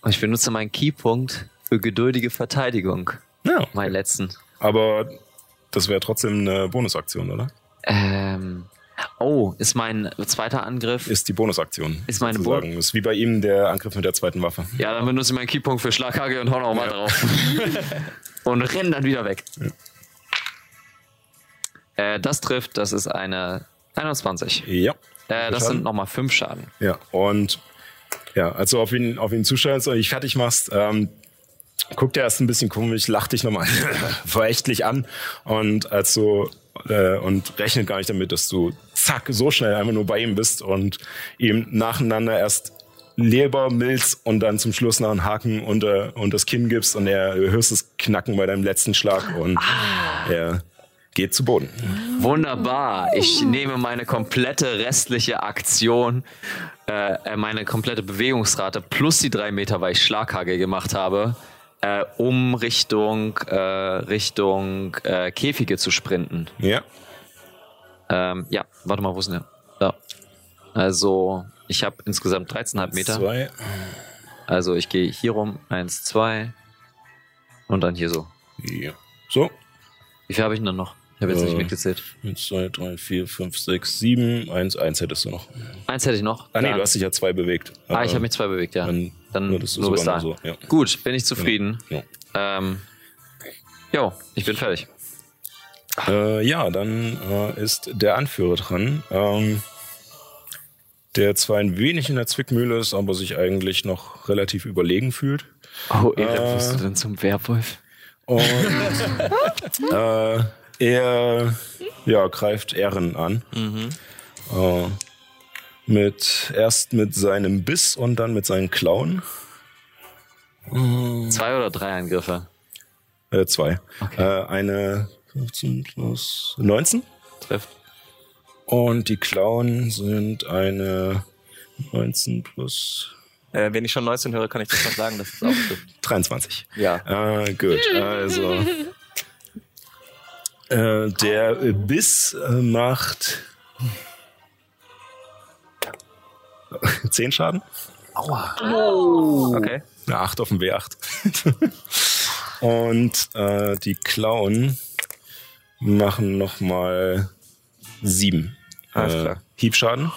und ich benutze meinen Keypunkt für geduldige Verteidigung.
Ja.
Meinen letzten.
Aber das wäre trotzdem eine Bonusaktion, oder?
Ähm, oh, ist mein zweiter Angriff.
Ist die Bonusaktion.
Ist meine
sozusagen. Ist wie bei ihm der Angriff mit der zweiten Waffe.
Ja, dann benutze ich meinen Keypunkt für Schlaghagel und hau noch mal drauf. und renn dann wieder weg. Äh, das trifft, das ist eine 21.
Ja.
Äh, das
Schaden?
sind nochmal 5 Schaden.
Ja, und ja, als du auf ihn, auf ihn zustellst und dich fertig machst, ähm, guckt er erst ein bisschen komisch, lacht dich nochmal verächtlich an. Und als du äh, und rechnet gar nicht damit, dass du zack so schnell einfach nur bei ihm bist und ihm nacheinander erst Leber, Milz und dann zum Schluss noch einen Haken unter, unter das Kinn gibst und er hörst es knacken bei deinem letzten Schlag und er geht zu Boden.
Wunderbar. Ich nehme meine komplette restliche Aktion, äh, meine komplette Bewegungsrate plus die drei Meter, weil ich Schlaghagel gemacht habe, äh, um Richtung, äh, Richtung äh, Käfige zu sprinten.
Ja.
Ähm, ja, warte mal, wo ist denn der? Da. Also, ich habe insgesamt 13,5 Meter.
Zwei.
Also, ich gehe hier rum, eins, zwei und dann hier so.
Ja. So.
Wie viel habe ich denn dann noch? Habe jetzt
Äh.
nicht mitgezählt.
Eins, zwei, drei, vier, fünf, sechs, sieben. Eins, eins hättest du noch.
Eins hätte ich noch.
Ah nee, du hast dich ja zwei bewegt.
Ah, ich habe mich zwei bewegt, ja.
Dann,
Dann
du
nur bis dahin.
so. Ja.
Gut, bin ich zufrieden.
Ja.
Ähm, jo, ich bin fertig.
Äh, ja, dann äh, ist der Anführer dran. Ähm, der zwar ein wenig in der Zwickmühle ist, aber sich eigentlich noch relativ überlegen fühlt.
Oh, Erik,
Äh.
wirst du denn zum Werwolf?
Und äh, er ja, greift Ehren an. Äh, mit, erst mit seinem Biss und dann mit seinen Klauen.
Zwei oder drei Angriffe?
Äh, zwei.
Okay.
Äh, eine 15 plus 19.
Trifft.
Und die Klauen sind eine 19 plus
Äh, wenn ich schon 19 höre, kann ich das noch sagen, dass es auch stimmt.
23.
Ja.
Äh, gut, also. Äh, der Biss äh, macht 10 Schaden.
Okay.
Eine 8 auf dem W8. Und äh, die Klauen machen nochmal 7
Alles
äh,
klar.
Hiebschaden.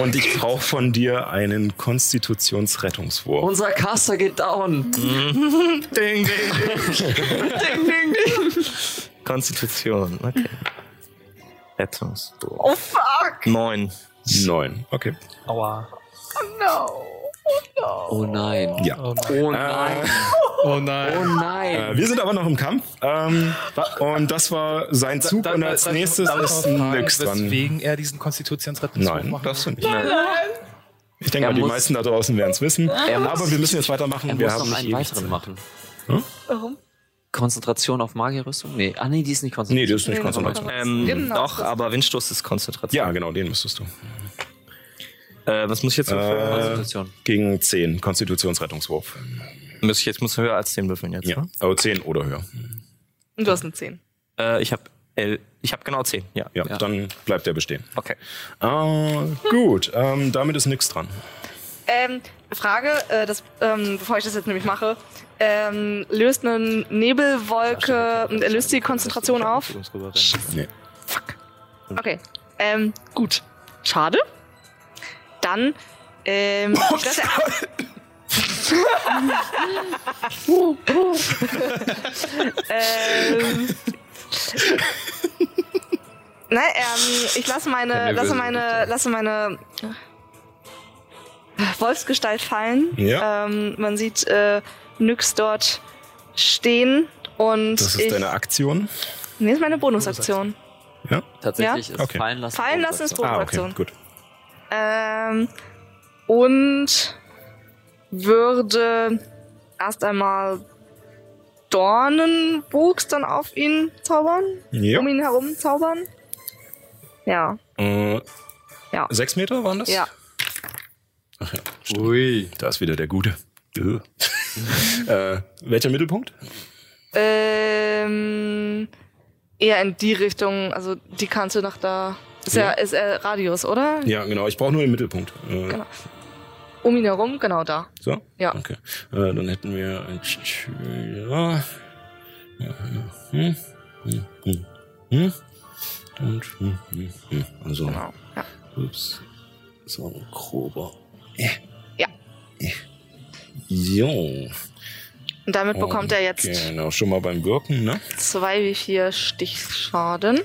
Und ich brauche von dir einen Konstitutionsrettungswurf.
Unser Caster geht down.
Ding, ding, ding. Konstitution, okay. Rettungs.
Oh fuck!
Neun.
9. Okay.
Aua.
Oh nein.
Ja.
Oh nein.
Oh nein.
Oh nein.
Oh nein.
Äh, wir sind aber noch im Kampf. Ähm, und das war sein Zug. und als
ich-
nächstes ist Nyx dran.
Weswegen er diesen Konstitutionsrettungswurf
Nein,
macht?
darfst du nicht.
Nein.
Ich denke mal, die
muss-
meisten da draußen werden es wissen.
Er
aber wir müssen jetzt weitermachen.
er
wir
muss
haben
noch
nicht
einen weiteren machen.
Warum?
Konzentration auf Magierrüstung? Nee. Ah nee, die ist nicht
Nee,
Konzentration.
das ist nicht
Nee,
Konzentration.
Ähm,
Genau,
doch, aber Windstoß ist Konzentration.
Ja, genau, den müsstest du.
Äh, was muss ich jetzt würfeln?
Äh,
Konzentration.
gegen 10, Konstitutionsrettungswurf.
muss ich jetzt muss höher als 10 würfeln jetzt,
Ja,
ne?
aber 10 oder höher.
Und du hast eine 10.
Äh, ich habe ich habe genau 10, ja.
Ja,
Ja.
dann bleibt er bestehen.
Okay.
Äh, gut, ähm, damit ist nix dran.
Ähm, Frage, äh, das, ähm, bevor ich das jetzt nämlich mache. Ähm, löst eine Nebelwolke, äh, löst die Konzentration auf?
Nee.
Okay. Ähm, gut. Schade. Dann, ähm, ich lasse, ähm, Nein, ähm, ich lasse meine, lasse meine,
Bitte.
lasse meine Wolfsgestalt fallen.
Ja.
Ähm, man sieht äh, Nyx dort stehen und
Das ist
ich,
deine Aktion.
Nee, ist meine Bonusaktion.
Ja?
Tatsächlich ist
Okay.
fallen lassen.
Fallen lassen ist
Ah, okay,
Bonusaktion.
gut.
Ähm, und würde erst einmal Dornenwuchs dann auf ihn zaubern,
Ja.
um ihn herum zaubern. Ja,
Äh,
Ja.
Sechs Meter waren das?
ja.
Ach ja, stimmt.
Ui.
Da ist wieder der Gute. Äh. welcher Mittelpunkt?
Ähm, eher in die Richtung, also die Kante nach da. Ist ja,
Ja.
ist äh, Radius, oder?
Ja, genau. Ich brauche nur den Mittelpunkt. Äh,
Genau. Um ihn herum, genau da.
So?
Ja.
Okay. Äh, dann hätten wir ein ja. Ja, ja. Hm, hm, hm, hm. Und hm, hm, hm. also
Genau. Ja.
ups. So ein grober. Äh.
Ja.
Äh. So.
Und damit bekommt er jetzt
Genau, schon mal beim Wirken, ne?
zwei wie vier Stichschaden.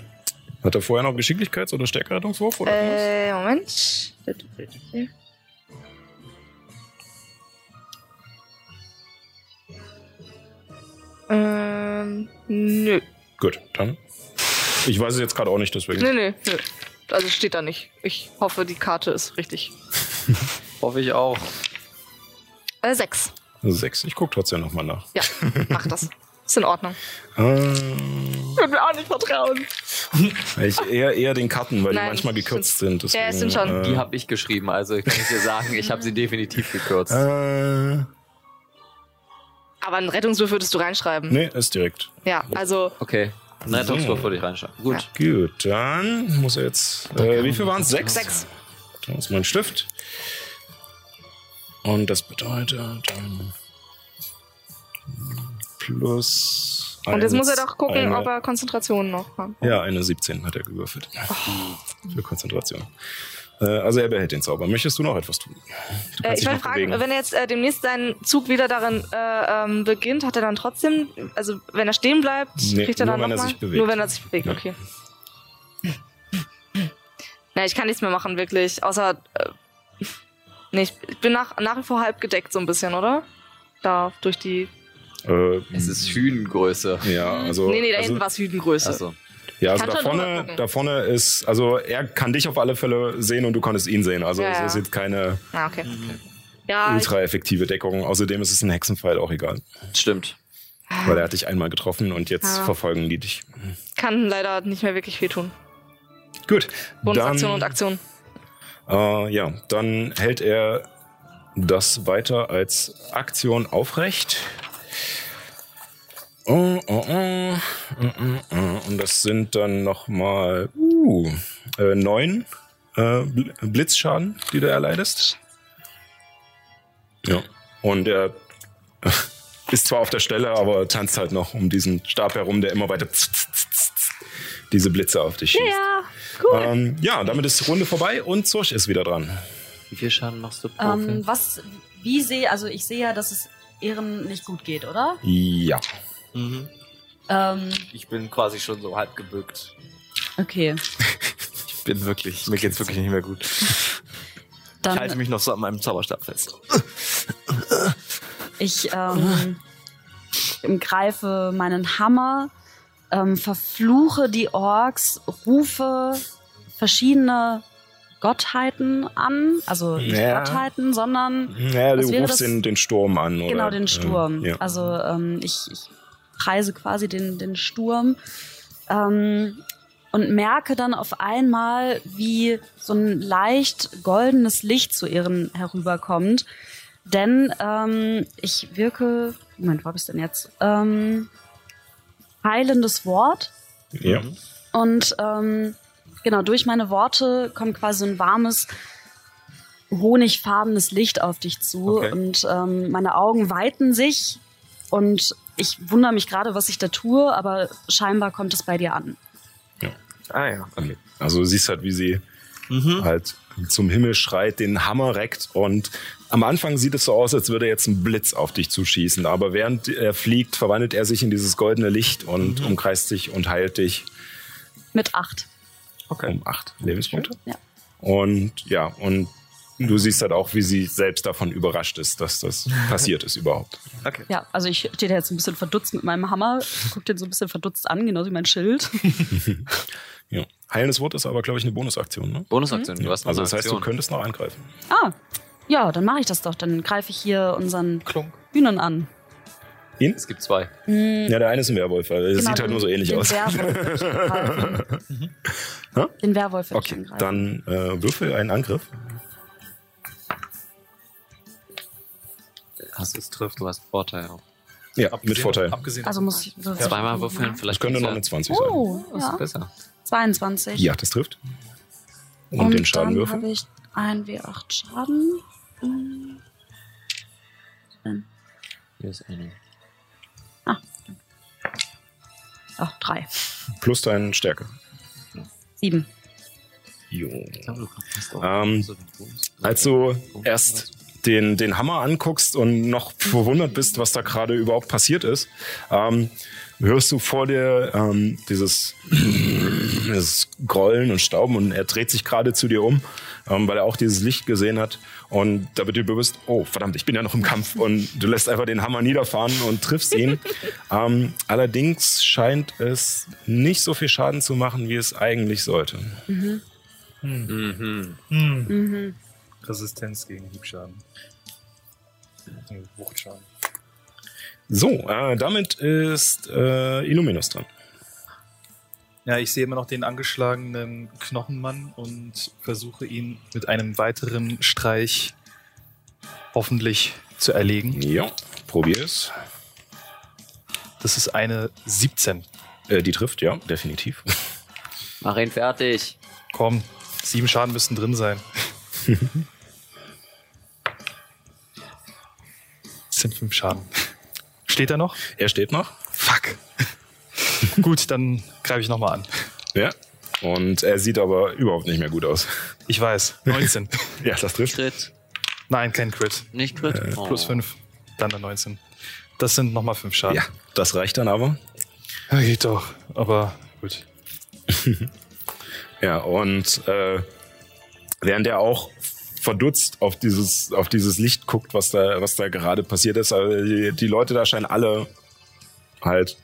Hat er vorher noch Geschicklichkeits- oder Stärkerettungswurf oder?
Äh, Moment. Ähm, nö.
Gut, dann Ich weiß es jetzt gerade auch nicht, deswegen.
Nee, nee, nee. Also steht da nicht. Ich hoffe, die Karte ist richtig.
Hoffe ich auch.
Äh, sechs.
Sechs. Ich gucke trotzdem nochmal nach.
Ja, mach das. Ist in Ordnung.
Ähm,
Ich würde mir auch nicht vertrauen.
ich eher, eher den Karten, weil
Nein,
die manchmal
es
gekürzt
sind-
sind.
Ja, es sind
deswegen,
schon.
Die habe ich geschrieben, also kann ich dir sagen, ich habe sie definitiv gekürzt.
Äh, äh,
Aber einen Rettungswurf würdest du reinschreiben.
nee, ist direkt.
Ja, also
Okay. Ein Rettungswurf würde ich reinschreiben. Gut.
Gut, dann muss er jetzt. Äh, wie viel waren es? Sechs?
sechs.
Da ist mein Stift. Und das bedeutet dann plus.
Und jetzt muss er doch gucken,
eine,
ob er Konzentration noch hat.
Ja, eine 17 hat er gewürfelt. Für Konzentration. Äh, also er behält den Zauber. Möchtest du noch etwas tun?
Äh, ich wollte fragen,
bewegen.
wenn er jetzt äh, demnächst seinen Zug wieder darin äh, ähm, beginnt, hat er dann trotzdem, also wenn er stehen bleibt,
Nee,
kriegt er
nur
dann
wenn er sich bewegt.
Nur wenn er sich bewegt,
Ja.
okay. Na, ich kann nichts mehr machen, wirklich, außer, äh, nee, ich bin nach, nach wie vor halb gedeckt so ein bisschen, oder? Da, durch die,
Äh,
Es ist Hühnengröße.
ja, also.
nee, nee, da
also,
hinten war es Hütengröße.
Also,
Ja, also da vorne, da vorne ist, also er kann dich auf alle Fälle sehen und du konntest ihn sehen. Also
Ja,
es
ja.
ist jetzt keine
Ah, okay. Ja, ich,
ultra effektive Deckung. Außerdem ist es ein Hexenpfeil auch egal.
stimmt.
Weil er hat dich einmal getroffen und jetzt
Ja.
verfolgen die dich.
kann leider nicht mehr wirklich viel tun.
Gut.
Bonusaktion
dann,
und Aktion.
Äh, ja, dann hält er das weiter als Aktion aufrecht. Oh, oh, oh. Mm, mm, mm. Und das sind dann nochmal uh, äh, neun äh, Bl- Blitzschaden, die du erleidest. Ja. Und er ist zwar auf der Stelle, aber tanzt halt noch um diesen Stab herum, der immer weiter diese Blitze auf dich schießt.
Ja, cool.
Ähm, ja, damit ist die Runde vorbei und Zursch ist wieder dran.
Wie viel Schaden machst du pro
Ähm, was, wie sehe, also ich sehe ja, dass es Ehren nicht gut geht, oder?
Ja.
Mhm.
Ähm,
Ich bin quasi schon so halb gebückt.
okay.
Ich bin wirklich, mir geht's wirklich nicht mehr gut. Ich
Dann
halte mich noch so an meinem Zauberstab fest.
Ich ähm, greife meinen Hammer, ähm, verfluche die Orks, rufe verschiedene Gottheiten an. Also nicht
Ja.
Gottheiten, sondern
Ja, du rufst den, den Sturm an. Oder?
genau den Sturm.
Ja.
Also ähm, ich, ich preise quasi den, den Sturm. Ähm, und merke dann auf einmal, wie so ein leicht goldenes Licht zu ihren herüberkommt. Denn ähm, ich wirke, Moment, wo hab ich denn jetzt? Ähm, heilendes Wort.
ja.
Und ähm, genau, durch meine Worte kommt quasi so ein warmes, honigfarbenes Licht auf dich zu.
Okay.
Und ähm, meine Augen weiten sich. Und ich wundere mich gerade, was ich da tue, aber scheinbar kommt es bei dir an.
Ah ja, okay.
Also du siehst halt, wie sie
Mhm.
halt zum Himmel schreit, den Hammer reckt und am Anfang sieht es so aus, als würde jetzt ein Blitz auf dich zuschießen. Aber während er fliegt, verwandelt er sich in dieses goldene Licht und
Mhm.
umkreist dich und heilt dich
Mit acht.
um acht Lebenspunkte.
Ja.
Und ja, und du siehst halt auch, wie sie selbst davon überrascht ist, dass das passiert ist überhaupt.
Okay.
Ja, also ich stehe da jetzt ein bisschen verdutzt mit meinem Hammer, guck den so ein bisschen verdutzt an, genauso wie mein Schild.
Ja. Heilendes Wort ist aber, glaube ich, eine Bonusaktion. Ne?
Bonusaktion, du hast noch
Also das heißt, du könntest noch angreifen.
Ah, ja, dann mache ich das doch. Dann greife ich hier unseren
Klunk.
Hühnern an.
Ihn?
Es gibt zwei.
Ja, der eine ist ein Werwolf, weil er
Genau,
sieht halt
den-
nur so ähnlich
den
aus.
Werwolf.
Hä?
Den Werwolf
Okay, dann äh, würfel einen Angriff.
Hast es trifft, du hast Vorteil auch.
Ja, mit Vorteil.
Abgesehen
Also muss ich so
Zweimal würfeln,
Das
vielleicht
könnte noch eine
ja.
20 sein.
Oh,
Das ist
ja.
besser.
22.
Ja, das trifft. Und, den Schaden
dann
würfeln.
habe ich ein W8 Schaden. Hm,
Hier ist eine.
Oh, drei.
Plus deine Stärke.
Sieben.
Jo. Ähm. Als du erst den, den Hammer anguckst und noch verwundert bist, was da gerade überhaupt passiert ist, ähm, hörst du vor dir ähm, dieses das Grollen und Stauben und er dreht sich gerade zu dir um, ähm, weil er auch dieses Licht gesehen hat. Und da wird dir bewusst, oh verdammt, ich bin ja noch im Kampf und du lässt einfach den Hammer niederfahren und triffst ihn. ähm, allerdings scheint es nicht so viel Schaden zu machen, wie es eigentlich sollte.
Mhm.
Mhm.
Mhm. Mhm.
Resistenz gegen Hiebschaden. Wuchtschaden.
So, äh, damit ist äh, Illuminus dran.
Ja, ich sehe immer noch den angeschlagenen Knochenmann und versuche ihn mit einem weiteren Streich hoffentlich zu erlegen.
Ja, probier es.
Das ist eine 17.
Äh, die trifft, ja, definitiv.
Mach ihn fertig.
Komm, sieben Schaden müssten drin sein. Das sind fünf Schaden. Steht er noch?
Er steht noch.
Fuck. Gut, dann greife ich nochmal an.
Ja. Und er sieht aber überhaupt nicht mehr gut aus.
Ich weiß. 19.
ja, das trifft.
Crit.
Nein, kein Crit.
Nicht Crit?
Äh,
Oh.
Plus 5. Dann der 19. Das sind nochmal fünf Schaden.
Ja, das reicht dann aber.
Ja, geht doch. Aber gut.
Ja, und äh, während er auch verdutzt auf dieses, auf dieses Licht guckt, was da, was da gerade passiert ist, also die, die Leute da scheinen alle halt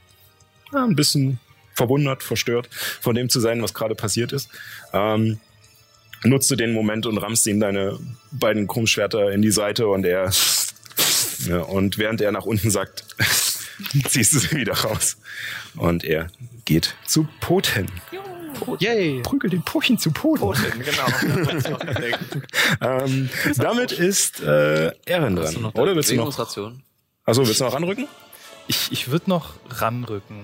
ja, ein bisschen verwundert, verstört von dem zu sein, was gerade passiert ist. Ähm, nutzt du den Moment und rammst ihm deine beiden Krummschwerter in die Seite und er ja, und während er nach unten sagt, ziehst du sie wieder raus. Und er geht zu Poten.
Yay!
Prügel den Pochen zu Poten.
genau.
Ähm, damit ist äh,
du
dran.
noch
Oder willst du noch? Achso, willst du noch ranrücken?
Ich, ich würde noch ranrücken.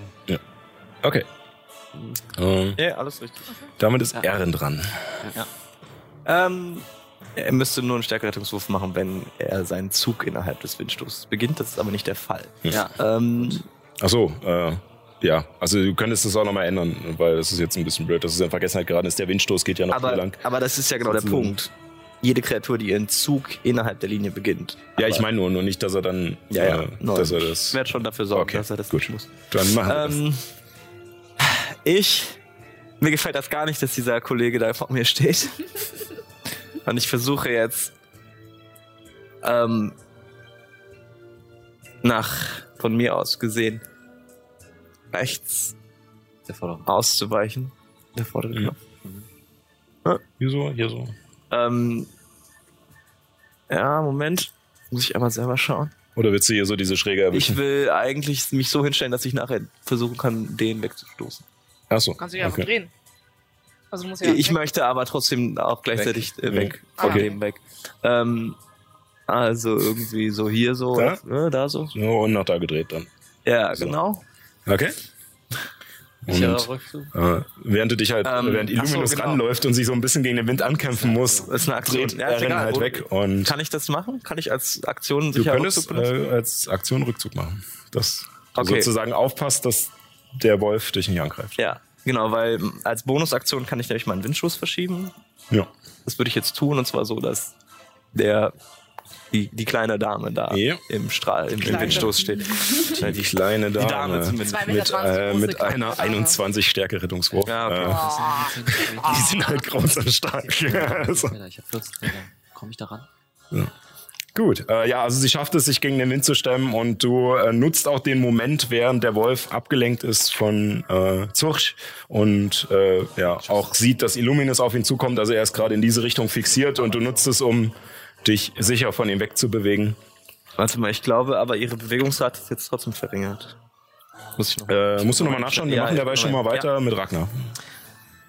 Okay. Ähm,
ja, alles richtig.
damit ist
Ja.
Erin dran.
Ähm, er müsste nur einen Stärkerettungswurf machen, wenn er seinen Zug innerhalb des Windstoßes beginnt. Das ist aber nicht der Fall.
Ja.
Ähm,
Achso, äh, ja. Also du könntest das auch nochmal ändern, weil das ist jetzt ein bisschen blöd. Das ist in Vergessenheit geraten ist. Der Windstoß geht ja noch
aber,
hier lang.
aber das ist ja genau der. Punkt. Jede Kreatur, die ihren Zug innerhalb der Linie beginnt.
Ja, ich meine nur, nur nicht, dass er dann,
Ja, ja.
äh, dass er
Ich
das.
werde schon dafür sorgen,
Okay,
dass er das
gut.
muss.
Dann machen wir das.
Ich. Mir gefällt das gar nicht, dass dieser Kollege da vor mir steht. Und ich versuche jetzt. Ähm, nach, von mir aus gesehen, rechts
Der vordere.
auszuweichen. Der vordere
Ja.
Knopf.
Hier so, hier so.
Ähm, ja, Moment. Muss ich einmal selber schauen.
Oder willst du hier so diese Schräge erwischen?
Ich will eigentlich mich so hinstellen, dass ich nachher versuchen kann, den wegzustoßen.
Achso.
Kannst du dich einfach
okay.
drehen. Also du musst ja
Ich möchte aber trotzdem auch gleichzeitig weg, äh, weg
Ah.
von
Okay.
dem weg. Ähm, also irgendwie so hier so,
Da?
ne, da so.
So, und nach da gedreht dann.
Ja,
So.
genau.
Okay. Und
Rückzug?
äh, während du dich halt,
Ähm,
während
ach so,
Illuminus
genau.
ranläuft und sich so ein bisschen gegen den Wind ankämpfen muss,
Das ist eine Aktion.
dreht
Ja, ist
Erin
egal.
halt weg und
Kann ich das machen? Kann ich als Aktion
du
sicher
könntest
Rückzug benutzen?
äh, als Aktion Rückzug machen. Dass du
Okay.
sozusagen aufpasst, dass der Wolf dich nicht angreift.
Ja, genau, weil als Bonusaktion kann ich nämlich meinen Windschuss verschieben.
Ja.
Das würde ich jetzt tun und zwar so, dass der die, die kleine Dame da
Ja.
im Strahl, im, im
Kleine.
Windstoß steht.
Die kleine Dame,
Dame zumindest.
Mit,
20
äh, mit einer
Körper.
21 Stärke Rettungswurf.
Ja, okay.
äh, die sind halt groß und stark. Also,
Ich habe 14 Meter. Komme ich da ran?
Gut, äh, ja, also sie schafft es, sich gegen den Wind zu stemmen und du äh, nutzt auch den Moment, während der Wolf abgelenkt ist von äh, Zurch und äh, ja auch sieht, dass Illuminus auf ihn zukommt. Also er ist gerade in diese Richtung fixiert und du nutzt es, um dich sicher von ihm wegzubewegen.
Warte mal, ich glaube, aber ihre Bewegungsrate ist jetzt trotzdem verringert. Muss ich noch
Äh, musst du nochmal nachschauen? Wir
Ja,
machen dabei schon mal weiter mit Ragnar.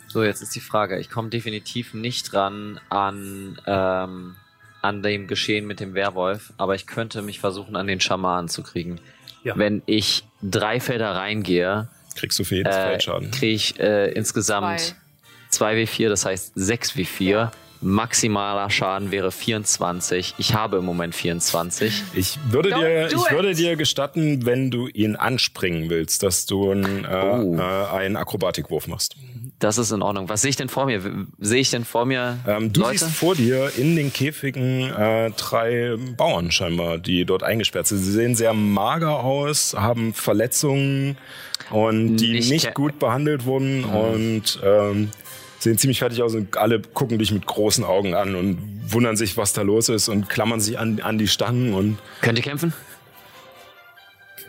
So, jetzt ist die Frage. Ich komme definitiv nicht ran an, ähm, an dem Geschehen mit dem Werwolf, aber ich könnte mich versuchen, an den Schamanen zu kriegen.
Ja.
Wenn ich drei Felder reingehe,
Kriegst du für jedes
äh,
Feld Schaden.
kriege ich äh, insgesamt 2W4, das heißt 6W4. Maximaler Schaden wäre 24. Ich habe im Moment 24.
Ich würde,
Don't
dir, ich
it.
würde dir gestatten, wenn du ihn anspringen willst, dass du einen, äh,
Oh.
äh, einen Akrobatikwurf machst.
Das ist in Ordnung. Was sehe ich denn vor mir? Sehe ich denn vor mir
Ähm, du
Leute?
siehst vor dir in den Käfigen äh, drei Bauern scheinbar, die dort eingesperrt sind. Sie sehen sehr mager aus, haben Verletzungen und die
Ich
nicht gut behandelt wurden und ähm, sehen ziemlich fertig aus und alle gucken dich mit großen Augen an und wundern sich, was da los ist und klammern sich an, an die Stangen und
Könnt ihr kämpfen?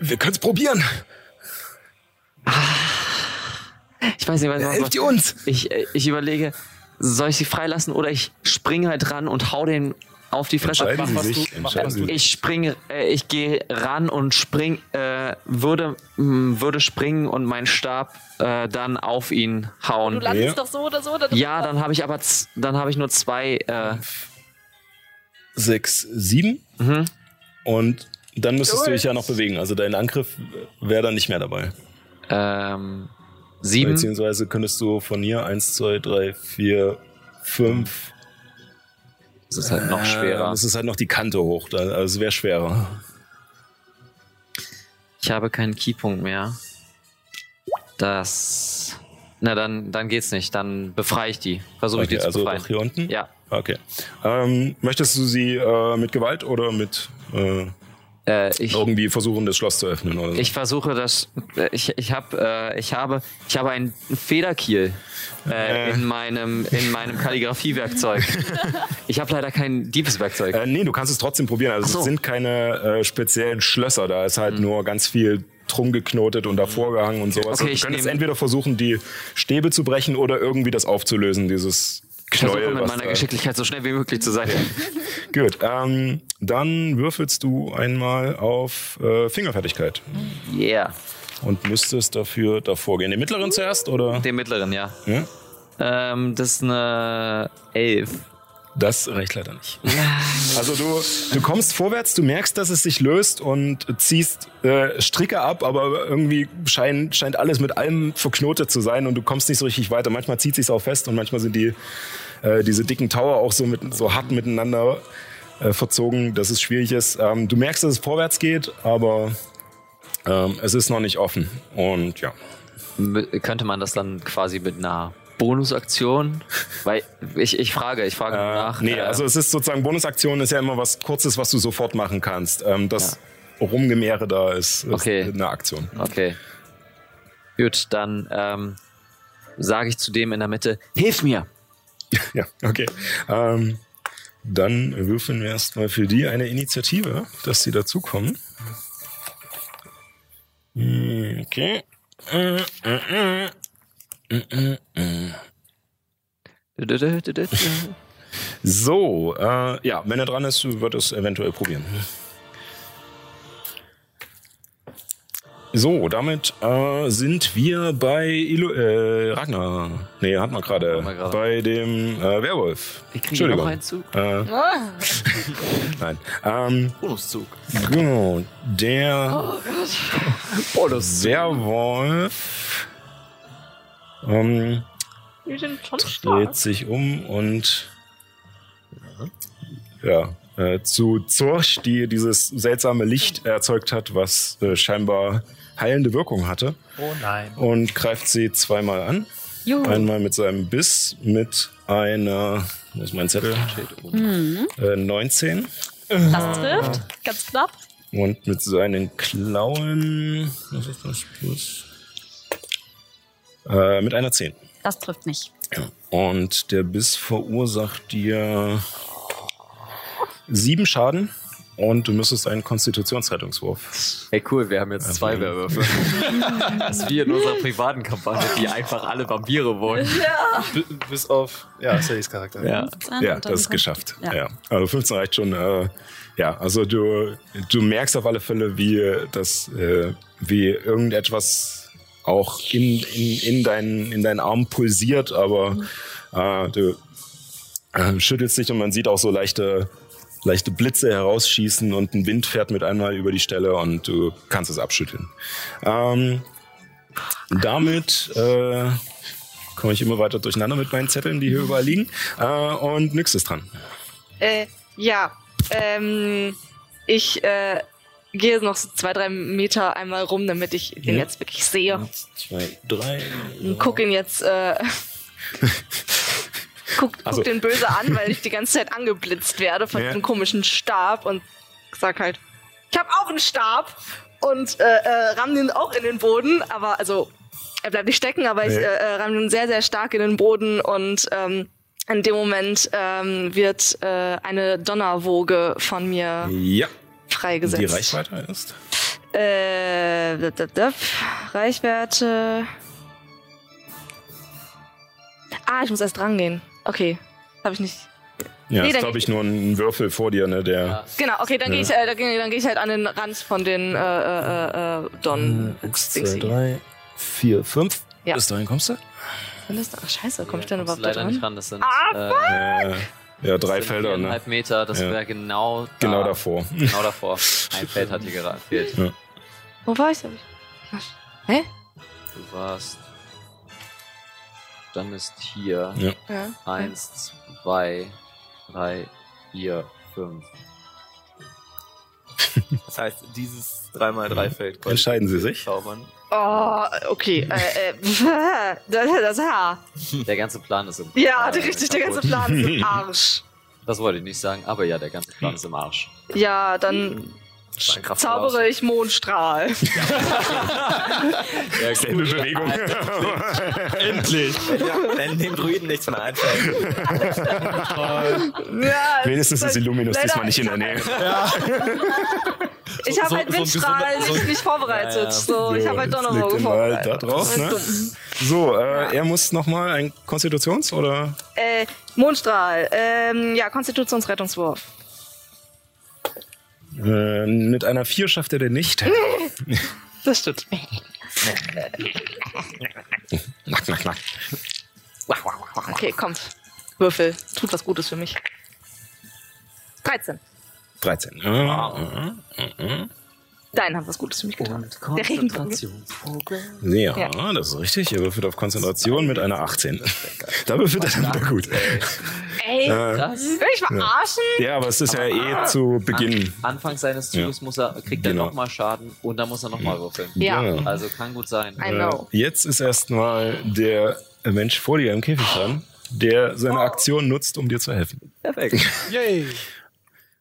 wir können es probieren.
Ich weiß nicht, was, was,
Helft ihr uns?
Ich, äh, ich überlege, soll ich sie freilassen oder ich springe halt ran und hau den auf die Fresse.
Entscheiden
mach,
Sie
was
sich.
du- mach,
entscheiden
was
Sie.
Ich springe, äh, ich gehe ran und spring, äh, würde, mh, würde springen und meinen Stab äh, dann auf ihn
Du
hauen.
landest
Ja.
doch so oder so. Oder
Ja, dann habe ich aber, dann habe ich nur zwei. Äh,
Sechs, sieben
mhm.
und dann müsstest du dich ja noch bewegen. Also dein Angriff wäre dann nicht mehr dabei.
ähm, sieben.
Beziehungsweise könntest du von hier eins, zwei, drei, vier, fünf.
Das ist halt noch schwerer.
Äh, Das ist halt noch die Kante hoch. Also es wäre schwerer.
Ich habe keinen Keypunkt mehr. Das. Na, dann, dann geht's nicht. Dann befreie ich die. Versuche ich
Okay,
die zu
also
befreien.
doch hier unten?
Ja.
Okay. Ähm, möchtest du sie äh, mit Gewalt oder mit äh,
Äh, ich,
irgendwie versuchen, das Schloss zu öffnen? Oder so?
ich versuche das. äh, Ich, ich, hab, äh, ich habe. Ich habe einen Federkiel äh, in meinem, in meinem Kalligrafiewerkzeug. ich habe leider kein Diebeswerkzeug.
Äh, nee, du kannst es trotzdem probieren. Also
so.
es sind keine äh, speziellen Schlösser, da ist halt nur ganz viel drum geknotet und davor gehangen und sowas.
Okay,
du
ich
könntest
nehm-
entweder versuchen, die Stäbe zu brechen oder irgendwie das aufzulösen, dieses
Ich versuche mit meiner
da-
Geschicklichkeit so schnell wie möglich zu sein.
Gut, ähm, dann würfelst du einmal auf äh, Fingerfertigkeit
Yeah.
und müsstest dafür davor gehen. Den mittleren zuerst oder?
Den mittleren, ja.
Ja?
Ähm, das ist eine Elf.
Das reicht leider nicht. Also du, du kommst vorwärts, du merkst, dass es sich löst und ziehst äh, Stricke ab, aber irgendwie scheint, scheint alles mit allem verknotet zu sein und du kommst nicht so richtig weiter. Manchmal zieht sich's auch fest und manchmal sind die äh, diese dicken Tower auch so mit so hart miteinander äh, verzogen, dass es schwierig ist. Ähm, du merkst, dass es vorwärts geht, aber ähm, es ist noch nicht offen und ja.
Könnte man das dann quasi mit einer Bonusaktion? Weil ich, ich frage, ich frage
Äh,
nach.
nee,
äh,
also es ist sozusagen Bonusaktion ist ja immer was Kurzes, was du sofort machen kannst. Ähm, das Rumgemehre da ist, ist
Okay.
eine Aktion.
Okay. Gut, dann ähm, sage ich zu dem in der Mitte, hilf mir!
Ja, okay. Ähm, dann würfeln wir erstmal für die eine Initiative, dass sie dazukommen. Hm, Okay. So, äh, ja, wenn er dran ist, wird es eventuell probieren. So, damit äh, sind wir bei Ilo äh, Ragnar. Nee, hatten wir gerade. Bei dem äh, Werwolf.
Ich kriege noch einen Zug.
Äh, nein. Ähm,
Bonuszug.
genau, der Werwolf ähm,
Die sind schon stark.
dreht sich um und ja, äh, zu Zorch, die dieses seltsame Licht erzeugt hat, was äh, scheinbar heilende Wirkung hatte,
Oh nein.
und greift sie zweimal an.
Juhu.
Einmal mit seinem Biss mit einer, wo ist mein Zettel? Äh, 19.
Das trifft. Ganz knapp.
Und mit seinen Klauen, was ist das plus? Äh, mit einer 10.
Das trifft nicht.
Und der Biss verursacht dir sieben Schaden und du müsstest einen Konstitutionsrettungswurf.
Hey cool, wir haben jetzt zwei Werwölfe. das ist wie in unserer privaten Kampagne, die einfach alle Vampire wurden.
B bis auf, ja, Sallys Charakter.
Ja.
Ja, das ist geschafft. Ja.
Ja.
Also 15 reicht schon. Äh, ja, also du, du merkst auf alle Fälle, wie das, äh, wie irgendetwas auch in, in, in, deinen, in deinen Arm pulsiert, aber äh, du äh, schüttelst dich und man sieht auch so leichte, leichte Blitze herausschießen und ein Wind fährt mit einmal über die Stelle und du kannst es abschütteln. Ähm, damit äh, komme ich immer weiter durcheinander mit meinen Zetteln, die hier überall liegen. Äh, und nix ist dran.
Äh, ja. Ähm, ich äh,
gehe noch so zwei, drei Meter einmal rum, damit ich den
Ja.
jetzt wirklich sehe.
Zwei, drei.
Und guck ihn jetzt, äh, guck, guck
Also-
den böse an, weil ich die ganze Zeit angeblitzt werde von
Ja.
diesem komischen Stab und sag halt, ich habe auch einen Stab und äh, äh, ramm den auch in den Boden, aber also er bleibt nicht stecken, aber ich
Ja.
äh, äh, ramm den sehr, sehr stark in den Boden und ähm, in dem Moment ähm, wird äh, eine Donnerwoge von mir
Ja,
freigesetzt.
die Reichweite ist.
Äh, dip, dip. Reichweite. Ah, ich muss erst rangehen. Okay. Habe ich nicht.
Ja,
Nee,
ist glaube ich nur ein Würfel vor dir, ne? Der.
Ja.
Genau, okay, dann gehe ich, äh, dann geh, dann geh ich halt an den Rand von den äh, äh, äh, Don.
Eins, zwei,
Dingsy.
drei, vier, fünf.
Ja.
Bis dahin kommst du?
Da? Ach, scheiße, komm ich denn
kommst
überhaupt
du
da
leider
dran?
nicht ran. Das sind,
Ah,
äh,
Äh, ja, drei Felder, ne?
Meter, das
Ja.
wäre genau da,
Genau davor.
Genau davor. Ein Feld hat hier gerade gefehlt.
Wo war ich? Ach, Hä?
Du warst. Dann ist hier
Ja.
Ja.
eins, zwei, drei, vier, fünf.
Das heißt, dieses 3x3-Feld
Entscheiden Sie sich?
zaubern.
Oh, okay. Äh, äh, das, Haar.
Der ganze Plan ist im
Ja,
äh,
richtig, der ganze
kaputt.
Plan ist im Arsch.
Das wollte ich nicht sagen, aber ja, der ganze Plan ist im Arsch.
Ja, dann zaubere ich Mondstrahl.
Ja,
Selbe Bewegung. Endlich.
Ja, wenn dem Druiden nichts mehr einfällt.
Ja,
Wenigstens ist Illuminus
leider-
diesmal nicht in der Nähe.
Ich habe
so-
halt
so
Windstrahl
gesunder-
nicht, nicht vorbereitet.
Ja, ja.
So, ich habe halt
halt
vorbereitet.
da drauf, ne? So, äh, er muss nochmal ein Konstitutions- oder?
Äh, Mondstrahl. Ähm, ja, Konstitutionsrettungswurf.
Äh, mit einer 4 schafft er den nicht.
Das stimmt.
Knack, knack, knack.
Okay, kommt. Würfel. Tut was Gutes für mich. 13.
13. Äh, äh, äh.
Dein hat was Gutes für mich getan. Der Regenbogen.
Ja,
Ja.
das ist richtig. Er würfelt auf Konzentration mit einer 18. Da würfelt er dann wieder gut.
Ey,
Äh,
Das?
will ich verarschen?
ja, aber es ist ja eh zu Beginn.
Anfang seines Zuges muss er, kriegt er
Genau.
nochmal Schaden und dann muss er nochmal würfeln.
Ja.
Ja.
Also kann gut sein.
I know.
Äh, Jetzt ist erstmal der Mensch vor dir im Käfig dran, der seine Aktion nutzt, um dir zu helfen.
Perfekt.
Yay!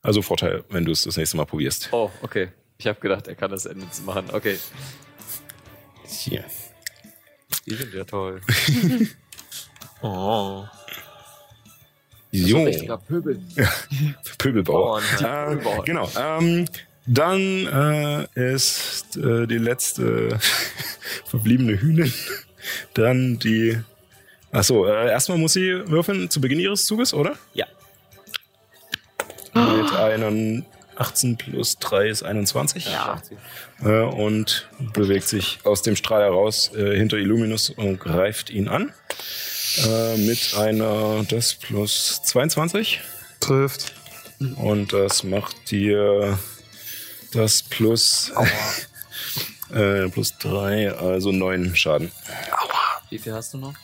Also Vorteil, wenn du es das nächste Mal probierst.
Oh, okay. Ich habe gedacht, er kann das Ende machen. Okay.
Hier.
Die sind ja toll.
Oh.
Jo.
Richtiger Pöbel.
Pöbelbauer.
Und,
Äh, genau. Ähm, dann äh, ist äh, die letzte verbliebene Hühnin. Dann die. Achso, äh, erstmal muss sie würfeln zu Beginn ihres Zuges, oder?
Ja.
Mit einem 18 plus 3 ist 21.
Ja.
Äh, und bewegt sich aus dem Strahl heraus äh, hinter Illuminus und greift ihn an. Äh, mit einer das plus 22.
Trifft.
Und das macht dir das plus, äh, plus 3, also 9 Schaden.
Wie viel hast du noch?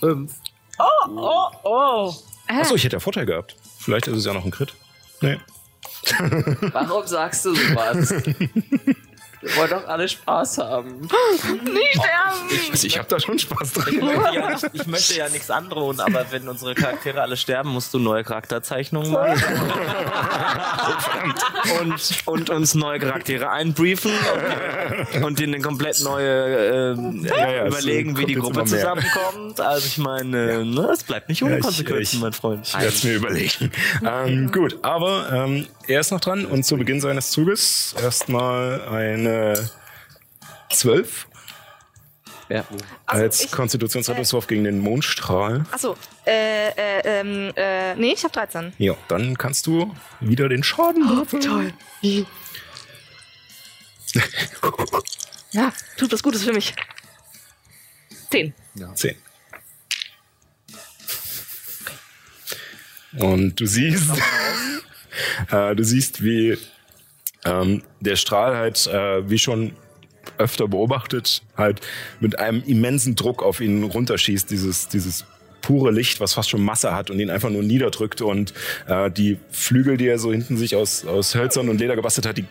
Oh, oh.
Achso, ich hätte ja Vorteil gehabt. Vielleicht ist es ja noch ein Crit. Nee.
Warum sagst du sowas? Wir wollen doch alle Spaß haben.
Nicht sterben!
Also ich habe da schon Spaß dran.
Ich möchte, ja nicht, ich möchte ja nichts androhen, aber wenn unsere Charaktere alle sterben, musst du neue Charakterzeichnungen machen. und, und uns neue Charaktere einbriefen und, und denen komplett neue ähm,
Ja, ja,
überlegen, wie die Gruppe zusammenkommt. Also ich meine, ne, es bleibt nicht ohne
Ja, ich-
Konsequenzen,
ich-
mein Freund.
Ich werde es mir überlegen. ähm, gut, aber ähm, er ist noch dran und zu Beginn seines Zuges erstmal eine 12
Ja, oh.
Also
als Konstitutionsrettungswurf gegen den Mondstrahl.
Achso, äh, äh, ähm, äh, nee, ich hab 13.
Ja, dann kannst du wieder den Schaden würfeln.
Toll. Ja, tut was Gutes für mich. 10.
10. Und du siehst, äh, du siehst, wie ähm, der Strahl halt, äh, wie schon öfter beobachtet, halt mit einem immensen Druck auf ihn runterschießt, dieses, dieses pure Licht, was fast schon Masse hat und ihn einfach nur niederdrückt und äh, die Flügel, die er so hinten sich aus, aus Hölzern und Leder gebastelt hat, die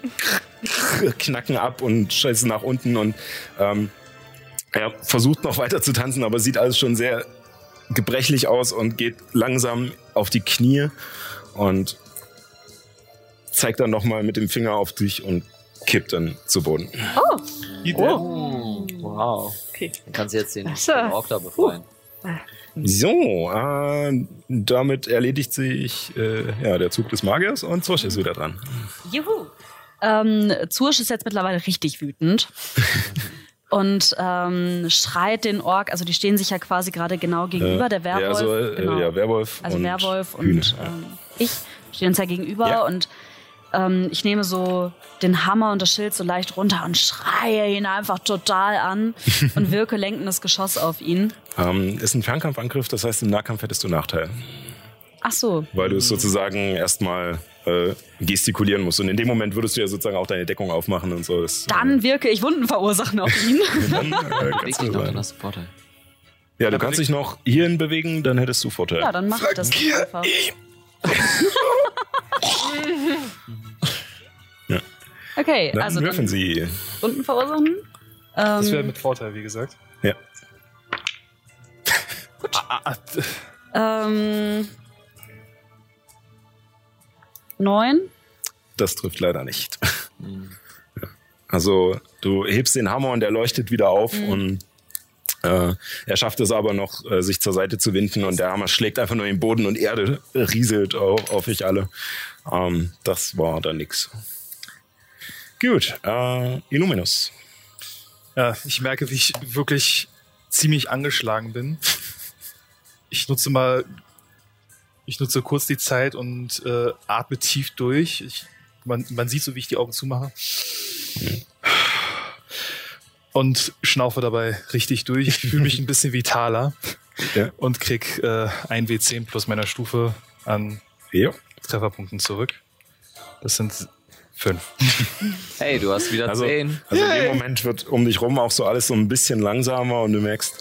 knacken ab und scheißen nach unten und ähm, er versucht noch weiter zu tanzen, aber sieht alles schon sehr gebrechlich aus und geht langsam auf die Knie und zeigt dann nochmal mit dem Finger auf dich und kippt dann zu Boden.
Oh.
Oh. Wow.
Okay.
Dann kannst du jetzt den, Ork da befreien.
So, äh, damit erledigt sich äh, ja, der Zug des Magiers und Zosch ist wieder dran.
Juhu. Ähm, Zursch ist jetzt mittlerweile richtig wütend. Und ähm, schreit den Ork, also die stehen sich ja quasi gerade genau gegenüber, der Werwolf.
Ja, also, äh,
genau.
ja, Werwolf
also
und
Werwolf und
Hühner.
ähm, ich stehen uns ja gegenüber
Ja.
und ähm, ich nehme so den Hammer und das Schild so leicht runter und schreie ihn einfach total an und wirke lenkendes Geschoss auf ihn.
Ähm, ist ein Fernkampfangriff, das heißt, im Nahkampf hättest du Nachteil,
Ach so,
weil du es sozusagen erstmal äh, gestikulieren musst. Und in dem Moment würdest du ja sozusagen auch deine Deckung aufmachen und so. Das,
dann wirke ich Wunden verursachen auf ihn.
äh, dann, äh, kannst du
noch, hast du Vorteil.
Ja, du kannst dich noch hierhin bewegen, dann hättest du Vorteil.
ja, dann mache ich das einfach.
Ja.
Okay,
dann
also dann
sie.
Wunden verursachen.
Das wäre
Ähm,
mit Vorteil, wie gesagt.
Ja.
Ah, ah, d-
ähm, neun.
Das trifft leider nicht.
Mhm.
Also du hebst den Hammer und er leuchtet wieder auf
Mhm.
und er schafft es aber noch, äh, sich zur Seite zu winden und der Hammer schlägt einfach nur in den Boden und Erde rieselt auf, auf euch alle. Ähm, das war dann nix. Gut, äh, Illuminus.
Ja, ich merke, wie ich wirklich ziemlich angeschlagen bin. Ich nutze mal, ich nutze kurz die Zeit und äh, atme tief durch. Ich, man, man sieht so, wie ich die Augen zumache. Und schnaufe dabei richtig durch. Ich fühle mich ein bisschen vitaler
Ja.
und krieg äh, ein W10 plus meiner Stufe an
Ja.
Trefferpunkten zurück. Das sind fünf.
Hey, du hast wieder
Also,
zehn.
also in dem Moment wird um dich rum auch so alles so ein bisschen langsamer und du merkst,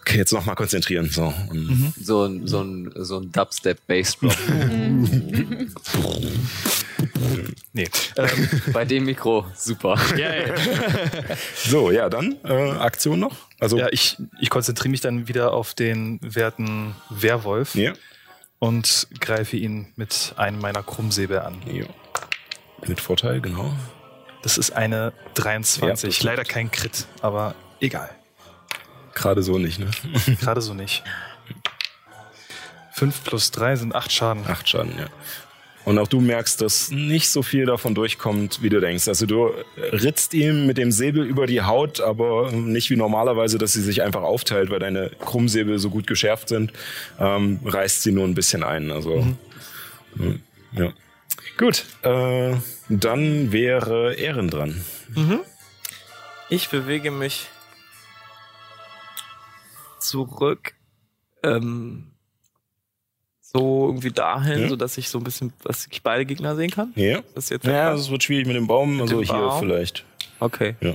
okay, jetzt nochmal konzentrieren. So. Und
So ein, so ein, so ein Dubstep-Bassdrop.
Nee. Ähm,
Bei dem Mikro, super.
So, ja, dann äh, Aktion noch. Also,
ja, ich, ich konzentriere mich dann wieder auf den werten Werwolf.
ja.
und greife ihn mit einem meiner Krummsäbel an.
ja. Mit Vorteil, genau.
Das ist eine
Ja,
23.
das
Leider kein Crit, aber egal.
Gerade so nicht, ne?
Gerade so nicht. 5 plus 3 sind 8 Schaden.
Acht Schaden, ja. Und auch du merkst, dass nicht so viel davon durchkommt, wie du denkst. Also du ritzt ihm mit dem Säbel über die Haut, aber nicht wie normalerweise, dass sie sich einfach aufteilt, weil deine Krummsäbel so gut geschärft sind. Ähm, reißt sie nur ein bisschen ein. Also mhm. ja. Gut, äh, dann wäre Ehren dran.
Ich bewege mich zurück, ähm, so irgendwie dahin,
Ja.
so dass ich so ein bisschen, dass ich beide Gegner sehen kann.
Ja.
Das jetzt
Ja, es wird schwierig mit dem Baum, also
dem
hier
Baum?
vielleicht.
Okay.
Ja.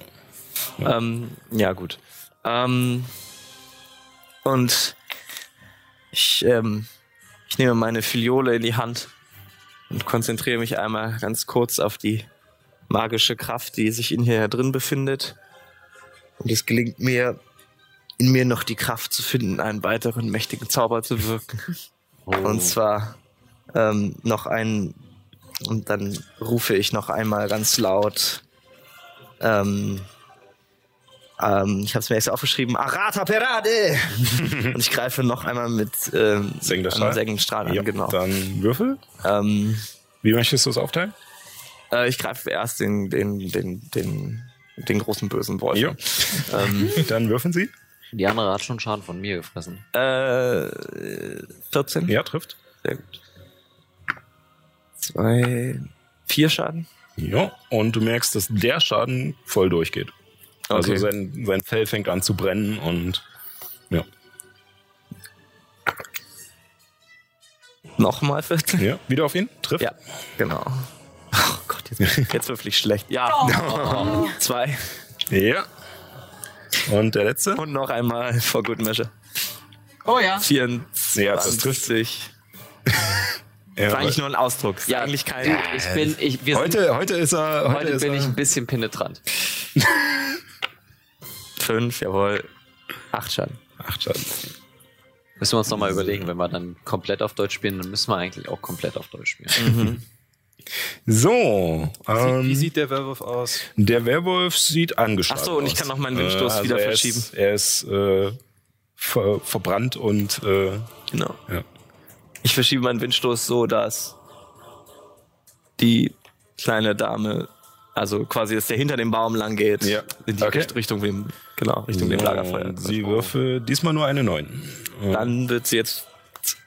Ja, ähm, ja gut. Ähm, und ich, ähm, ich nehme meine Filiole in die Hand und konzentriere mich einmal ganz kurz auf die magische Kraft, die sich in hier drin befindet. Und es gelingt mir, in mir noch die Kraft zu finden, einen weiteren mächtigen Zauber zu wirken. Und zwar ähm, noch einen, und dann rufe ich noch einmal ganz laut, ähm, ähm, ich habe es mir jetzt aufgeschrieben, Arata Perade! und ich greife noch einmal mit ähm,
Sengender
einem
Strahl?
sengenden Strahl an,
Ja,
genau.
Dann Würfel.
Ähm,
Wie möchtest du es aufteilen?
äh, ich greife erst den, den, den, den, den großen bösen Wolf.
Ja.
Ähm,
Dann würfeln sie.
Die andere hat schon Schaden von mir gefressen.
äh, 14?
Ja, trifft.
Sehr gut. Zwei, vier Schaden?
Ja, und du merkst, dass der Schaden voll durchgeht. Also
Okay.
sein, sein Fell fängt an zu brennen und ja.
Nochmal 14?
ja. Wieder auf ihn? Trifft?
Ja, genau. Oh Gott, jetzt, jetzt wirklich schlecht. Ja. Zwei.
Ja. Und der letzte?
Und noch einmal for good measure.
Oh ja.
24.
Ja, das trifft.
Das
Ja,
war eigentlich nur ein Ausdruck. Das ist
Ja,
eigentlich kein.
Ich bin, ich, wir sind,
heute, heute ist er. Heute,
heute
ist
bin
er,
ich ein bisschen penetrant.
Fünf, jawohl. Acht Schaden.
Acht Schaden.
Müssen wir uns nochmal überlegen, wenn wir dann komplett auf Deutsch spielen, dann müssen wir eigentlich auch komplett auf Deutsch spielen.
So, ähm,
Wie sieht der Werwolf aus?
der Werwolf sieht angeschlagen
Ach so, und ich
aus.
kann noch meinen Windstoß wieder
er
verschieben.
Ist, er ist äh, ver, verbrannt und äh,
Genau.
ja.
Ich verschiebe meinen Windstoß so, dass die kleine Dame, also quasi, dass der hinter dem Baum lang geht,
Ja.
in die
Okay.
Richt- Richtung dem, genau, Richtung dem
So,
Lagerfeuer.
Sie würfelt diesmal nur eine 9.
Dann wird sie jetzt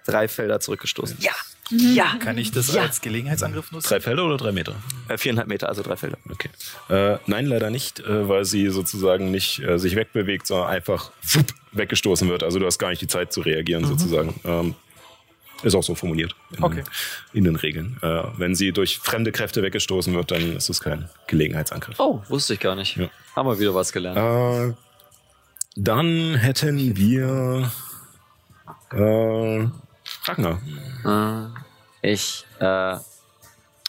drei Felder zurückgestoßen. Ja.
Ja.
Kann ich das als Gelegenheitsangriff nutzen?
Drei Felder oder drei Meter?
Äh, viereinhalb Meter, also drei Felder.
Okay. Äh, nein, leider nicht, äh, weil sie sozusagen nicht äh, sich wegbewegt, sondern einfach wupp, weggestoßen wird. Also du hast gar nicht die Zeit zu reagieren, sozusagen. Ähm, ist auch so formuliert in,
Okay.
in den Regeln. Äh, wenn sie durch fremde Kräfte weggestoßen wird, dann ist es kein Gelegenheitsangriff.
Oh, wusste ich gar nicht.
Ja.
Haben wir wieder was gelernt.
Äh, dann hätten wir äh, Ragnar.
Äh, ich, äh,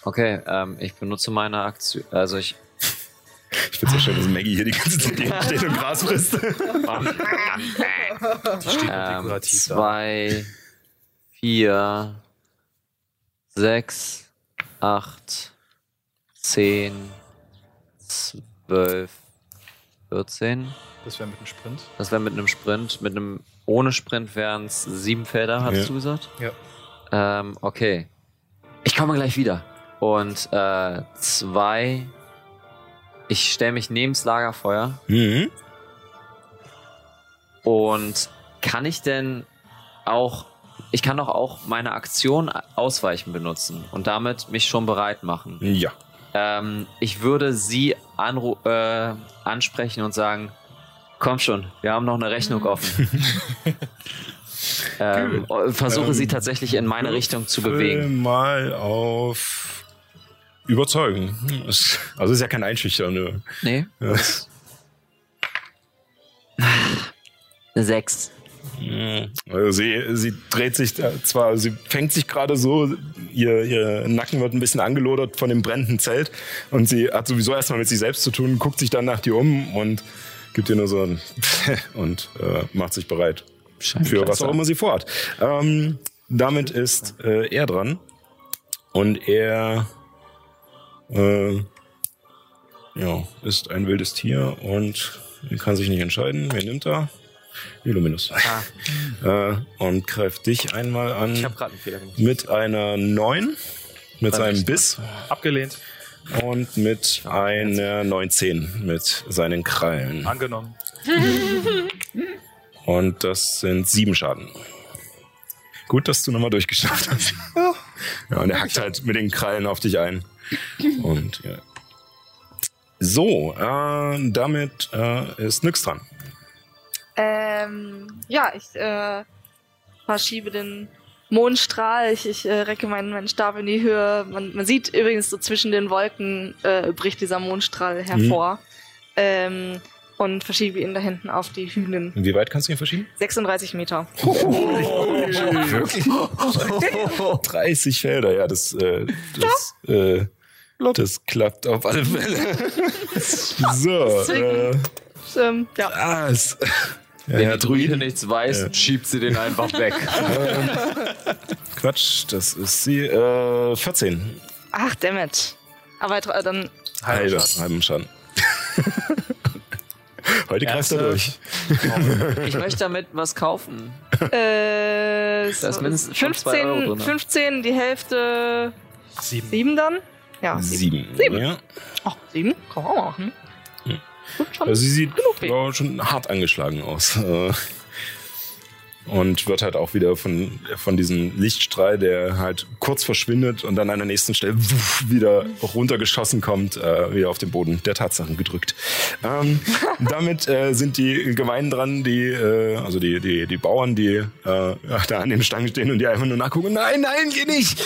okay, ähm, ich benutze meine Aktion, also ich,
Ich finde es so schön, dass Maggie hier die ganze Zeit steht und Gras frisst.
Die steht
ähm,
dekorativ da.
zwei, vier, sechs, acht, zehn, zwölf, vierzehn.
Das wäre mit einem Sprint.
Das wäre mit einem Sprint. Mit einem ohne Sprint wären es sieben Felder, hast
Ja.
du gesagt?
Ja.
Ähm, okay. Ich komme gleich wieder. Und äh, zwei. Ich stelle mich neben's Lagerfeuer.
Mhm.
Und kann ich denn auch. Ich kann doch auch meine Aktion ausweichen benutzen und damit mich schon bereit machen.
Ja.
Ähm, ich würde sie äh, ansprechen und sagen, komm schon, wir haben noch eine Rechnung offen. ähm, versuche sie
Ähm,
tatsächlich in meine Richtung zu bewegen.
mal auf überzeugen. Also ist ja kein Einschüchtern.
Nee.
Ja.
Eine Sechs.
Also sie, sie dreht sich da zwar, sie fängt sich gerade so, ihr, ihr Nacken wird ein bisschen angelodert von dem brennenden Zelt und sie hat sowieso erstmal mit sich selbst zu tun, guckt sich dann nach dir um und gibt ihr nur so ein und äh, macht sich bereit für was auch immer sie vorhat. Ähm, damit ist äh, er dran und er äh, ja, ist ein wildes Tier und kann sich nicht entscheiden. Wer nimmt er? Illuminus. Äh, und greift dich einmal an
Ich habe gerade einen Fehler gemacht.
mit einer 9, mit seinem Biss
Abgelehnt.
Und mit einer 19 mit seinen Krallen.
Angenommen.
Und das sind sieben Schaden. Gut, dass du nochmal durchgeschafft hast. Ja, und er hackt halt mit den Krallen auf dich ein. Und ja. So, äh, damit äh, ist nix dran.
Ähm, ja, ich äh, verschiebe den Mondstrahl. Ich, ich äh, recke meinen, meinen Stab in die Höhe. Man, man sieht übrigens so zwischen den Wolken äh, bricht dieser Mondstrahl hervor. Ähm, und verschiebe ihn da hinten auf die Hühnen.
Wie weit kannst du ihn verschieben?
36 Meter.
Wirklich? 30 Felder, ja, das, äh, das, äh, das klappt auf alle Fälle. so, äh,
Ähm, ja.
es, ja,
Wenn
ja,
die Druide nichts weiß, schiebt sie den einfach weg.
Quatsch, das ist sie, äh, 14.
Ach, dammit. Aber tr- dann
Halber, halben Schaden. Heute greift er durch.
Ich möchte damit was kaufen.
äh,
Da ist mindestens schon zwei Euro
15,
drin.
15, die Hälfte
Sieben.
7 dann? Ja, sieben.
Sieben.
Sieben.
Ja.
Ach, 7? Kann man auch machen.
Also sie sieht schon hart angeschlagen aus. Äh, Und wird halt auch wieder von, von diesem Lichtstrahl, der halt kurz verschwindet und dann an der nächsten Stelle wieder runtergeschossen kommt, äh, wieder auf den Boden der Tatsachen gedrückt. Ähm, damit äh, sind die Gemeinen dran, die, äh, also die, die, die Bauern, die äh, da an den Stangen stehen und die einfach nur nachgucken, nein, nein, geh nicht!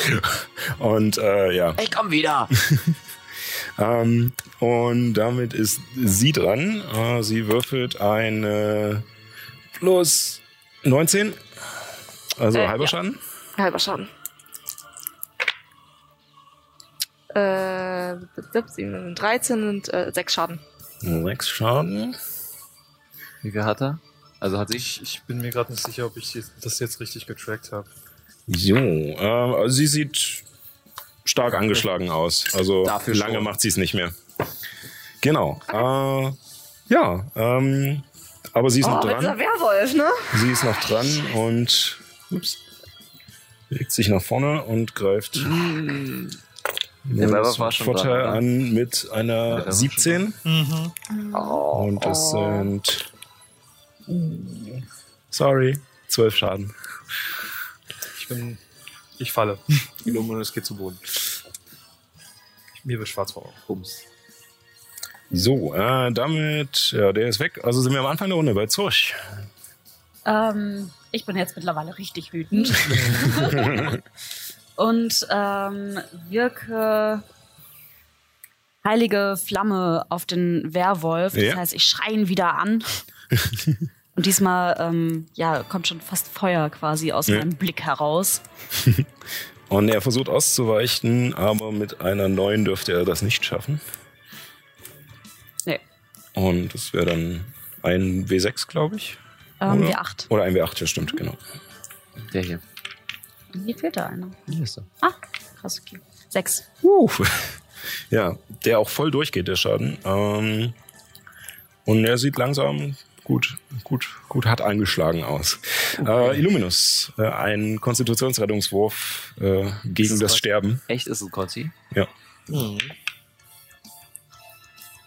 Und äh, ja.
Ich komm wieder.
Ähm, und damit ist sie dran. Äh, sie würfelt eine plus 19. Also
Äh,
halber
ja.
Schaden?
Halber Schaden. Äh, 7, 13 und äh, 6 Schaden.
Sechs Schaden.
Wie viel hat er? Also hat sie.
Ich, ich bin mir gerade nicht sicher, ob ich das jetzt richtig getrackt habe.
So, äh, also sie sieht stark angeschlagen aus. Also
Dafür
lange
schon.
macht sie es nicht mehr. Genau. Äh, ja, ähm, aber sie ist noch
Oh, dieser
dran.
Werwolf, ne?
Sie ist noch dran und ups, legt sich nach vorne und greift
schon
Vorteil
dran, oder?
an mit einer
war schon
17.
Oh,
Und das sind. Sorry, 12 Schaden.
Ich bin. Ich falle. Illuminus geht zu Boden. Mir wird schwarz vor Augen.
Bums.
So, äh, damit, ja, der ist weg. Also sind wir am Anfang der Runde bei Zurch.
Ähm, ich bin jetzt mittlerweile richtig wütend. Und ähm, wirke heilige Flamme auf den Werwolf. Das
Ja.
heißt, ich schreie ihn wieder an. Und diesmal ähm, ja, kommt schon fast Feuer quasi aus
Ja.
meinem Blick heraus.
Und er versucht auszuweichen, aber mit einer 9 dürfte er das nicht schaffen.
Nee.
Und das wäre dann ein W6, glaube ich.
Ähm,
Oder?
W8.
Oder ein W8, ja stimmt, genau.
Der hier.
Hier fehlt da einer.
Hier ist er.
Ah, krass, okay. Sechs.
Uh. Ja, der auch voll durchgeht, der Schaden. Ähm, und er sieht langsam gut, gut, gut hart eingeschlagen aus. Äh, Illuminus, äh, ein Konstitutionsrettungswurf äh, gegen das
was-
Sterben.
Echt ist es Konzi?
Ja.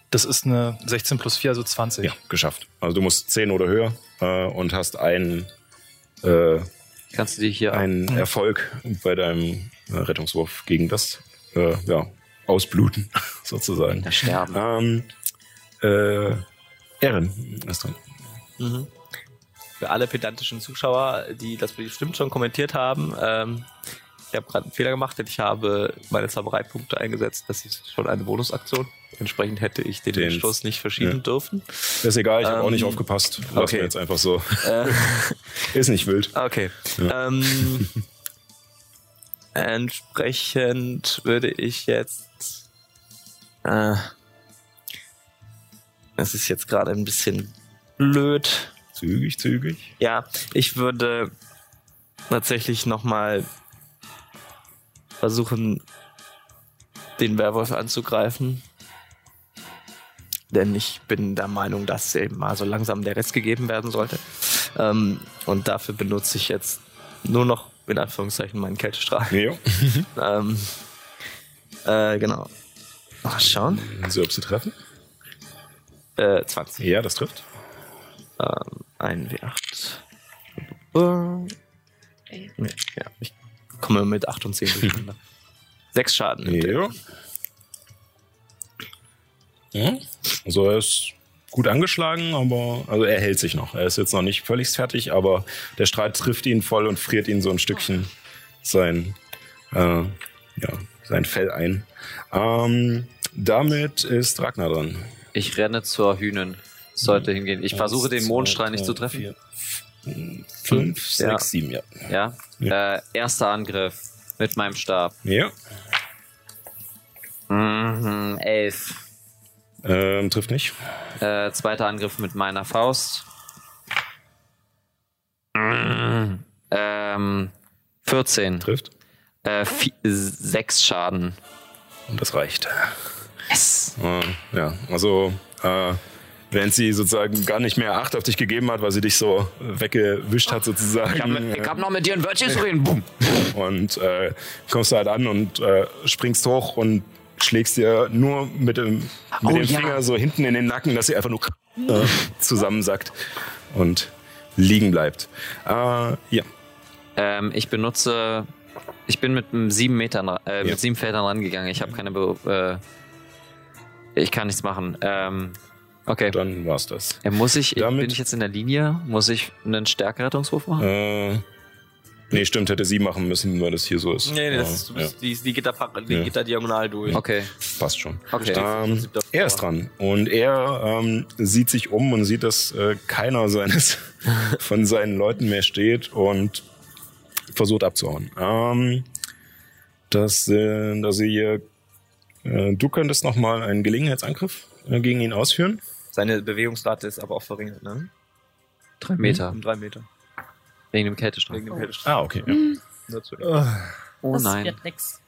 Das ist eine 16 plus 4, also 20.
Ja, geschafft. Also du musst 10 oder höher äh, und hast einen, äh,
Kannst du dich hier
einen Erfolg bei deinem äh, Rettungswurf gegen das äh, ja, ausbluten, sozusagen.
Ja, sterben.
Ähm, äh, Erin ist dran.
Mhm. Für alle pedantischen Zuschauer, die das bestimmt schon kommentiert haben, ähm, ich habe gerade einen Fehler gemacht, denn ich habe meine Zaubereipunkte eingesetzt. Das ist schon eine Bonusaktion. Entsprechend hätte ich den,
Den-
Stoß nicht verschieben
ja.
dürfen.
Ist egal, ich habe auch
Ähm,
nicht aufgepasst. Lass
okay.
mir jetzt einfach so.
Äh,
Ist nicht wild.
okay.
Ja.
Ähm, entsprechend würde ich jetzt. Äh, das ist jetzt gerade ein bisschen blöd.
Zügig, zügig.
Ja, ich würde tatsächlich nochmal versuchen, den Werwolf anzugreifen. Denn ich bin der Meinung, dass eben mal so langsam der Rest gegeben werden sollte. Ähm, und dafür benutze ich jetzt nur noch in Anführungszeichen meinen Kältestrahl.
Ja.
Ähm, äh, genau. Mal schauen.
So, ob sie treffen?
Äh, 20.
Ja, das trifft.
Ähm, ein W8. Äh, nee, ja, ich komme mit 8 und 10 durcheinander. Sechs Schaden. nimmt.
Ja. ja. Also er ist gut angeschlagen, aber also er hält sich noch. Er ist jetzt noch nicht völlig fertig, aber der Strahl trifft ihn voll und friert ihn so ein Stückchen sein, äh, ja, sein Fell ein. Ähm, damit ist Ragnar dran.
Ich renne zur Hühnen. Sollte hingehen. Ich versuche den Mondstrahl nicht zu treffen.
Vier, fünf,
Ja.
sechs, sieben, ja.
Ja.
Ja.
Äh, erster Angriff mit meinem Stab.
Ja.
Mhm, elf.
Ähm, trifft nicht.
Äh, zweiter Angriff mit meiner Faust. Mhm. Ähm, 14.
Trifft.
Äh, vi- sechs Schaden.
Und das reicht.
Yes.
Äh, ja, also äh, wenn sie sozusagen gar nicht mehr Acht auf dich gegeben hat, weil sie dich so weggewischt hat sozusagen.
Ich habe ich hab noch mit dir ein Wörtchen zu reden. Boom.
Und äh, kommst du halt an und äh, springst hoch und schlägst dir nur mit dem, mit
Oh,
dem
ja.
Finger so hinten in den Nacken, dass sie einfach nur äh, zusammensackt und liegen bleibt. Äh, ja,
Ähm, ich benutze. Ich bin mit sieben Metern, äh,
Ja.
mit sieben Feldern rangegangen. Ich habe keine. Be äh, ich kann nichts machen. Ähm, okay.
dann war's das.
Äh, muss ich.
Damit-
bin ich jetzt in der Linie? Muss ich einen Stärkerettungswurf machen?
Äh, nee, stimmt, hätte sie machen müssen, weil das hier so ist.
Nee, nee, das ist, du
ja,
die, die geht da, die
Ja.
geht da diagonal durch.
Okay.
passt schon.
Okay.
Ähm, er ist dran und er ähm, sieht sich um und sieht, dass äh, keiner seines von seinen Leuten mehr steht und versucht abzuhauen. Ähm, das sind, also ihr, äh, du könntest noch mal einen Gelegenheitsangriff äh, gegen ihn ausführen.
Seine Bewegungsrate ist aber auch verringert, ne?
Drei Meter.
Um drei Meter.
Wegen dem Kältestrahl.
Wegen dem Kältestrahl.
Ah, okay. Ja.
Nur zu-
Oh
das
nein.
wird nix.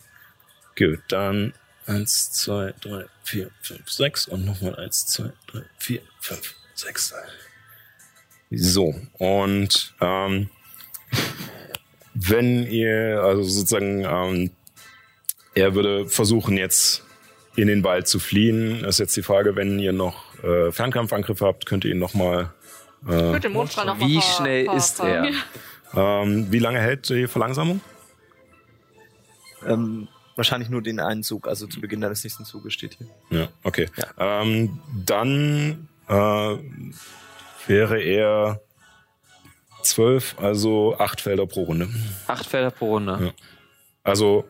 Gut, dann eins, zwei, drei, vier, fünf, sechs und nochmal eins, zwei, drei, vier, fünf, sechs. So, und ähm, wenn ihr, also sozusagen, ähm, er würde versuchen jetzt in den Wald zu fliehen, ist jetzt die Frage, wenn ihr noch äh, Fernkampfangriffe habt, könnt ihr ihn nochmal,
Ich würde den Mondstrahl noch
Wie
ver-
schnell
ver-
ist
ver-
er?
ähm, wie lange hält die Verlangsamung?
Ähm, wahrscheinlich nur den einen Zug, also zu Beginn deines nächsten Zuges steht hier.
Ja, okay. Ähm, dann äh, wäre er zwölf, also acht Felder pro Runde.
Acht Felder pro Runde.
Ja. Also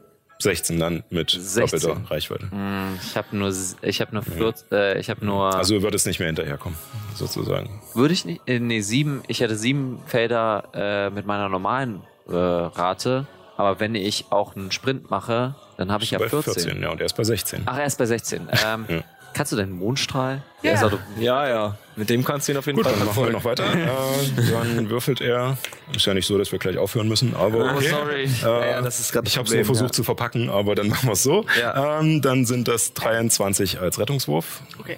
16 dann mit
16.
doppelter Reichweite.
Hm, ich habe nur, ich habe nur, 14, äh, ich habe nur,
Also wird es nicht mehr hinterherkommen, sozusagen.
würde ich nicht, äh, nee, sieben, ich hätte sieben Felder äh, mit meiner normalen äh, Rate, aber wenn ich auch einen Sprint mache, dann habe ich ja
bei
14.
ja, und er ist bei 16.
Ach, er ist bei 16. Ähm,
Ja.
Kannst du deinen Mondstrahl?
Ja.
Auch-
Ja, ja. Mit dem kannst du ihn auf jeden
Gut,
Fall
dann machen wir noch weiter. äh, dann würfelt er. Ist ja nicht so, dass wir gleich aufhören müssen, aber
Oh,
okay.
sorry.
Äh,
Ja, das ist gerade
ich habe es nur versucht zu verpacken, aber dann machen wir es so.
Ja.
Ähm, dann sind das 23 als Rettungswurf.
Okay.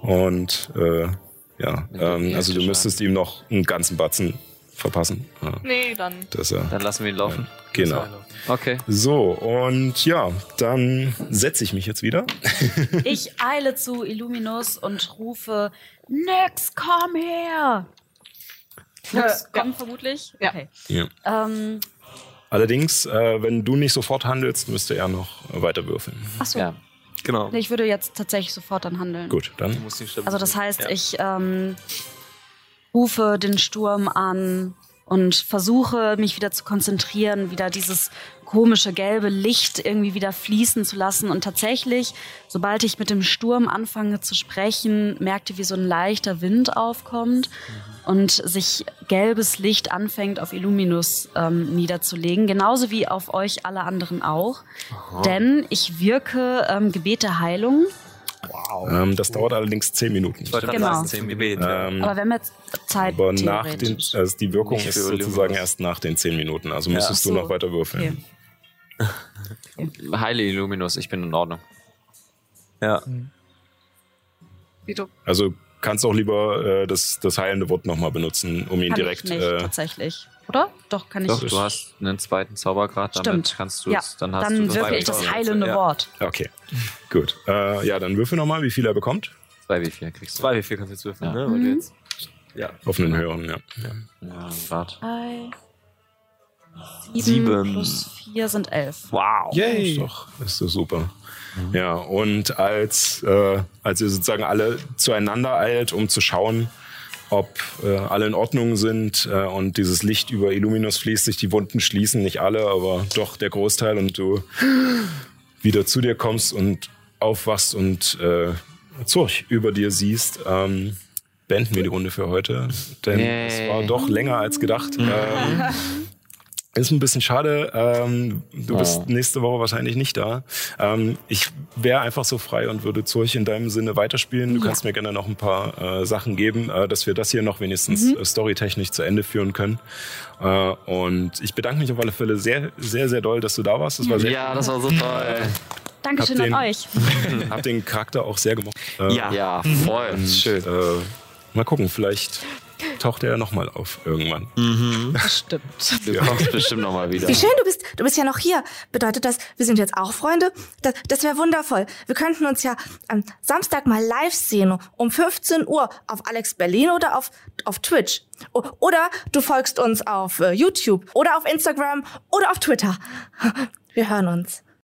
Und äh, ja, ähm, also du müsstest ihm noch einen ganzen Batzen verpassen. Ja,
Nee, dann.
dass er,
Dann lassen wir ihn laufen.
genau.
Okay.
So, und ja, dann setze ich mich jetzt wieder.
Ich eile zu Illuminus und rufe, Nix, komm her! Nix,
Ja.
komm vermutlich?
Ja.
Okay.
Ja.
Ähm,
Allerdings, äh, wenn du nicht sofort handelst, müsste er noch weiter würfeln.
achso,
Ja.
Genau.
nee, ich würde jetzt tatsächlich sofort dann handeln.
Gut, dann.
Also das heißt,
Ja.
ich ähm, rufe den Sturm an und versuche mich wieder zu konzentrieren, wieder dieses komische gelbe Licht irgendwie wieder fließen zu lassen. Und tatsächlich, sobald ich mit dem Sturm anfange zu sprechen, merkte, wie so ein leichter Wind aufkommt und sich gelbes Licht anfängt auf Illuminus ähm, niederzulegen, genauso wie auf euch alle anderen auch. Denn ich wirke ähm, Gebet der Heilung.
Ähm, das dauert allerdings 10 Minuten.
Ich wollte gerade
Genau.
sagen, zehn ja.
Ähm,
Aber wir haben jetzt Zeit.
aber nach den, also die Wirkung ist sozusagen
Illuminus.
erst nach den 10 Minuten. Also
Ja.
müsstest
Ach
du
so.
noch weiter würfeln.
Okay.
Heile Illuminus, ich bin in Ordnung.
ja.
Wie du.
Also kannst auch lieber äh, das, das heilende Wort nochmal benutzen, um ihn
Kann
direkt.
ich nicht,
äh,
tatsächlich. Oder? Doch, kann ich.
Doch, du hast einen zweiten Zaubergrad, damit
Stimmt.
kannst du
ja,
es, dann hast
dann
du
wirke ich das heilende
Ja.
Wort.
okay, gut. Äh, ja, dann würfel nochmal, wie viel er bekommt.
Zwei wie viel kriegst du?
Zwei wie viel kannst du jetzt würfeln,
Ja.
ne? Weil du
Mhm.
jetzt, ja.
Auf einen höheren, ja.
Ja, warte.
Drei,
sieben,
plus vier sind elf.
Wow.
Ist doch, ist doch super. Ja, und als, äh, als ihr sozusagen alle zueinander eilt, um zu schauen, ob äh, alle in Ordnung sind äh, und dieses Licht über Illuminus fließt, sich die Wunden schließen, nicht alle, aber doch der Großteil und du wieder zu dir kommst und aufwachst und äh, Zurch über dir siehst, ähm, beenden wir die Runde für heute, denn
Yay.
es war doch länger als gedacht. Ähm, ist ein bisschen schade. Ähm, du
Oh.
bist nächste Woche wahrscheinlich nicht da. Ähm, ich wäre einfach so frei und würde Zurch in deinem Sinne weiterspielen. Du
Ja.
kannst mir gerne noch ein paar äh, Sachen geben, äh, dass wir das hier noch wenigstens
Mhm.
äh, storytechnisch zu Ende führen können. Äh, und ich bedanke mich auf alle Fälle sehr, sehr, sehr doll, dass du da warst. Das war sehr
Ja, das war so toll.
Dankeschön
Hab
an
den-
euch.
hab den Charakter auch sehr gemocht. Äh,
Ja.
Ja, voll.
und,
schön.
Äh, mal gucken, vielleicht taucht er nochmal auf irgendwann.
Bestimmt.
Du kommst bestimmt nochmal wieder.
Wie schön, du bist, du bist ja noch hier. Bedeutet das, wir sind jetzt auch Freunde? Das, das wäre wundervoll. Wir könnten uns ja am Samstag mal live sehen, um 15 Uhr auf Alex Berlin oder auf, auf Twitch. O oder du folgst uns auf äh, YouTube oder auf Instagram oder auf Twitter. Wir hören uns.